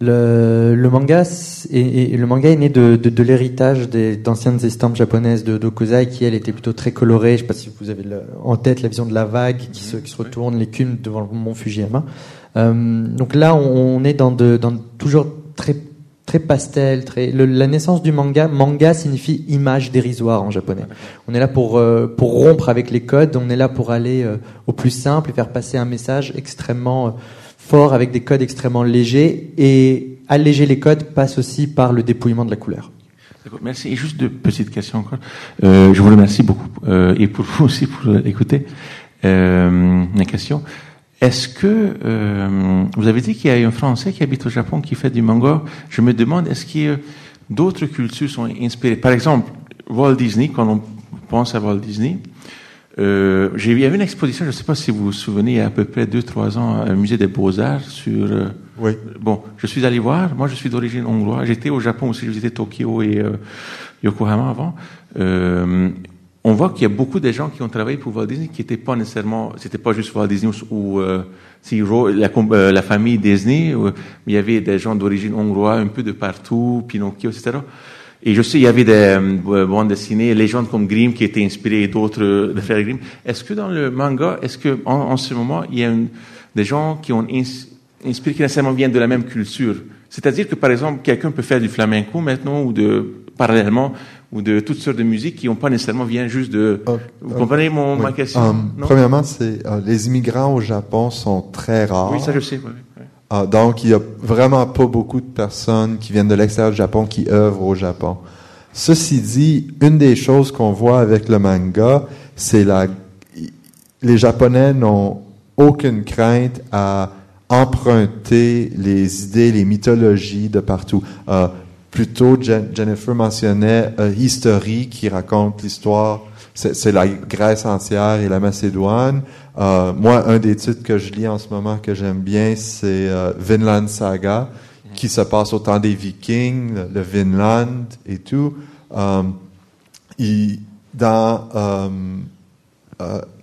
le, le manga est, le manga est né de, de, de l'héritage d'anciennes estampes japonaises de Dokuzai qui elle était plutôt très colorée. Je ne sais pas si vous avez le, en tête la vision de la vague qui se, qui se retourne, l'écume devant le mont Fujiyama. Euh, donc là, on, on est dans, de, dans toujours très très pastel, très la naissance du manga. Manga signifie image dérisoire en japonais. On est là pour euh, pour rompre avec les codes. On est là pour aller euh, au plus simple et faire passer un message extrêmement euh, fort avec des codes extrêmement légers. Et alléger les codes passe aussi par le dépouillement de la couleur. Merci. Et juste deux petites questions encore. Je vous remercie beaucoup et pour vous aussi pour écouter mes questions. Est-ce que euh, vous avez dit qu'il y a un Français qui habite au Japon qui fait du manga Je me demande est-ce que d'autres cultures sont inspirées? Par exemple, Walt Disney, quand on pense à Walt Disney, euh, j'ai il y avait une exposition, je ne sais pas si vous vous souvenez, il y a à peu près deux trois ans, au musée des Beaux Arts sur. Euh, oui. Bon, je suis allé voir. Moi, je suis d'origine hongroise. J'étais au Japon aussi. Je visitais Tokyo et euh, Yokohama avant. On voit qu'il y a beaucoup de gens qui ont travaillé pour Walt Disney qui n'étaient pas nécessairement, c'était pas juste Walt Disney ou euh, la, euh, la, famille Disney, mais il y avait des gens d'origine hongroise un peu de partout, Pinocchio, etc. Et je sais, il y avait des euh, bandes dessinées, légendes comme Grimm qui étaient inspirées d'autres de frères Grimm. Est-ce que dans le manga, est-ce que en, en, ce moment, il y a une, des gens qui ont inspiré, qui nécessairement viennent de la même culture? C'est-à-dire que, par exemple, quelqu'un peut faire du flamenco maintenant ou de, parallèlement, ou de toutes sortes de musiques qui n'ont pas nécessairement vient juste de. Euh, vous comprenez mon, ma question Premièrement, c'est les immigrants au Japon sont très rares. Oui, ça je sais. Oui, ah, donc, il y a vraiment pas beaucoup de personnes qui viennent de l'extérieur du Japon qui œuvrent au Japon. Ceci dit, une des choses qu'on voit avec le manga, c'est la, les Japonais n'ont aucune crainte à emprunter les idées, les mythologies de partout. Euh, plutôt, Jennifer mentionnait euh, History qui raconte l'histoire c'est la Grèce entière et la Macédoine. Euh, moi, un des titres que je lis en ce moment que j'aime bien, c'est euh, Vinland Saga, qui se passe au temps des Vikings, le, Vinland et tout. Dans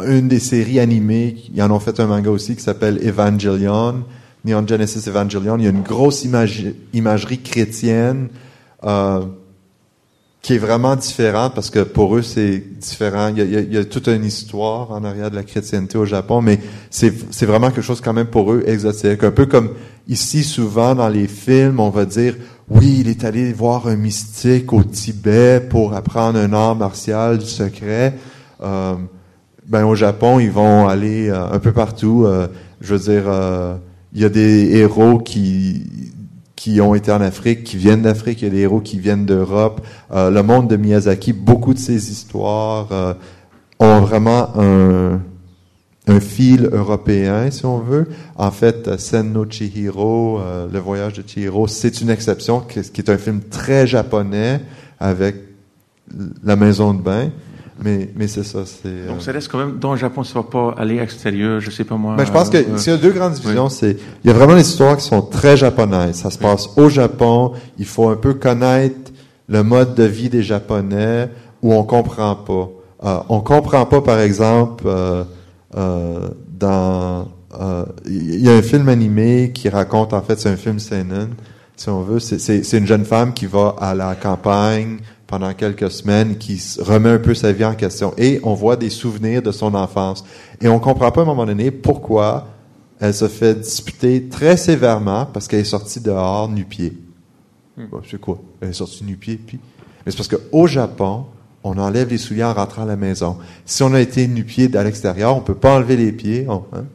une des séries animées, ils en ont fait un manga aussi qui s'appelle Evangelion, Neon Genesis Evangelion. Il y a une grosse imagerie chrétienne. Euh, qui est vraiment différent parce que pour eux c'est différent. Il y, a, il y, a, toute une histoire en arrière de la chrétienté au Japon, mais c'est vraiment quelque chose quand même pour eux exotique. Un peu comme ici souvent dans les films, on va dire oui, il est allé voir un mystique au Tibet pour apprendre un art martial du secret. Euh, ben au Japon, ils vont aller euh, un peu partout. Euh, je veux dire, euh, il y a des héros qui qui ont été en Afrique, qui viennent d'Afrique, il y a des héros qui viennent d'Europe. Euh, le monde de Miyazaki, beaucoup de ces histoires euh, ont vraiment un, fil européen, si on veut. En fait, Sen no Chihiro, euh, Le voyage de Chihiro, c'est une exception, qui est un film très japonais avec la maison de bain. Mais, mais c'est ça. C'est, Donc, ça reste quand même dans le Japon, ça va pas aller extérieur, je sais pas moi. Mais ben, je pense que euh, s'il y a deux grandes divisions, c'est, il y a vraiment des histoires qui sont très japonaises. Ça se passe au Japon. Il faut un peu connaître le mode de vie des Japonais où on comprend pas. Euh, on comprend pas, par exemple, euh, euh, dans, il y a un film animé qui raconte, en fait, c'est un film seinen, si on veut. C'est, c'est, c'est une jeune femme qui va à la campagne pendant quelques semaines, qui remet un peu sa vie en question. Et on voit des souvenirs de son enfance. Et on comprend pas à un moment donné pourquoi elle se fait disputer très sévèrement parce qu'elle est sortie dehors nu-pied. Hmm. c'est quoi? Elle est sortie nu-pied, puis... Mais c'est parce qu'au Japon, on enlève les souliers en rentrant à la maison. Si on a été nu-pied à l'extérieur, on peut pas enlever les pieds. hein?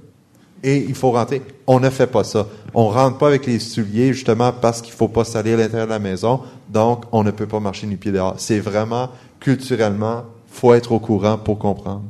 Et il faut rentrer. On ne fait pas ça. On rentre pas avec les souliers justement parce qu'il faut pas salir l'intérieur de la maison. Donc, on ne peut pas marcher nu pied dehors. C'est vraiment culturellement faut être au courant pour comprendre.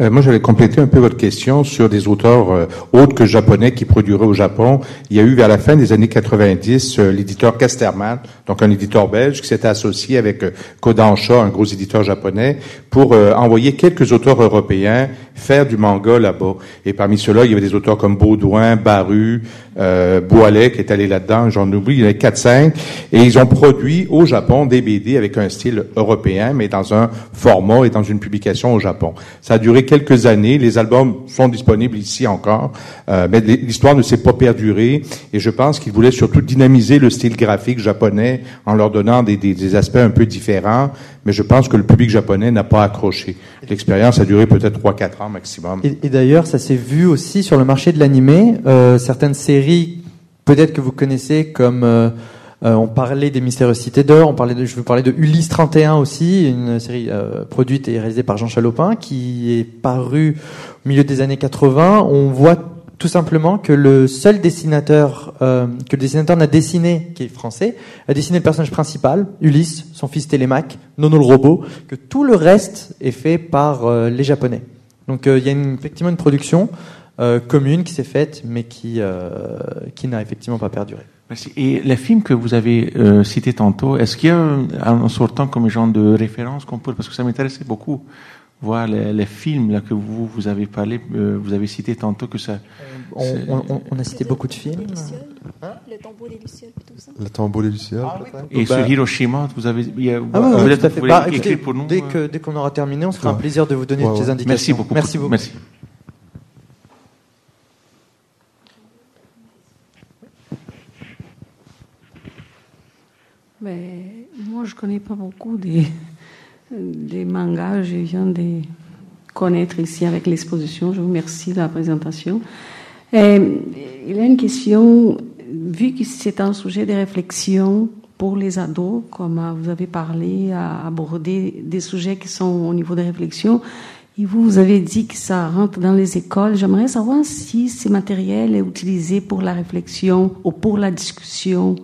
Euh, moi, j'allais compléter un peu votre question sur des auteurs euh, autres que japonais qui produiraient au Japon. Il y a eu vers la fin des années 90 euh, l'éditeur Casterman, donc un éditeur belge, qui s'était associé avec Kodansha, un gros éditeur japonais, pour envoyer quelques auteurs européens faire du manga là-bas. Et parmi ceux-là, il y avait des auteurs comme Baudouin, Baru, euh, Boilet qui est allé là-dedans, j'en oublie, il y en avait 4-5. Et ils ont produit au Japon des BD avec un style européen, mais dans un format et dans une publication au Japon. Ça a duré quelques années. Les albums sont disponibles ici encore, euh, mais l'histoire ne s'est pas perdurée. Et je pense qu'ils voulaient surtout dynamiser le style graphique japonais en leur donnant des, des, des aspects un peu différents. Mais je pense que le public japonais n'a pas accroché. L'expérience a duré peut-être 3-4 ans maximum. Et, et d'ailleurs, ça s'est vu aussi sur le marché de l'animé. Euh, certaines séries, peut-être que vous connaissez, comme euh, euh, on parlait des Mystérieuses Cités d'Or, on parlait de, je vous parlais de Ulysse 31 aussi, une série euh, produite et réalisée par Jean Chalopin, qui est parue au milieu des années 80. On voit tout simplement que le seul dessinateur euh, que le dessinateur n'a dessiné, qui est français, a dessiné le personnage principal, Ulysse, son fils Télémaque, Nono le robot, que tout le reste est fait par euh, les Japonais. Donc euh, il y a une, effectivement une production euh, commune qui s'est faite, mais qui euh, qui n'a effectivement pas perduré. Merci. Et les films que vous avez cités tantôt, est-ce qu'il y a en sortant comme genre de référence qu'on peut, parce que ça m'intéressait beaucoup voir les, les films là que vous vous avez parlé, euh, vous avez cité tantôt que ça. On, on- on- on a cité beaucoup de films. Le tombeau des Lucioles, plutôt ça. Le tombeau des Lucioles, Ah? Et Bah- sur Hiroshima, vous avez. a- Ah ouais, tout vous fait. voulez Bah, écrire écoutez, pour nous. dès euh, qu'on aura terminé, on se fera un plaisir de vous donner Ouais, des indications. Merci beaucoup. Merci beaucoup. Merci. Ben, moi, je connais pas beaucoup des, mangas. Je viens de connaître ici avec l'exposition. Je vous remercie de la présentation. Il y a une question, vu que c'est un sujet de réflexion pour les ados, comme vous avez parlé, à aborder des sujets qui sont au niveau de réflexion, et vous, vous avez dit que ça rentre dans les écoles. J'aimerais savoir si ce matériel est utilisé pour la réflexion ou pour la discussion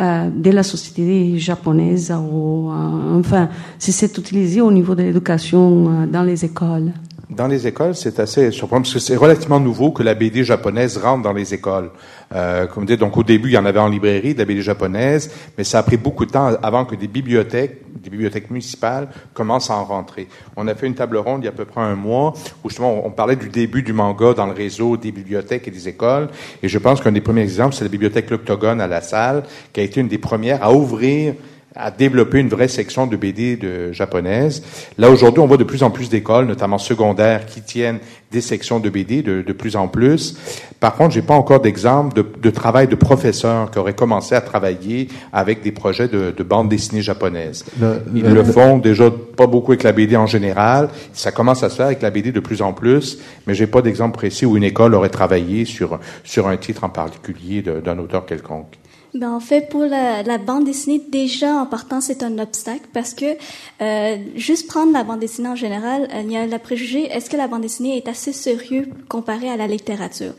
euh, de la société japonaise, ou, euh, enfin, si c'est utilisé au niveau de l'éducation euh, dans les écoles. Dans les écoles, c'est assez surprenant parce que c'est relativement nouveau que la BD japonaise rentre dans les écoles. Euh, comme dit, donc au début, il y en avait en librairie de la BD japonaise, mais ça a pris beaucoup de temps avant que des bibliothèques, des bibliothèques municipales, commencent à en rentrer. On a fait une table ronde il y a à peu près un mois où justement on parlait du début du manga dans le réseau des bibliothèques et des écoles. Et je pense qu'un des premiers exemples, c'est la bibliothèque L'Octogone à la salle, qui a été une des premières à ouvrir à développer une vraie section de BD de japonaise. Là, aujourd'hui, on voit de plus en plus d'écoles, notamment secondaires, qui tiennent des sections de BD de, de plus en plus. Par contre, j'ai pas encore d'exemple de, de travail de professeurs qui auraient commencé à travailler avec des projets de, de bande dessinée japonaise. Le- Ils le- le font déjà pas beaucoup avec la BD en général. Ça commence à se faire avec la BD de plus en plus, mais j'ai pas d'exemple précis où une école aurait travaillé sur, sur un titre en particulier d'un auteur quelconque. Ben, en fait, pour la, la bande dessinée, déjà en partant, c'est un obstacle parce que euh, juste prendre la bande dessinée en général, euh, il y a la préjugé est-ce que la bande dessinée est assez sérieux comparé à la littérature?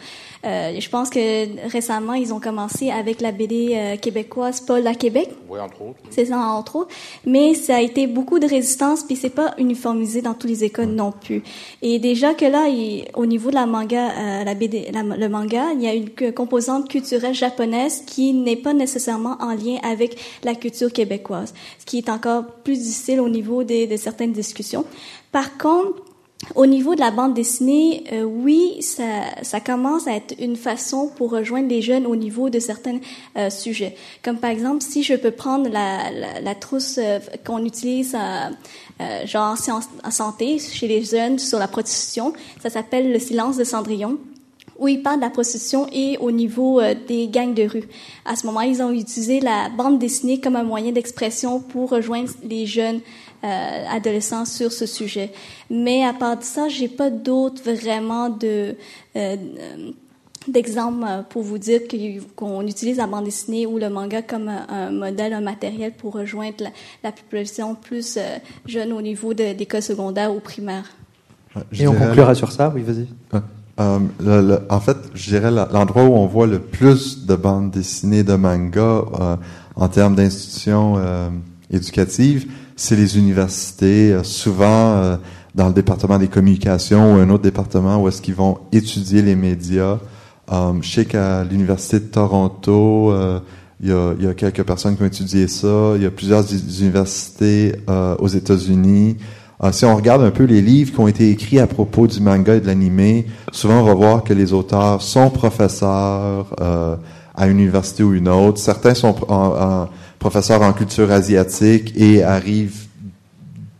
Euh, Je pense que récemment, ils ont commencé avec la BD euh, québécoise Paul à Québec. Oui, entre autres. C'est ça, entre autres. Mais ça a été beaucoup de résistance, puis c'est pas uniformisé dans tous les écoles non plus. Et déjà que là, il- au niveau de la manga, euh, la BD, la- le manga, il y a une composante culturelle japonaise qui n'est pas nécessairement en lien avec la culture québécoise, ce qui est encore plus difficile au niveau de certaines discussions. Par contre, au niveau de la bande dessinée, euh, oui, ça, commence à être une façon pour rejoindre les jeunes au niveau de certains euh, sujets. Comme par exemple, si je peux prendre la, trousse euh, qu'on utilise genre en, en santé chez les jeunes sur la prostitution, ça s'appelle le silence de Cendrillon où ils parlent de la prostitution et au niveau euh, des gangs de rue. À ce moment, ils ont utilisé la bande dessinée comme un moyen d'expression pour rejoindre les jeunes euh, adolescents sur ce sujet. Mais à part de ça, j'ai pas d'autres vraiment de euh, d'exemples pour vous dire qu'on utilise la bande dessinée ou le manga comme un, un modèle, un matériel pour rejoindre la, la population plus jeune au niveau de l'école secondaire ou primaire. Ouais, Et on conclura sur ça. Oui, vas-y. Euh, en fait, je dirais l'endroit où on voit le plus de bandes dessinées, de mangas euh, en termes d'institutions euh, éducatives, c'est les universités, euh, souvent euh, dans le département des communications ou un autre département où est-ce qu'ils vont étudier les médias. Je sais qu'à l'université de Toronto, il y, a, il y a quelques personnes qui ont étudié ça. Il y a plusieurs universités aux États-Unis. Euh, si on regarde un peu les livres qui ont été écrits à propos du manga et de l'animé, souvent on va voir que les auteurs sont professeurs euh, à une université ou une autre. Certains sont professeurs en culture asiatique et arrivent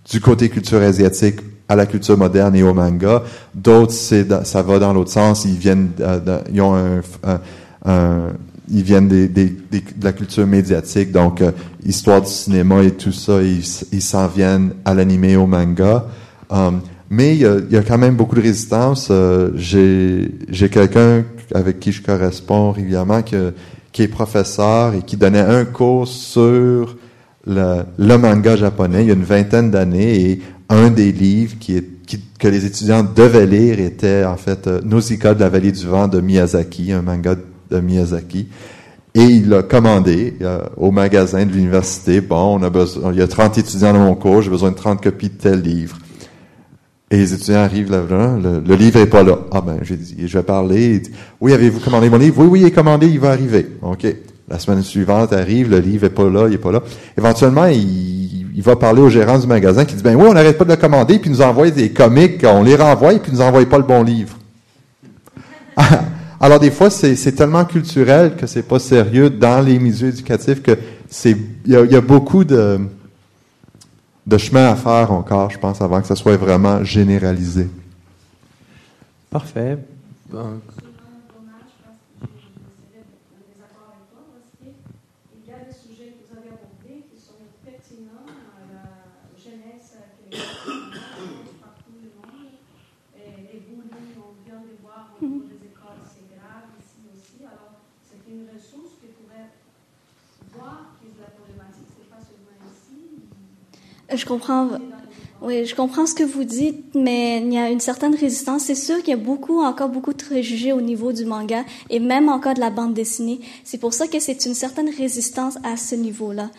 du côté culture asiatique à la culture moderne et au manga. D'autres, c'est ça va dans l'autre sens. Ils viennent, euh, ils ont un- un- ils viennent des, des- des- de la culture médiatique, donc euh, histoire du cinéma et tout ça. Ils s'en viennent à l'animé, au manga. Um, mais il y, y a quand même beaucoup de résistance. Euh, J'ai quelqu'un avec qui je corresponds régulièrement que- qui est professeur et qui donnait un cours sur le, le manga japonais il y a une vingtaine d'années et un des livres qui est, qui- que les étudiants devaient lire était en fait euh, Nausicaa de la vallée du vent de Miyazaki, un manga de Miyazaki. Et il l'a commandé euh, au magasin de l'université. Bon, on a besoin, il y a 30 étudiants dans mon cours, j'ai besoin de 30 copies de tel livre. Et les étudiants arrivent là, le, le livre est pas là. Ah ben, j'ai dit, je vais parler. Dit, oui, avez-vous commandé mon livre? Oui, oui, il est commandé, il va arriver. OK. La semaine suivante arrive, le livre est pas là, il est pas là. Éventuellement, il, va parler au gérant du magasin qui dit ben oui, on n'arrête pas de le commander, puis il nous envoie des comics, on les renvoie puis nous envoie pas le bon livre. Alors des fois, c'est tellement culturel que c'est pas sérieux dans les milieux éducatifs que c'est y, a beaucoup de de chemin à faire encore, je pense, avant que ça soit vraiment généralisé. Parfait. Ben, Je comprends. Oui, je comprends ce que vous dites, mais il y a une certaine résistance. C'est sûr qu'il y a beaucoup, encore beaucoup de préjugés au niveau du manga et même encore de la bande dessinée. C'est pour ça que c'est une certaine résistance à ce niveau-là.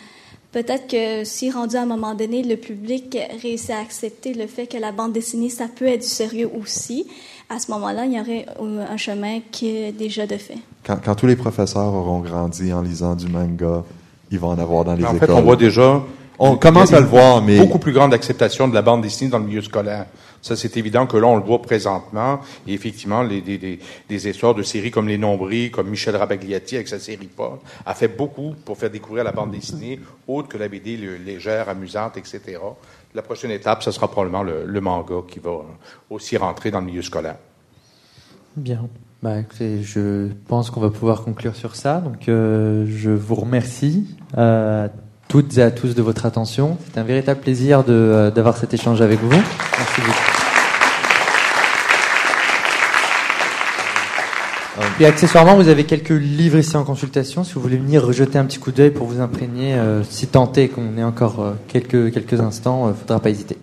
Peut-être que si rendu à un moment donné, le public réussit à accepter le fait que la bande dessinée, ça peut être du sérieux aussi, à ce moment-là, il y aurait un chemin qui est déjà de fait. Quand, quand tous les professeurs auront grandi en lisant du manga, ils vont en avoir dans les écoles. En fait, on voit déjà on commence à le voir, mais beaucoup plus grande acceptation de la bande dessinée dans le milieu scolaire. Ça, c'est évident que là, on le voit présentement. Et effectivement, les, des, des, histoires de séries comme Les Nombris, comme Michel Rabagliati avec sa série Paul, a fait beaucoup pour faire découvrir la bande dessinée, autre que la BD légère, amusante, etc. La prochaine étape, ce sera probablement le, manga qui va aussi rentrer dans le milieu scolaire. Bien. Bah, écoutez, je pense qu'on va pouvoir conclure sur ça. Donc, euh, je vous remercie. Euh, toutes et à tous de votre attention. C'est un véritable plaisir euh, d'avoir cet échange avec vous. Merci beaucoup. Puis accessoirement, vous avez quelques livres ici en consultation. Si vous voulez venir rejeter un petit coup d'œil pour vous imprégner, euh, si tant est qu'on est encore euh, quelques, quelques instants, il ne faudra pas hésiter.